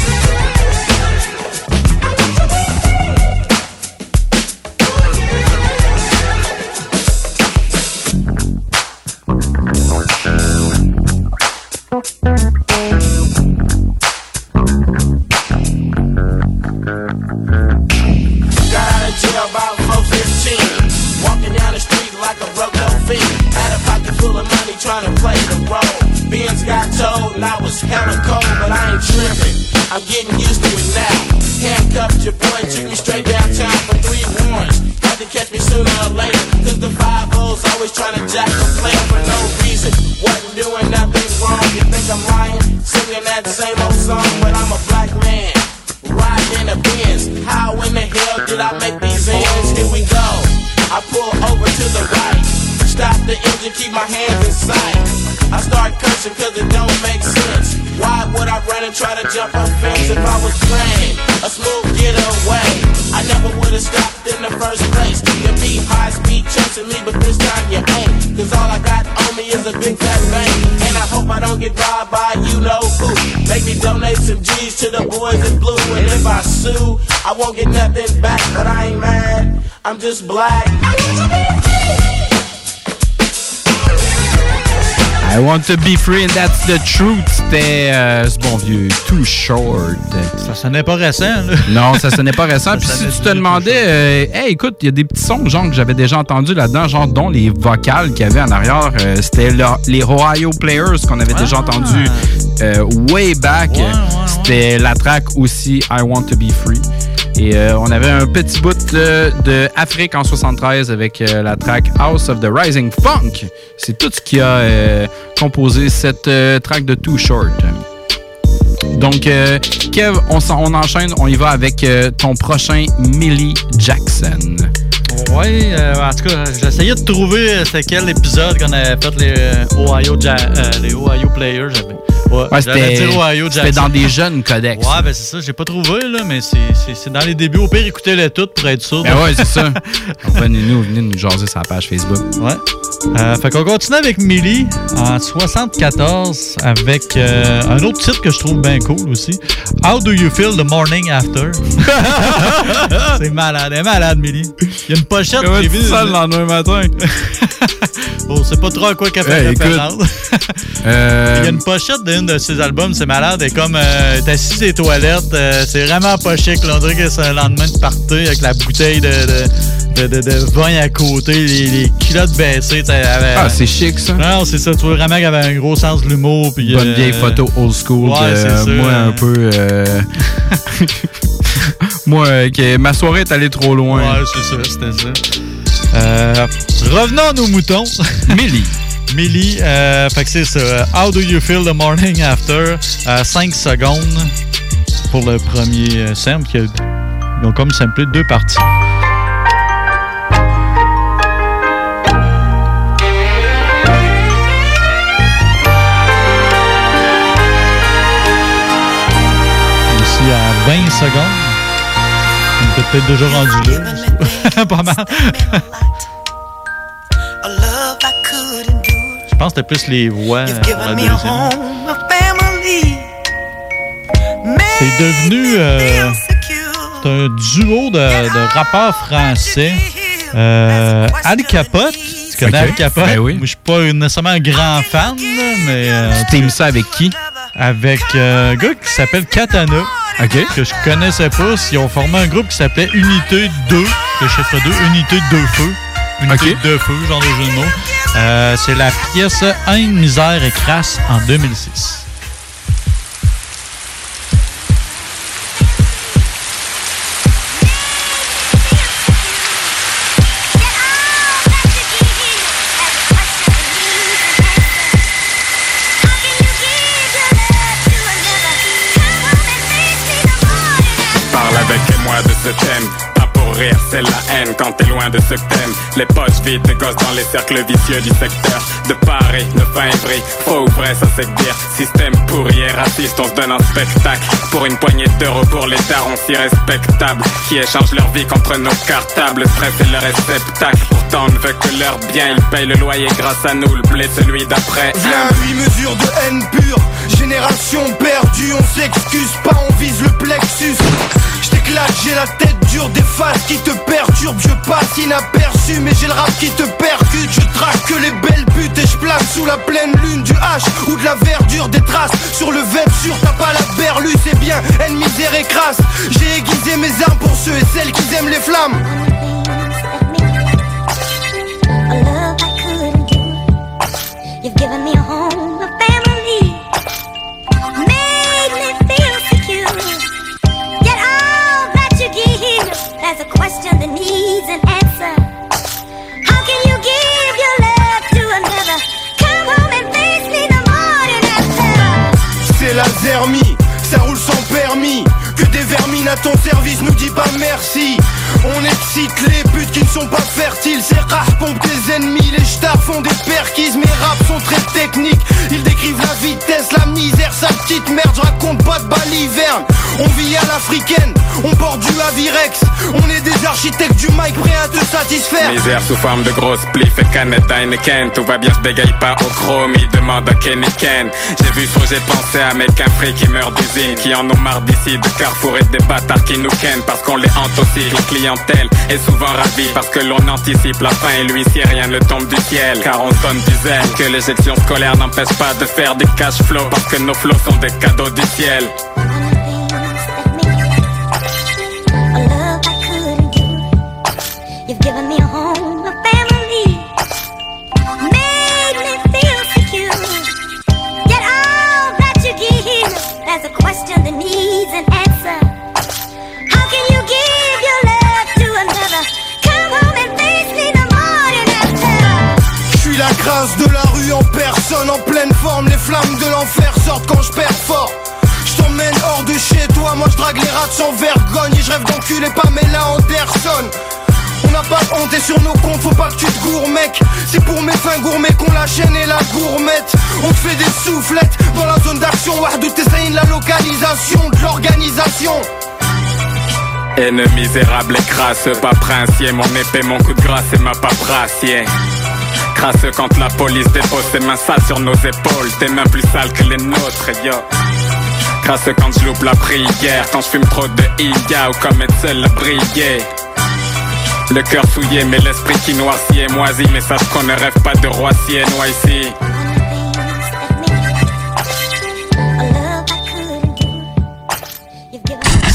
S34: Getting used to it now. Handcuffed your boy, took me straight downtown for three warrants. Had to catch me sooner or later. Cause the five O's always trying to jack the player for no reason. Wasn't doing nothing wrong. You think I'm lying? Singing that same old song, but I'm a black man. Riding a Benz. How in the hell did I make these ends? Here we go. I pull over to the right. Stop the engine, keep my hands in sight. I start cursing cause it don't make sense. Why would I run and try to jump a to the boys in blue. And if I sue, I won't get nothing back. But I ain't mad, I'm just black.
S2: I want to be free and that's the truth. C'était euh, ce bon vieux Too Short.
S3: Ça sonnait pas récent, là.
S2: Non, ça sonnait pas récent. Puis si tu te demandais, euh, hey, écoute, il y a des petits sons genre que j'avais déjà entendus là-dedans, genre dont les vocales qu'il y avait en arrière, euh, c'était le- les Ohio Players qu'on avait déjà entendu euh, way back. C'était la track aussi I Want to Be Free. Et euh, on avait un petit bout de, de Afrique en 73 avec euh, la track House of the Rising Funk. C'est tout ce qui a euh, composé cette euh, track de Too Short. Donc, euh, Kev, on, s'en- on enchaîne, on y va avec euh, ton prochain Millie Jackson.
S3: Ouais, euh, en tout cas, j'essayais de trouver euh, c'était quel épisode qu'on avait fait les euh, Ohio, Ja- euh, les Ohio Players. Ouais,
S2: c'était dans des jeunes codex.
S3: Ouais, ben c'est ça, j'ai pas trouvé, là, mais c'est- dans les débuts. Au pire, écoutez-les toutes pour être sûr.
S2: Ben ouais, c'est ça. *laughs* Venez-nous, venez nous jaser sur la page Facebook.
S3: Ouais. Euh, fait qu'on continue avec Millie en 74 avec euh, un autre titre que je trouve bien cool aussi. How do you feel the morning after? *laughs* c'est malade, elle est malade, Millie. Il y a une pochette
S2: Comment
S3: j'ai vu.
S2: sens le lendemain matin?
S3: bon, *laughs* c'est pas trop à quoi qu'elle fait
S2: Hey, écoute,
S3: référence.
S2: Euh,
S3: Il y a une pochette d'un de ses albums, c'est malade. Est comme, euh, t'es assis les toilettes. euh, c'est vraiment pas chic. Là. On dirait que c'est un lendemain de party avec la bouteille de, de, de, de- de vin à côté, les, les culottes baissées. avait-
S2: Ah, c'est chic, ça.
S3: Non, c'est ça. Tu vois vraiment qu'elle avait un gros sens de l'humour. puis,
S2: Bonne
S3: euh,
S2: vieille photo old school.
S3: Ouais,
S2: de
S3: c'est ça.
S2: Moi, un peu. euh, *laughs* *laughs* moi, euh, que ma soirée est allée trop loin.
S3: Ouais, c'est ça, c'était Euh, revenons à nos moutons. *laughs*
S2: Millie.
S3: Millie, euh, fait que c'est ça. How do you feel the morning after? 5 secondes pour le premier euh, sample. qui a- Ils ont comme samplé deux parties. Ici à 20 secondes. Peut-être déjà rendu là. *laughs* Pas mal. Je pense que c'était plus les voix pour la deuxième. C'est devenu euh, c'est un duo de, de rappeurs français. Euh, Al Capote. Tu connais. Al Capote?
S2: Ben oui.
S3: Moi, je suis pas nécessairement un grand fan, mais. euh,
S2: Tu t'es mis ça avec qui?
S3: Avec euh, un gars qui s'appelle Katana. Que je connaissais pas. Ils ont formé un groupe qui s'appelait Unité 2. Le chiffre 2. Unité 2 feux. Unité
S2: Ok.
S3: 2 feux, genre de jeu de mots. Euh, C'est la pièce Haine, misère et crasse en 2006.
S35: C'est la haine quand t'es loin de ce que t'aimes. Les poches vides, des gosses dans les cercles vicieux du secteur. De Paris, ne pas un prix. Faux ou vrai, ça c'est dire. Système pourri et raciste, on se donne un spectacle. Pour une poignée d'euros pour les darons si respectables. Qui échangent leur vie contre nos cartables. Le stress est le réceptacle. Pourtant, on ne veut que leur bien. Ils payent le loyer grâce à nous. Le blé, celui d'après.
S20: Viens, 8 mesures de haine pure, génération perdue, on s'excuse pas, on vise le plexus. Je t'éclate, j'ai la tête dure, des faces qui te perturbent, je passe inaperçu, mais j'ai le rap qui te percute, je traque que les belles putes et je place sous la pleine lune du H ou de la verdure, des traces sur le web sûr, t'as pas la berlue, c'est bien, haine, misère et crasse. J'ai aiguisé mes armes pour ceux et celles qui aiment les flammes. À ton service nous dis pas merci. On excite les putes qui ne sont pas fertiles. Ces rats pompent tes ennemis, les stars font des perquises Mes raps sont très techniques, ils décrivent la vitesse, la misère Sa petite merde, je raconte pas de baliverne On vit à l'africaine, on porte du Avirex. On est des architectes du mic prêts à te satisfaire.
S35: Misère sous forme de grosses pliff et canette Heineken. Tout va bien, je bégaye pas au chrome, il demande à Kenny Ken. J'ai vu trop, j'ai pensé à mes free qui meurent d'usine Qui en ont marre d'ici, de Carrefour et des qui nous kennent Parce qu'on les hante aussi, la clientèle est souvent ravie Parce que l'on anticipe la fin et lui si rien ne tombe du ciel. Car on donne du zèle, que les sections scolaires n'empêchent pas de faire des cash flow Parce que nos flows sont des cadeaux du ciel
S20: quand je perds fort. Je t'emmène hors de chez toi, moi je drague les rats sans vergogne. Et je rêve d'enculer Pamela Anderson. On n'a pas honte sur nos comptes, faut pas que tu te gourmes, mec. C'est pour mes fins gourmets qu'on la chaîne et la gourmette. On te fait des soufflettes dans la zone d'action. Wardou t'essayes la localisation de l'organisation.
S35: Haine misérable et crasse, pas princier Mon épée, mon coup de grâce et ma paprassier Crasse quand la police dépose ses mains sales sur nos épaules. Tes mains plus sales que les nôtres, yo. Crasse quand je loupe la prière. Quand je fume trop de Iga ou comme être seul à briller. Le cœur souillé mais l'esprit qui noircit et moisi. Mais sache qu'on ne rêve pas de roi siennois ici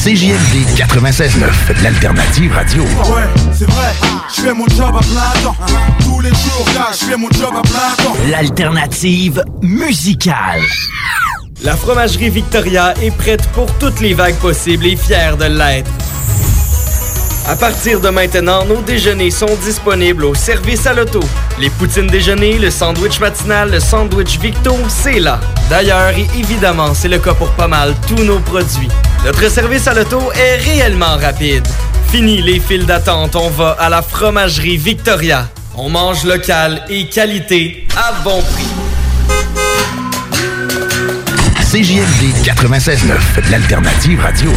S36: CJMD 96.9, l'alternative radio.
S32: Ouais, c'est vrai, je fais mon job à plein temps. Tous les jours, je fais mon job à plein temps.
S13: L'alternative musicale.
S37: La fromagerie Victoria est prête pour toutes les vagues possibles et fière de l'être. À partir de maintenant, nos déjeuners sont disponibles au service à l'auto. Les poutines déjeuner, le sandwich matinal, le sandwich Victo, c'est là. D'ailleurs, et évidemment, c'est le cas pour pas mal tous nos produits. Notre service à l'auto est réellement rapide. Fini les files d'attente, on va à la fromagerie Victoria. On mange local et qualité à bon prix.
S36: CJMD 96.9, l'alternative radio.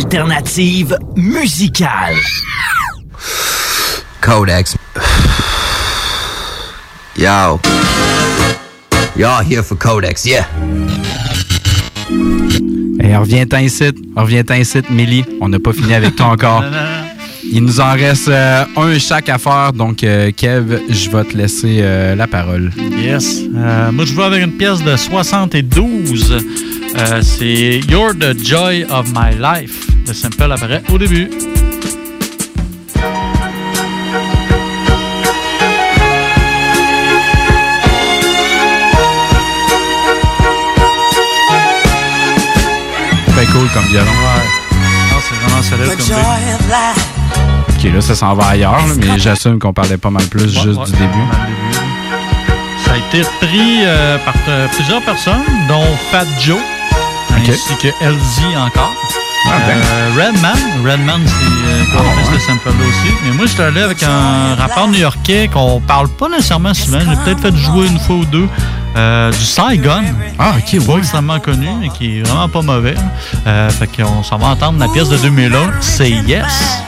S13: L'alternative musicale.
S38: Codex. Yo. Y'all here for Codex, yeah.
S2: Et reviens-t'en ici, reviens-t'en ici, Millie. On n'a pas fini avec toi *laughs* encore. Il nous en reste euh, un chaque à faire, donc euh, Kev, je vais te laisser euh, la parole.
S3: Yes. Euh, moi, je joue avec une pièce de 72. Euh, c'est You're the Joy of My Life. Le simple apparaît au début.
S2: Très cool comme violon.
S3: Ah, c'est vraiment solide comme beat.
S2: Ok, là, ça s'en va ailleurs, là, mais j'assume qu'on parlait pas mal plus juste
S3: ouais,
S2: du début.
S3: Ça a été repris euh, par euh, plusieurs personnes, dont Fat Joe, ainsi que LZ encore. Euh, Redman, Redman c'est euh, fait ce sample-là aussi. Mais moi, j'étais allé avec un rappeur new-yorkais qu'on parle pas nécessairement souvent. J'ai peut-être fait jouer une fois ou deux. euh, du Saigon.
S2: Ah, ok,
S3: Pas extrêmement connu, mais qui est vraiment pas mauvais. Euh, fait qu'on s'en va entendre la pièce de 2001, c'est Yes.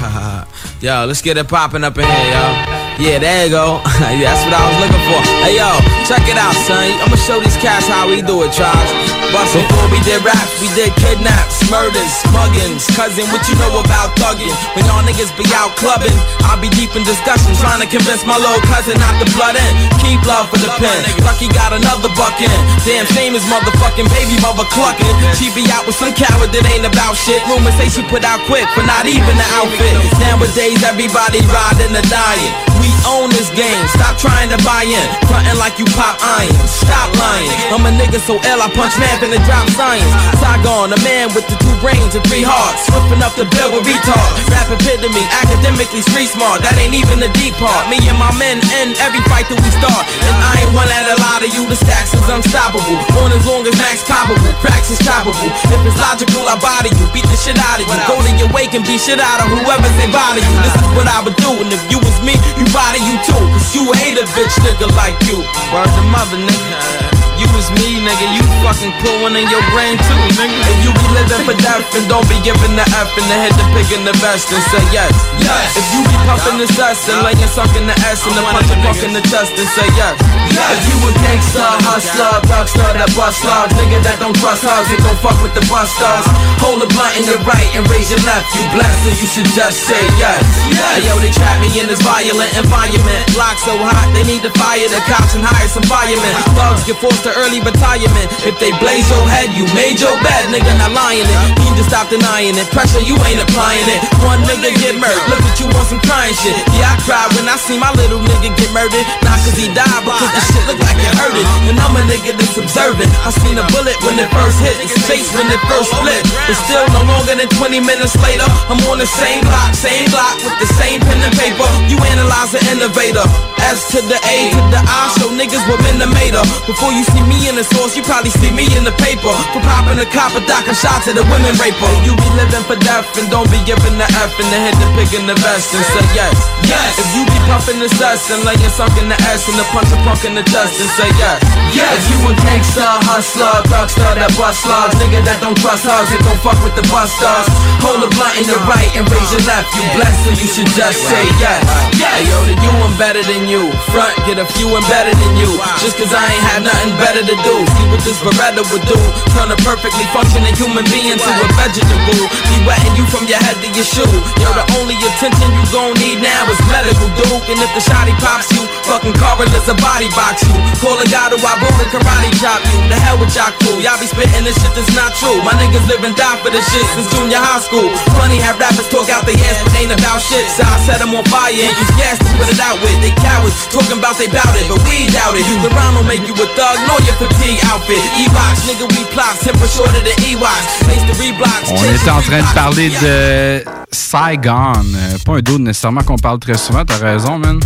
S3: *laughs*
S39: yo, let's get it popping up in here, yo. Yeah, there you go. yeah, *laughs* that's what I was looking for. Hey, yo, check it out, son. I'ma show these cats how we do it, Charles. But before we did raps, we did kidnaps, murders, muggings. Cousin, what you know about thugging? When y'all niggas be out clubbing, I'll be deep in discussion, trying to convince my little cousin not to blood in. Keep love for the pen. Lucky got another buck in. Damn shame his motherfucking baby mother clucking. She be out with some coward that ain't about shit. Rumors say she put out quick, but not even the outfit. Nowadays, everybody riding the dying. We own this game, stop trying to buy in. Frontin' like you pop iron, stop lying. I'm a nigga so ill, I punch man finna drop science. Saigon, a man with the two brains and three hearts. Whipping up the bill with retard. Rap epitome, academically street smart. That ain't even the deep part. Me and my men end every fight that we start. And I ain't one at a lot of you, the stacks is unstoppable. On as long as max probable, cracks is choppable. If it's logical, I body you, beat the shit out of you. Go to your wake and beat shit out of whoever say bother you. This is what I would do, and if you was me, you body you too. Cause you hate a bitch nigga like you. Word was a mother nigga. You was me, nigga. You fucking one in your brain too, nigga. And you be living for death and don't be giving the F and the head to pick in the vest and say yes. Yes. If you be pumping the cess and laying suck in the ass and the punch and in the chest and say yes. If you a gangster, hustler, rockstar, that bust slugs, nigga that don't trust hugs and don't fuck with the busters. Hold a blunt in your right and raise your left. You blessed, so you should just say yes. Hey, yo, they trap me in this violent environment. Block so hot, they need to fire the cops and hire some firemen. Thugs get forced to early retirement. If they blaze your head, you made your bed, nigga, not lying it. Mean to stop denying it. Pressure, you ain't applying it. One nigga get murdered. Look at you on some crying shit. Yeah, I cried when I see my little nigga get murdered. Not cause he died, but cause the shit look like it hurted. And I'm a nigga that's observant. I seen a bullet when it first hit. It's face when it first split. But still no longer than 20 minutes later. I'm on the same block, same block with the same pen and paper. You analyze the innovator. S to the A to the I, show niggas what men have made her. Before you see me in the source, you probably see me in the paper. For popping a cop copper, docking shots at a women raper. You be living for death and don't be giving the F in the head to picking the vest and say yes. Yes. If you be puffing the cess and laying sunk in the S and the punch a punk in the chest and say yes. Yes. If you a gangster, hustler, drugster, that bust slugs, nigga that don't trust hugs and don't fuck with the busters. Hold a blunt in the right and raise your left. You blessed, so you should just say yes. Yes. Yo, the you I'm better than you. Front, get a few and better than you. Just cause I ain't had nothing better to do. See what this Beretta would do. Turn a perfectly functioning human being to a vegetable. Be wetting you from your head to your shoe. Yo, the only attention you gon' need now is medical, dude. And if the shotty pops you, fucking Carl's a body box you. Call a guy to Wabu to karate chop you. The hell with y'all crew. Y'all be spitting this shit that's not true. My niggas live and die for this shit since junior high school. Funny have rappers talk out their ass, but ain't about shit. So I set them on fire and use gas to put it out with. They cowards talking about they bout it, but we doubt it. The round will make you a thug, know your fatigue outfit. E-Box, nigga, we plots, temper shorter than E-Wax. Place the reblocks.
S2: On était en train de parler de Saigon. Euh, Pas un dos nécessairement qu'on parle très souvent, t'as raison, man.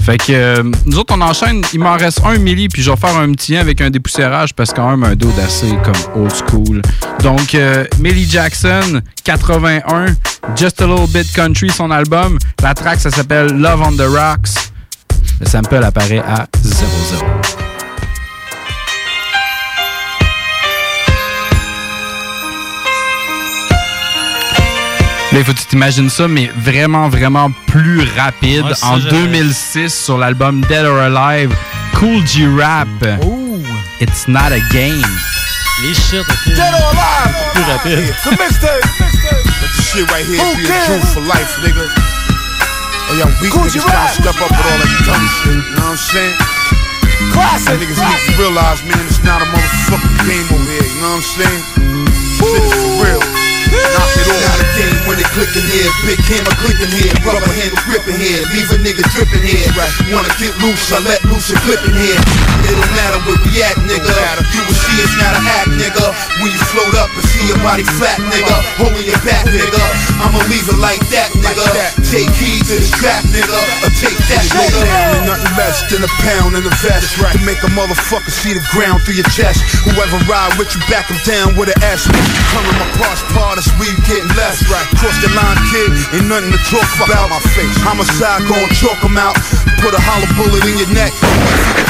S2: Fait que euh, nous autres, on enchaîne. Il m'en reste un milli, puis je vais faire un petit lien avec un dépoussiérage parce que quand même un dos d'assez comme old school. Donc, euh, Millie Jackson, 81, Just a Little Bit Country, son album. La track, ça s'appelle Love on the Rocks. Le sample apparaît à 0-0. Là, il faut que tu t'imagines ça, mais vraiment, vraiment plus rapide.
S3: Ouais,
S2: en
S3: j'avais-
S2: 2006, sur l'album Dead or Alive, Cool G Rap. It's not a game.
S3: Les shit, ok.
S9: Dead or alive.
S3: Plus rapide.
S9: It's a mixtape. Let the shit right here be truth for life, nigga. Oh, y'all weak
S3: Gucci
S9: niggas trying to step up with all that dumb shit. You know what I'm saying? Classic. Niggas need to realize, man, it's not a motherfucking game over here. You know what I'm saying? Shit is for real. Knock it off.
S7: Not a game when it clicking here, big hammer clicking here, rubber handle gripping here, leave a nigga dripping here. Wanna get loose, I let loose and clipping here. It don't matter where we at, nigga. You will see it's not an act, nigga. When you float up and see your body flat, nigga, holding your back, nigga. I'ma leave it like that, nigga. Take heed to the strap, nigga, or take that, nigga.
S9: down ain't nothing less than a pound in the vest Right. To make a motherfucker see the ground through your chest Whoever ride with you, back him down with an S Come in my cross part, where you getting less right? Cross the line, kid, ain't nothing to talk about. My face Homicide, gon' chalk him out. Put a hollow bullet in your neck.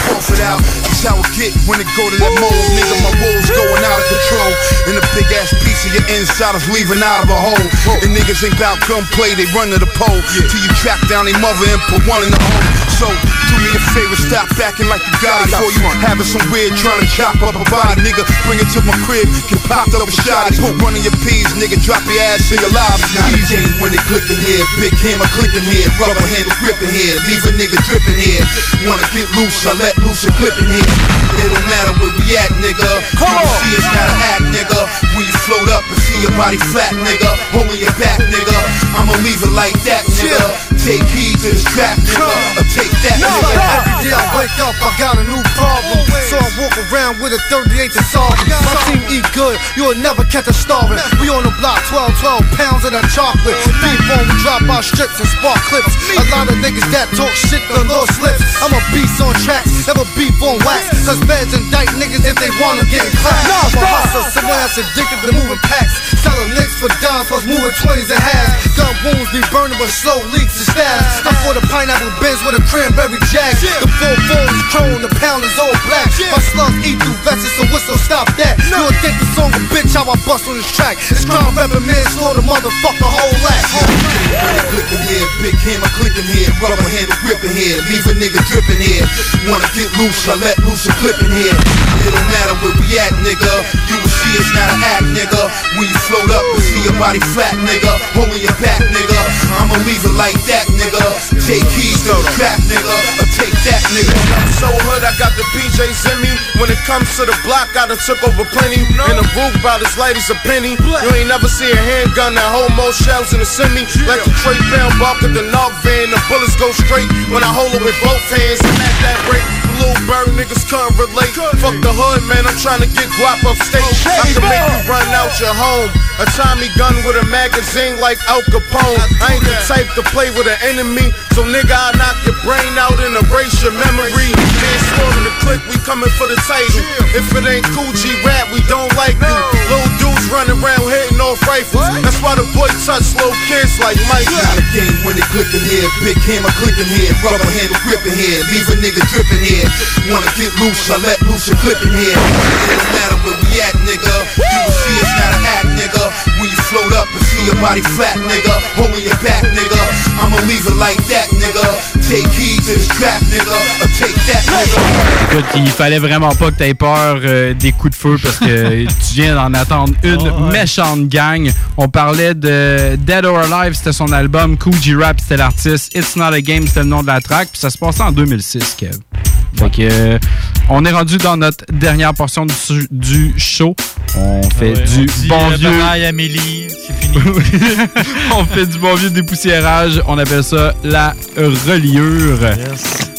S9: Cough it out, that's how it get when it go to that mold Nigga, my woes going out of control. And a big ass piece of your inside is leaving out of a hole. And niggas ain't bout gunplay, they run to the pole. Till you track down their mother and put one in the hole So, do me a favor, stop acting like you got it Before you having some weird trying to chop up a body Nigga, bring it to my crib, get popped up a shot Put one of your peas, nigga, drop your ass in your
S7: a game when it clicking here, big hammer clicking here, rubber handle gripping here, leave a nigga dripping here. Wanna get loose, I let loose and clipping here. It don't matter where we at, nigga. You will see it's not an act, nigga. When you float up and see your body flat, nigga, holding your back, nigga. I'ma leave it like that, nigga. Take heed to this trap, nigga, or take that,
S20: No,
S7: nigga.
S20: every day I wake up, I got a new problem. So I walk around with a 38 to solve it. My team eat good, you'll never catch us starving. We on the block, 12, 12 pounds of that chocolate. Beef on, we drop our strips and spark clips. A lot of niggas that talk shit, the little slips. I'm a beast on tracks, never beef on wax. Cause feds indict niggas if they wanna get clapped. No, I'm a hustler, someone that's addicted to moving packs. Selling licks for dimes, plus moving 20s and halves. Gun wounds be burning but slow leaks and stabs. I'm for the pineapple bins with a cranberry jack. The full four is chrome, the pound is all black. My slugs eat through vests, so whistle stop that. You would think the song a bitch how I bust on this track. It's crime rapping manslaughter, motherfucker, whole act.
S7: Clicking here, big hammer clicking here, rubber handle gripping here, leave a nigga dripping here. Wanna get loose, I let loose and clipping here. It don't matter where we at, nigga. You will see it's not an act, nigga. When you float up and see your body flat, nigga, holding your back, nigga. I'ma leave it like that, nigga. Take heed to the trap, nigga, or take that, nigga.
S9: I'm So hood, I got the PJs in me. When it comes to the block, I done took over plenty. In the booth, about as light as a penny. You ain't never see a
S32: handgun that hold more shells in a semi. Like a Trey Brown bark at the knock van. The bullets go straight when I hold it with both hands. And at that rate, little bird niggas can't relate. Fuck the hood, man. I'm trying to get guap upstate. Oh, I can make you run out your home. A Tommy gun with a magazine like Al Capone. I ain't the type to play with an enemy. So nigga, I knock your brain out and erase your memory. Man, sworn the click, we coming for the title. If it ain't Gucci rap, we don't like you. Little dudes running around hitting off rifles. That's why the boy touch little kids like Mike.
S40: Got a game when it clicking here, big hammer clicking here, rubber handle gripping here, leave a nigga dripping here. Wanna get loose, I let loose here. It don't matter where we at, nigga. You will see it's not an act, nigga. When you float up and see your body flat, nigga, holding your back, nigga. I'ma leave it like that, nigga. Take heed to this trap, nigga, or take that, nigga.
S2: Écoute, il fallait vraiment pas que tu aies peur euh, des coups de feu parce que *laughs* tu viens d'en attendre une méchante gang. On parlait de Dead or Alive, c'était son album. Cool G Rap, c'était l'artiste. It's Not a Game, c'était le nom de la track. Puis ça se passait en 2006, Kev. Fait que, euh, on est rendu dans notre dernière portion du, du show. On fait
S3: Ouais,
S2: du
S3: on dit,
S2: bon
S3: euh,
S2: vieux.
S3: bye-bye, Amélie, c'est fini. *laughs*
S2: on fait du bon vieux dépoussiérage. On appelle ça la reliure.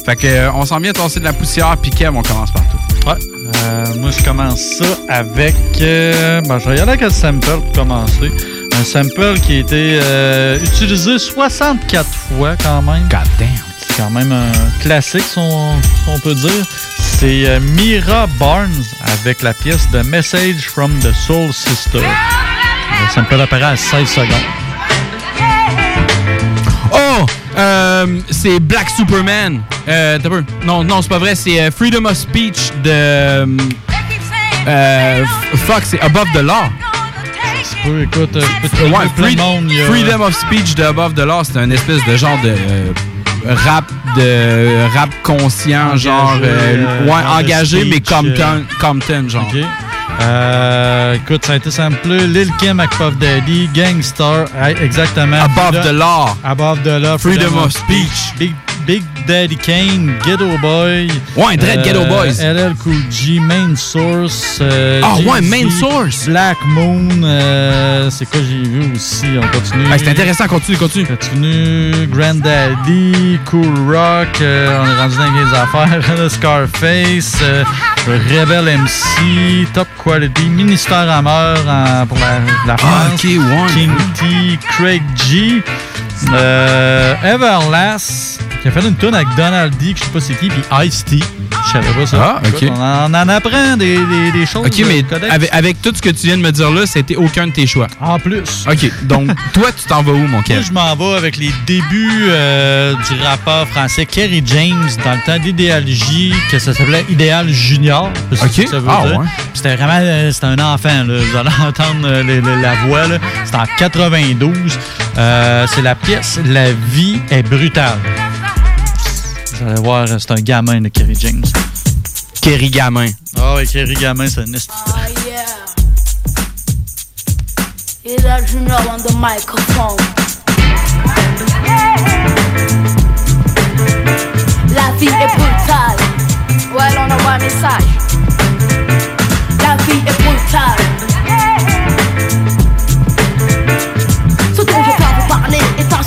S2: Fait que, euh, on s'en vient tasser de la poussière. Puis Kev, on commence par tout.
S3: Ouais. Euh, moi, je commence ça avec. euh, ben, je aller avec un sample pour commencer. Un sample qui a été euh, utilisé 64 fois quand même.
S2: God damn.
S3: C'est quand même un classique, si on, si on peut dire. C'est euh, Mira Barnes avec la pièce de Message from the Soul Sister. Le sample apparaît à 16 secondes.
S2: Oh! Euh, c'est Black Superman. Euh, t'as peu. Non, non, c'est pas vrai. C'est euh, Freedom of Speech de. euh, euh, fuck, c'est Above the Law.
S3: écoute, euh, je peux te
S2: Ouais, Free-
S3: monde. a-
S2: Freedom of Speech de Above the Law, c'est un espèce de genre de euh, rap de rap conscient,
S3: Engagé,
S2: genre euh,
S3: euh,
S2: ouais, engagé mais Compton, Compton genre.
S3: Euh, écoute, ça a été samplé. Lil Kim avec Puff Daddy, Gangstar, exactement.
S2: Above the Law.
S3: Above the Law.
S2: Freedom of Speech.
S3: Big, Big Daddy Kane, Ghetto Boy.
S2: Ouais, Dread Ghetto Boys.
S3: LL Cool G, Main Source. euh,
S2: Ah ouais, Main Source.
S3: Black Moon. euh, c'est quoi j'ai vu aussi? On continue.
S2: Ah, c'est intéressant, continue, continue.
S3: Continue. Granddaddy, Cool Rock. euh, on est rendu dans les affaires. *laughs* Scarface. euh, Rebel MC. Top Quality. Ministère en- pour la, la France.
S2: Ah, ok, ouais.
S3: King T. Craig G. Euh, Everlast. Qui a fait une tune avec Donald D. Que je sais pas c'est qui. Puis Ice-T. Je savais pas ça.
S2: Ah, ok.
S3: Écoute, On en, on en apprend des, des, des choses.
S2: Ok,
S3: euh,
S2: mais avec, avec tout ce que tu viens de me dire là, c'était aucun de tes choix.
S3: En plus.
S2: Ok, donc *laughs* toi, tu t'en vas où, mon
S3: Moi,
S2: Kev?
S3: je m'en vais avec les débuts euh, du rappeur français Kerry James dans le temps d'Idéal J, que ça s'appelait Idéal Junior.
S2: Ok.
S3: ce que ça veut
S2: Ah,
S3: dire.
S2: ouais.
S3: C'était vraiment euh, c'était un enfant. Là. Vous allez *laughs* entendre euh, la voix. C'était en 92. Euh, c'est la pièce La vie est brutale. Vous allez voir, c'est un gamin de Kerry James.
S2: Kerry Gamin.
S3: Ah ouais, Kerry Gamin, c'est un esti-
S41: Oh yeah. On the microphone. La vie est brutale. Ouais, on envoie un message. La vie est brutale.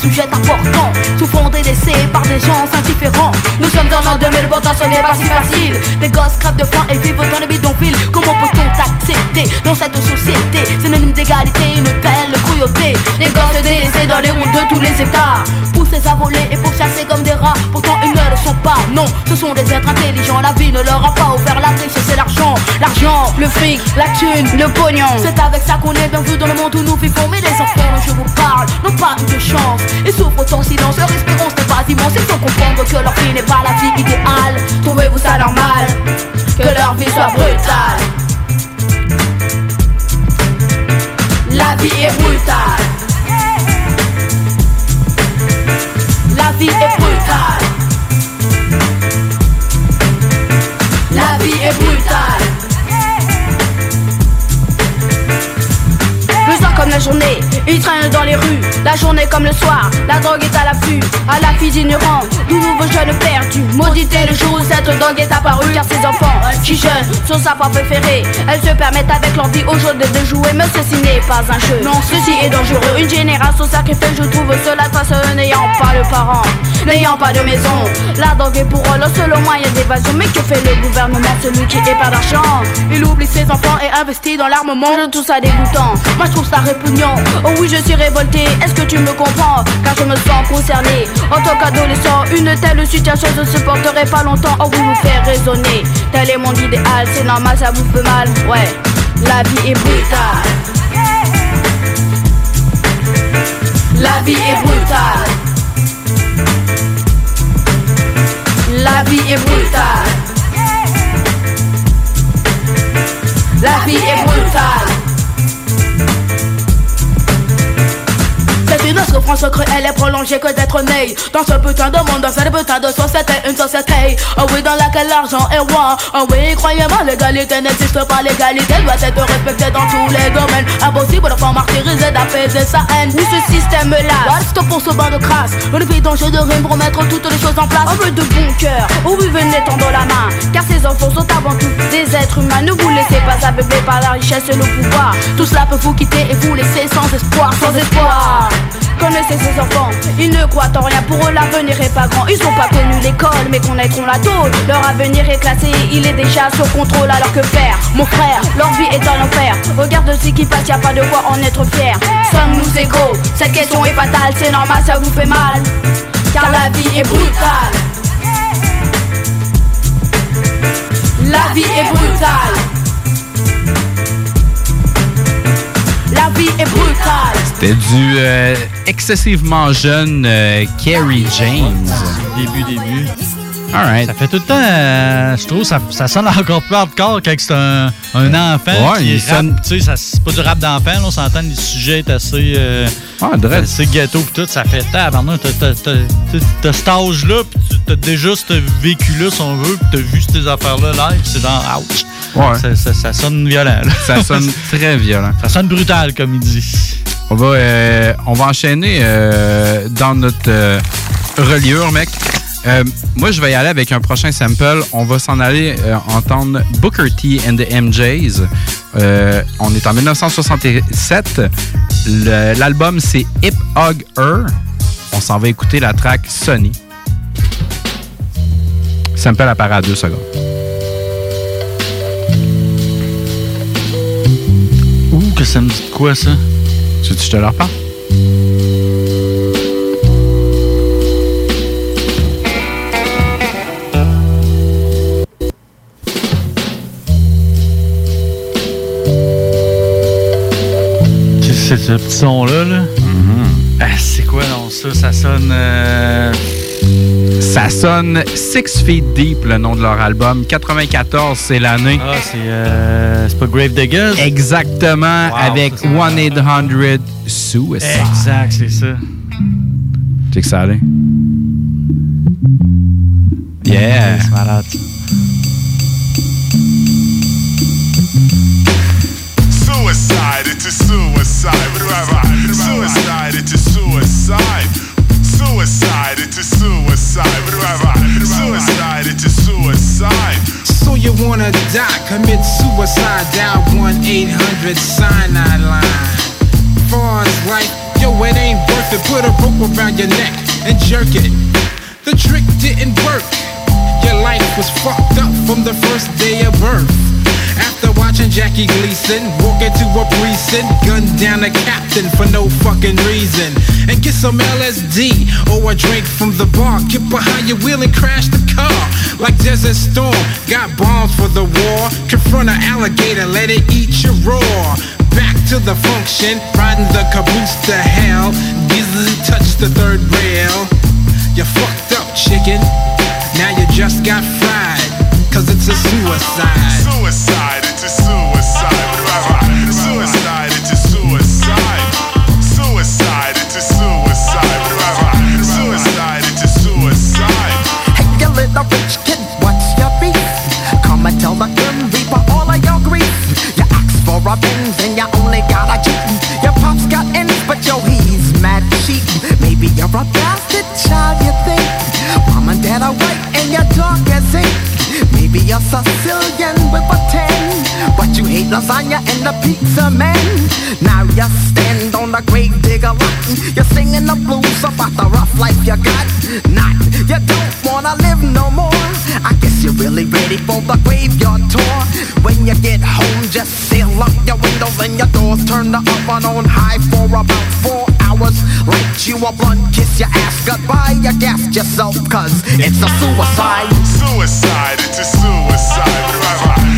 S41: Sujet important. Souvent délaissé par des gens indifférents. Nous sommes dans l'an 2000, pourtant ce n'est pas si facile. Des gosses crèvent de faim et vivent dans les bidonvilles. Comment peut-on accepter dans cette société? Synonyme d'égalité, une telle cruauté. Les gosses délaissés dans les routes de tous les états. Poussés à voler et pourchassés comme des rats. Pourtant ils ne le sont pas, non, ce sont des êtres intelligents. La vie ne leur a pas offert la richesse et l'argent. L'argent, le fric, la thune, le pognon. C'est avec ça qu'on est bien vu dans le monde où nous vivons. Mais les enfants dont je vous parle n'ont pas eu de chance. Ils souffrent en silence, leur espérance n'est pas immense. Il faut comprendre que leur vie n'est pas la vie idéale. Trouvez-vous ça normal que leur vie soit brutale? La vie est brutale. La vie est brutale. La vie est brutale. Comme la journée, ils traînent dans les rues. La journée comme le soir, la drogue est à l'affût. À la fille ignorante, nous nouveaux jeunes perdus. Maudité le jour où cette drogue est apparue, car ces enfants qui jeûnent sont sa voie préférée. Elles se permettent avec l'envie aujourd'hui de jouer, mais ceci n'est pas un jeu. Non, ceci est dangereux. Une génération sacrifiée, je trouve cela face n'ayant pas de parents, n'ayant pas de maison. La drogue est pour eux le seul moyen d'évasion. Mais que fait le gouvernement, celui qui est pas d'argent? Il oublie ses enfants et investit dans l'armement. Je trouve ça dégoûtant. Moi je trouve ça répugnant. Oh oui, je suis révolté. Est-ce que tu me comprends? Car je me sens concerné. En tant qu'adolescent, une telle situation ne se porterait pas longtemps. Oh, vous nous faire raisonner. Tel est mon idéal, c'est normal, ça vous fait mal. Ouais, la vie est brutale. La vie est brutale. La vie est brutale. La vie est brutale. Une autre France cruelle et prolongée que d'être née. Dans ce putain de monde, dans cette putain de société Une société, oh oui, dans laquelle l'argent est roi. Oh oui, croyez-moi, l'égalité n'existe pas. L'égalité doit être respectée dans tous les domaines. Impossible de martyriser, d'apaiser sa haine. Oui, ce système-là, reste pour ce bain de crasse. Une vie d'enjeu de rime pour mettre toutes les choses en place. Veut de bon cœur, oh oui, venez tendre la main? Car ces enfants sont avant tout des êtres humains. Ne vous laissez pas aveugler par la richesse et le pouvoir. Tout cela peut vous quitter et vous laisser sans espoir, sans espoir Connaissez ces enfants, ils ne croient en rien, pour eux l'avenir est pas grand. Ils ont pas connu l'école mais connaîtront la tôle Leur avenir est classé, il est déjà sous contrôle. Alors que faire, mon frère, leur vie est en enfer Regarde ce qui passe, y a pas de quoi en être fier. Sommes-nous égaux? Cette question est fatale, c'est normal, ça vous fait mal. Car la vie est brutale. La vie est brutale La vie est brutale
S2: C'était du euh, excessivement jeune euh, Kerry James.
S3: Début, début.
S2: Alright.
S3: Ça fait tout le temps, euh, je trouve, ça, ça sonne encore plus hardcore quand c'est un, un enfant
S2: Ouais,
S3: qui
S2: il sonne-
S3: Tu sais, ça- c'est pas du rap d'enfant, on s'entend, le sujet est assez... Euh,
S2: Ah,
S3: assez ghetto pis tout, ça fait tabarnak. T'as, cet âge-là, pis t'as déjà ce vécu-là, si on veut, pis t'as vu ces affaires-là live, c'est genre, ouch.
S2: Ouais.
S3: Ça, ça- ça sonne violent, là.
S2: Ça sonne *laughs* très violent.
S3: Ça sonne brutal, comme il dit.
S2: On va, euh, on va enchaîner euh, dans notre euh, reliure, mec. Euh, moi, je vais y aller avec un prochain sample. On va s'en aller euh, entendre Booker T and the MJs. Euh, on est en 1967. Le- L'album, c'est Hip Hog Her. On s'en va écouter la track Sonny. Sample apparaît à deux secondes.
S3: Ouh, que ça me dit de quoi, ça?
S2: Tu veux que je te le reparle?
S3: C'est ce petit son-là, là? Ah, c'est quoi, non, ça? Ça sonne... euh,
S2: Ça sonne Six Feet Deep, le nom de leur album. 94, c'est l'année.
S3: Ah, c'est euh, c'est pas Grave Diggers?
S2: Exactement,
S3: Wow,
S2: avec
S3: ça, c'est
S2: 1-800 Suicide.
S3: Exact, c'est ça.
S2: Tu sais que ça allait? Yeah.
S3: C'est malade.
S32: Suicide, it's a suicide. Suicide, it's a suicide. Suicide, it's a suicide. Suicide, it's a suicide.
S42: So you wanna die, commit suicide, dial 1-800 cyanide line. Far as life, yo, it ain't worth it. Put a rope around your neck and jerk it. The trick didn't work. Your life was fucked up from the first day of birth. After watching Jackie Gleason walk into a precinct, gun down a captain for no fucking reason. And get some LSD or a drink from the bar. Get behind your wheel and crash the car. Like Desert Storm, got bombs for the war. Confront an alligator, let it eat your raw. Back to the function, riding the caboose to hell. Easily touch the third rail. You fucked up, chicken. Now you just got fried. Cause it's a suicide.
S32: Suicide, it's a suicide. Suicide, it's a suicide. Suicide, it's a suicide. Suicide, it's a suicide.
S43: Hey, you little rich kid, what's your beef? Come and tell the Grim Reaper all of your grief. You asked for a Benz and you only got a Jeep. Your pops got ends, but yo, he's mad cheating. Maybe you're a bastard child, you think. Mom and dad are white and you're dark as ink. Yes, I still with a hate lasagna and the pizza man. Now you stand on the grave digger lot. You're singing the blues about the rough life you got. Not, you don't wanna live no more. I guess you're really ready for the graveyard tour. When you get home, just seal up your windows and your doors. Turn the oven on high for about four hours. Light you a blunt, kiss your ass goodbye. You gas yourself, cause it's a suicide.
S44: Suicide, it's a suicide. Suicide,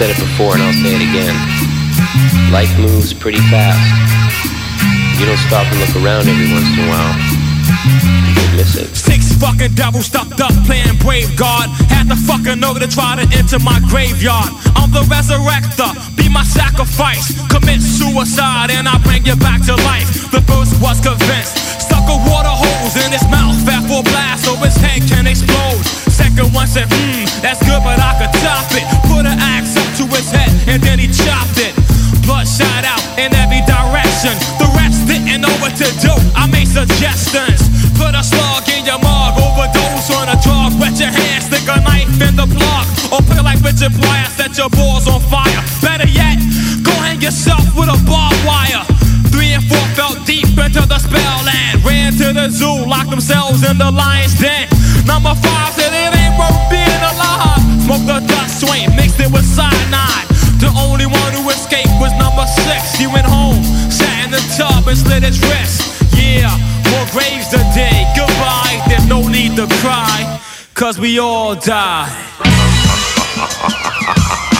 S45: said it before and I'll say it again. Life moves pretty fast. You don't stop and look around every once in a while. You.
S46: Six fucking devils stuffed up playing brave guard. Had to fucking know to try to enter my graveyard. I'm the resurrector, be my sacrifice. Commit suicide and I bring you back to life. The first was convinced. Stuck a water hose in his mouth, fat for blast so his head can explode. Second one said, hmm, that's good, but I could top it. Put an axe up to his head and then he chopped it. Blood shot out in every direction. The rest didn't know what to do. I made suggestions. Put a slug in your mug, overdose on a drug. Wet your hands, stick a knife in the plug. Or play like Richard Pryor, set your balls on fire. Better yet, go hang yourself with a barbed wire. Three and four fell deep into the spell land. Ran to the zoo, locked themselves in the lion's den. Number five said it He went home, sat in the tub and slit his wrist. Yeah, more graves today. Goodbye, there's no need to cry. Cause we all die. *laughs*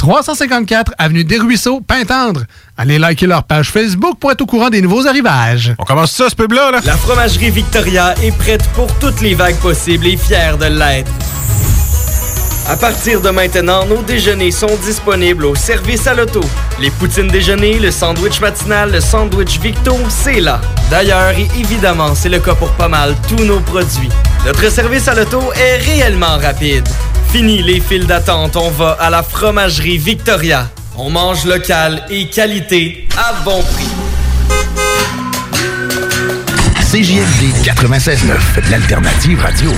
S47: 354 Avenue des Ruisseaux, Pintendre. Allez liker leur page Facebook pour être au courant des nouveaux arrivages.
S42: On commence ça, ce pub-là, là?
S37: La fromagerie Victoria est prête pour toutes les vagues possibles et fière de l'être. À partir de maintenant, nos déjeuners sont disponibles au service à l'auto. Les poutines déjeuner, le sandwich matinal, le sandwich Victo, c'est là. D'ailleurs, et évidemment, c'est le cas pour pas mal tous nos produits. Notre service à l'auto est réellement rapide. Fini les files d'attente, on va à la fromagerie Victoria. On mange local et qualité à bon prix.
S36: CJMD 96.9, l'alternative radio.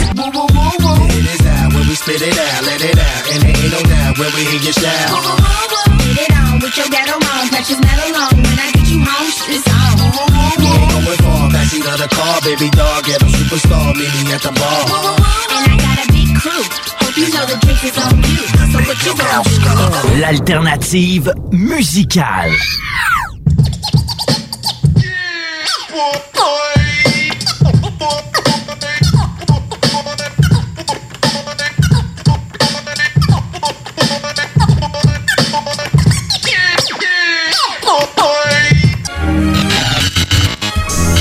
S13: L'alternative musicale.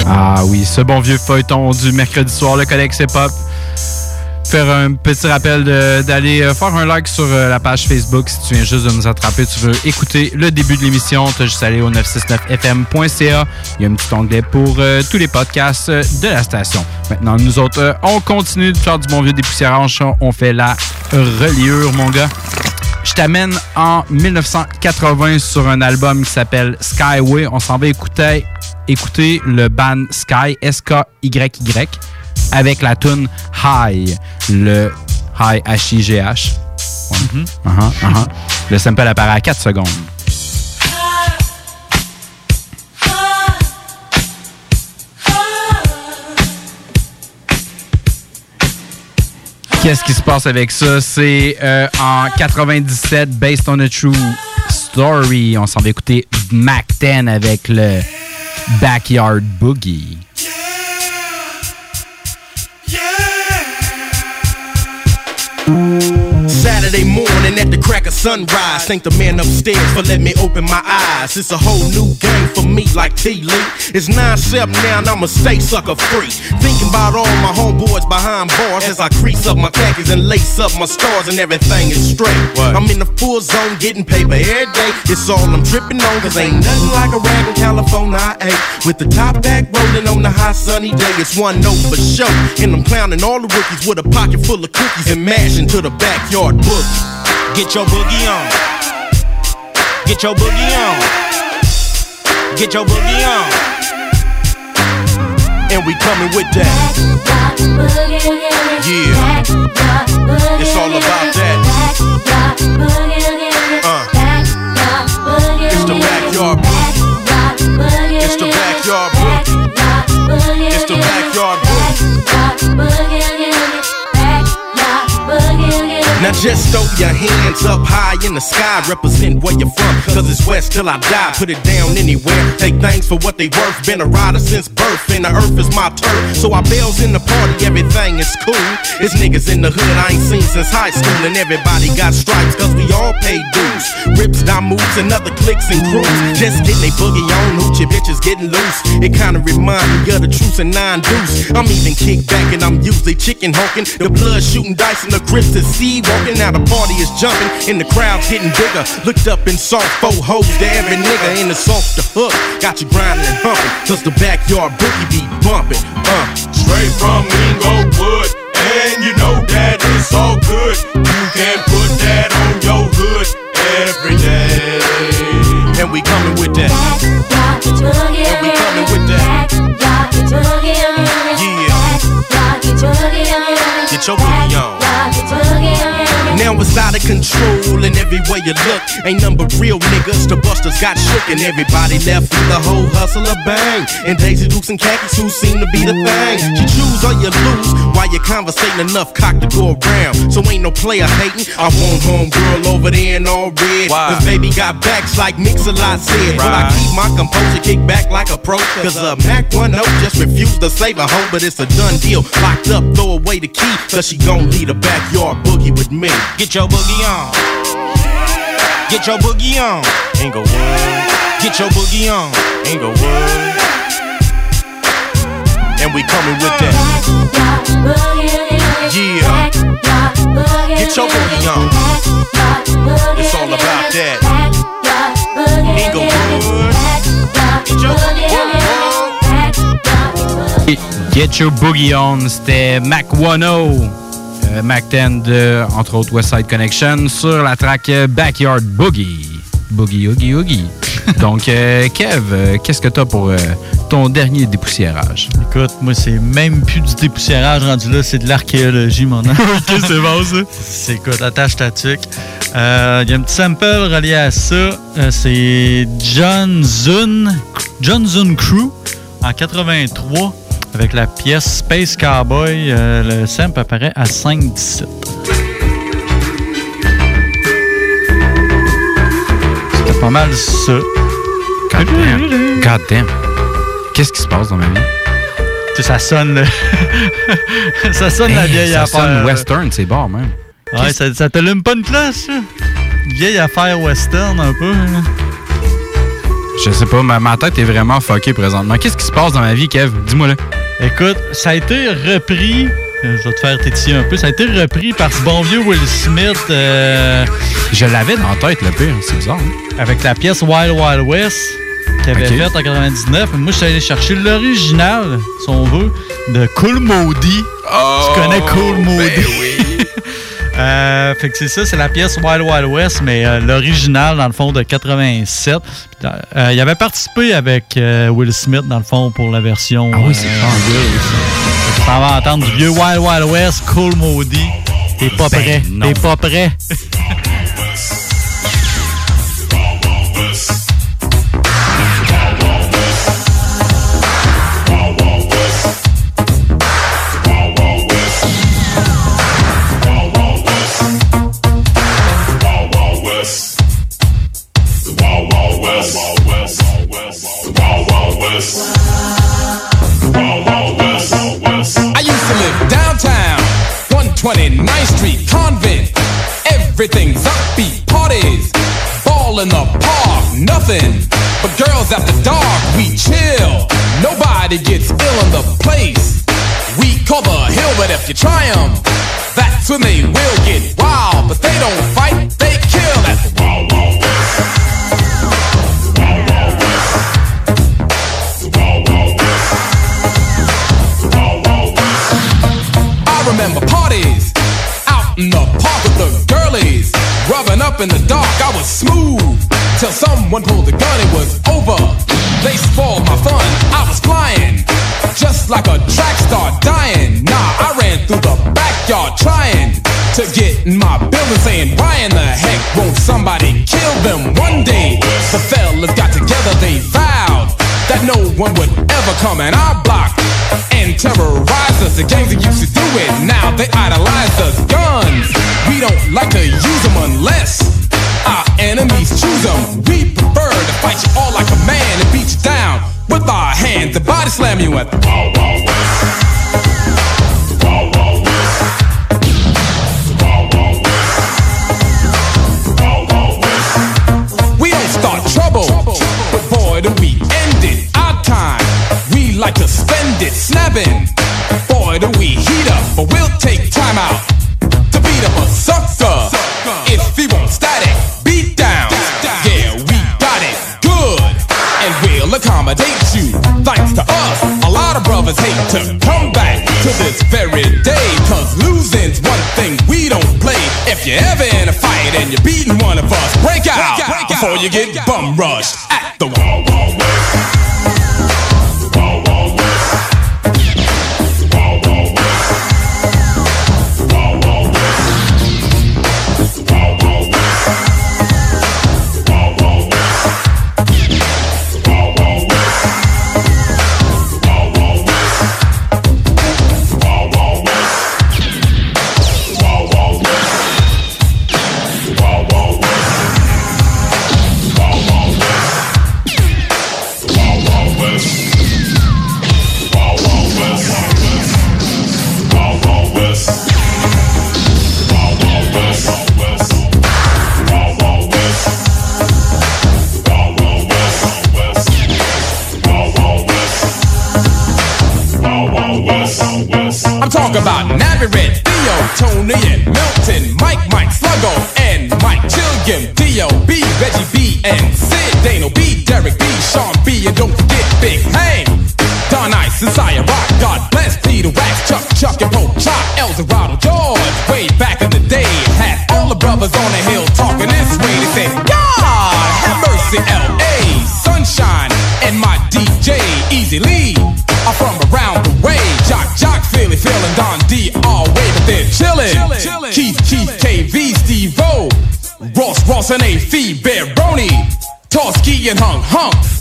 S2: Ah oui, ce bon vieux feuilleton du mercredi soir, le collègue Hip Hop. Faire un petit rappel d'aller euh, faire un like sur euh, la page Facebook si tu viens juste de nous attraper. Tu veux écouter le début de l'émission, tu as juste à aller au 969fm.ca. Il y a un petit onglet pour euh, tous les podcasts de la station. Maintenant, nous autres, on continue de faire du bon vieux dépoussiérage. On fait la reliure, mon gars. Je t'amène en 1980 sur un album qui s'appelle Skyway. On s'en va écouter, écouter le band Sky, S-K-Y-Y, avec la tune High, le High H-I-G-H. Ouais. Uh-huh, uh-huh. Le sample apparaît à 4 secondes. Qu'est-ce qui se passe avec ça? C'est euh, en 97, Based on a True Story. On s'en va écouter Mac 10 avec le Backyard Boogie.
S19: Saturday morning at the crack of sunrise. Thank the man upstairs for letting me open my eyes. It's a whole new game for me, like T Lee. It's 9 7 now, and I'ma stay sucker free. Thinking about all my homeboys behind bars as I crease up my khakis and lace up my stars, and everything is straight. I'm in the full zone getting paper every day. It's all I'm tripping on, cause ain't nothing like a rag in California I ate. With the top back rolling on the hot sunny day, it's one note for show. And I'm clowning all the rookies with a pocket full of cookies and mashing to the backyard boogie. Get your boogie on. Get your boogie on. Get your boogie on. And we coming with that. Yeah. It's all about that. Uh. It's the backyard boogie. It's the backyard boogie. It's the backyard Now just throw your hands up high in the sky, represent where you're from. Cause it's west till I die, put it down anywhere. Take things for what they worth. Been a rider since birth, and the earth is my turf. So I bells in the party, everything is cool. It's niggas in the hood I ain't seen since high school, and everybody got stripes, cause we all pay dues. Rips, down moves, and other clicks and crews. Just getting they boogie on, hoochie bitches getting loose. It kinda remind me of the truce and nine deuce. I'm even kick back, and I'm usually chicken honking. The blood shooting dice, and the grips to see walking. Now the party is jumping, and the crowd's getting bigger. Looked up and saw four hoes to every nigga, in the off the hook. Got you grinding and humping, cause the backyard boogie be bumping. Uh.
S5: Straight from Inglewood, and you know that it's all good. You can put that on your hood every day.
S19: And we coming with that. Now it's out of control and every way you look. Ain't number real niggas. The busters got shook and everybody left with the whole hustle of bang. And Daisy Dukes and khakis who seem to be the thing. You choose or you lose while you're conversating enough cock to go around. So ain't no player hating. I want home girl over there in all red. Cause baby got backs like Mix-a-Lot said. But I keep my composure, kick back like a pro. Cause a Mac 1 just refused to save a hoe, but it's a done deal. Locked up, throw away the key. Cause she gon' lead a backyard boogie with me.
S5: Get your boogie on. Get your boogie on.
S19: Inglewood.
S5: Get your boogie on.
S19: Inglewood. And we coming with that. Yeah. Get your boogie on. It's all about that. Inglewood. Get your
S2: Get Boogie On, c'était Mac 10, euh, Mac 10 de, entre autres, West Side Connection, sur la track euh, Backyard Boogie. Boogie, Oogie, Oogie. *laughs* Donc, euh, Kev, euh, qu'est-ce que t'as pour euh, ton dernier dépoussiérage?
S3: Écoute, moi, c'est même plus du dépoussiérage rendu là, c'est de l'archéologie, mon *laughs*
S2: ok, c'est bon, ça.
S3: C'est écoute, attache ta tuque. Euh, Il y a un petit sample relié à ça. Euh, c'est John Zun, John Zun Crew en 83 avec la pièce Space Cowboy. Euh, le sample apparaît à 5,17. C'était pas mal ça.
S2: God damn. God damn. Qu'est-ce qui se passe dans ma vie?
S3: Tu sais, ça sonne. *laughs* ça sonne la vieille
S2: ça
S3: affaire.
S2: sonne western, c'est bon, même.
S3: Ouais, ça, ça t'allume pas une place, ça? Vieille affaire western, un peu. hein.
S2: Je sais pas, ma, ma tête est vraiment fuckée présentement. Qu'est-ce qui se passe dans ma vie, Kev? Dis-moi là.
S3: Écoute, ça a été repris. euh, Je vais te faire tétiller un peu. Ça a été repris par ce bon vieux Will Smith. euh,
S2: Je l'avais dans la tête, le pire. C'est bizarre. hein?
S3: Avec la pièce Wild Wild West qu'il avait
S2: Ok.
S3: faite en 99. Mais Moi, je suis allé chercher l'original, si on veut, de Cool Maudit. tu connais Cool Maudit? Euh, fait que c'est ça, c'est la pièce Wild Wild West, mais euh, l'original, dans le fond, de 87. Puis, euh, il avait participé avec euh, Will Smith, dans le fond, pour la version. Ah oui, c'est Tu t'en vas entendre du vieux Wild Wild West, Cool Maudit. T'es pas
S2: Ben
S3: prêt. T'es pas prêt. *laughs*
S9: 129th Street, convent. Everything's upbeat, parties, ball in the park, nothing but girls after dark. We chill, nobody gets ill in the place. We call the hill, but if you try 'em, that's when they will get wild. But they don't fight, they someone pulled the gun. It was over. They spoiled my fun. I was flying just like a track star dying. Nah, I ran through the backyard trying to get in my building, saying, Why in the heck won't somebody kill them one day? The fellas got together, they vowed that no one would ever come in our block and terrorize us. The gangs that used to do it, now they idolize us. Guns, we don't like to use them unless our enemies choose them. Fight you all like a man and beat you down with our hands and body slam you at the wall, wall, west. We don't start trouble, but boy, do we end it. Our time, we like to spend it snapping. Boy, do we heat up, but we'll take time out brothers hate to come back to this very day. Cause losing's one thing we don't play. If you're ever in a fight and you're beating one of us, break out before you get bum rushed at the wall.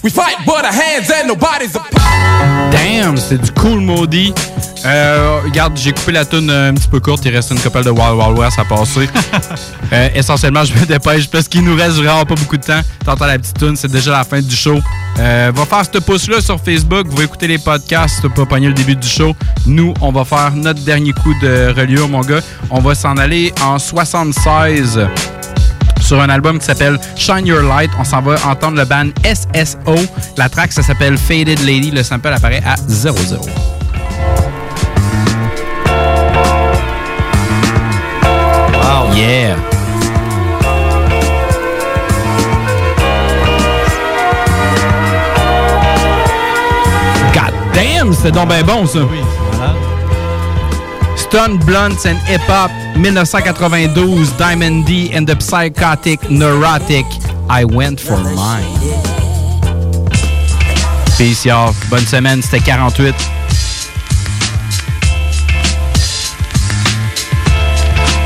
S9: We fight but our hands and nobody's a
S2: Damn, c'est du cool maudit. Euh, regarde, j'ai coupé la tune un petit peu courte. Il reste une couple de Wild Wild West à passer. *laughs* Euh, essentiellement, je me dépêche parce qu'il nous reste vraiment pas beaucoup de temps. T'entends la petite tune, c'est déjà la fin du show. Euh, va faire ce pouce-là sur Facebook. Vous écouter les podcasts si t'as pas pogné le début du show. Nous, on va faire notre dernier coup de reliure, mon gars. On va s'en aller en 76 sur un album qui s'appelle Shine Your Light. On s'en va entendre le band SSO. La track, ça s'appelle Faded Lady. Le sample apparaît à 0-0.
S3: Wow.
S2: Yeah. God damn, c'était donc bon, ça.
S3: C'est.
S2: Stone Blunts and Hip Hop 1992 Diamond D and the Psychotic Neurotic I Went for Mine. Peace y'all. Bonne semaine, c'était 48.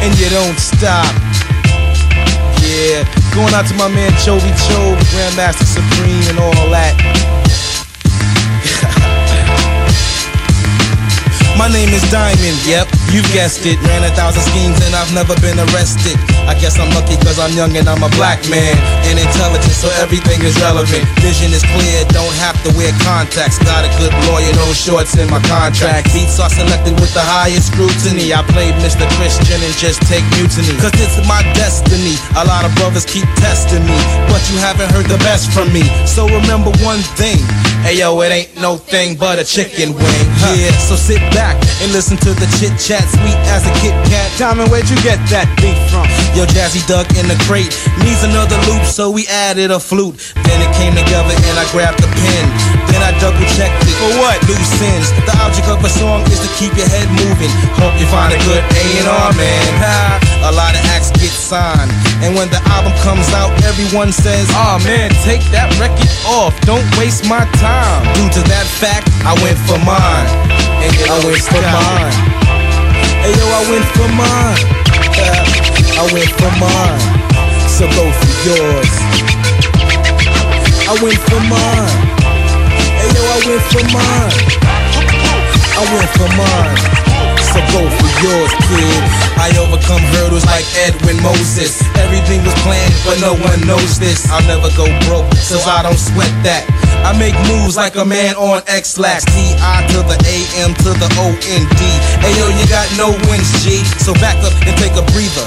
S19: and you don't stop. Yeah, going out to my man Chovy Cho, Grandmaster Supreme, and all that. *laughs* My name is Diamond, yep, you guessed it. Ran a thousand schemes and I've never been arrested. I guess I'm lucky cause I'm young and I'm a black man. And intelligent, so everything is relevant. Vision is clear, don't have to wear contacts. Got a good lawyer, no shorts in my contract. Beats are selected with the highest scrutiny. I played Mr. Christian and just take mutiny. Cause it's my destiny. A lot of brothers keep testing me, but you haven't heard the best from me. So remember one thing. Hey yo, it ain't no thing but a chicken wing. Yeah, so sit back and listen to the chit chat, sweet as a Kit Kat. Diamond, where'd you get that beat from? Yo, Jazzy Duck in the crate needs another loop, so we added a flute. Then it came together and I grabbed the pen. Then I double checked it. For what? Loose ends. The object of a song is to keep your head moving. Hope you find a good A&R, man. Ha, a lot of acts get signed. And when the album comes out, everyone says, Oh man, take that record off. Don't waste my time. Due to that fact, I went for mine. And I went for mine. Hey yo, I went for mine. I went for mine. So go for yours. I went for mine. Hey yo, I went for mine. I went for mine. So go for yours, kid. I overcome hurdles like Edwin Moses. Everything was planned, but no one knows this. I'll never go broke, so I don't sweat that. I make moves like a man on X-Lax. T-I to the A-M to the O-N-D. Hey yo, you got no wins, G. So back up and take a breather.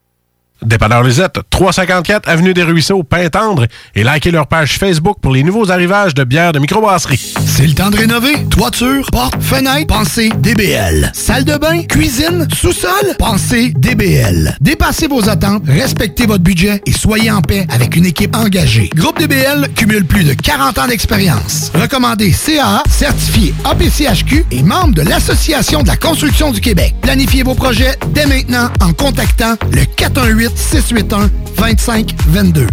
S48: Dépanneur Lisette, 354 Avenue des Ruisseaux, Pintendre, et likez leur page Facebook pour les nouveaux arrivages de bières de microbrasserie.
S49: C'est le temps de rénover. Toiture, porte, fenêtre, pensez DBL. Salle de bain, cuisine, sous-sol, pensez DBL. Dépassez vos attentes, respectez votre budget et soyez en paix avec une équipe engagée. Groupe DBL cumule plus de 40 ans d'expérience. Recommandé CAA, certifié APCHQ et membre de l'Association de la construction du Québec. Planifiez vos projets dès maintenant en contactant le 418 681 2522.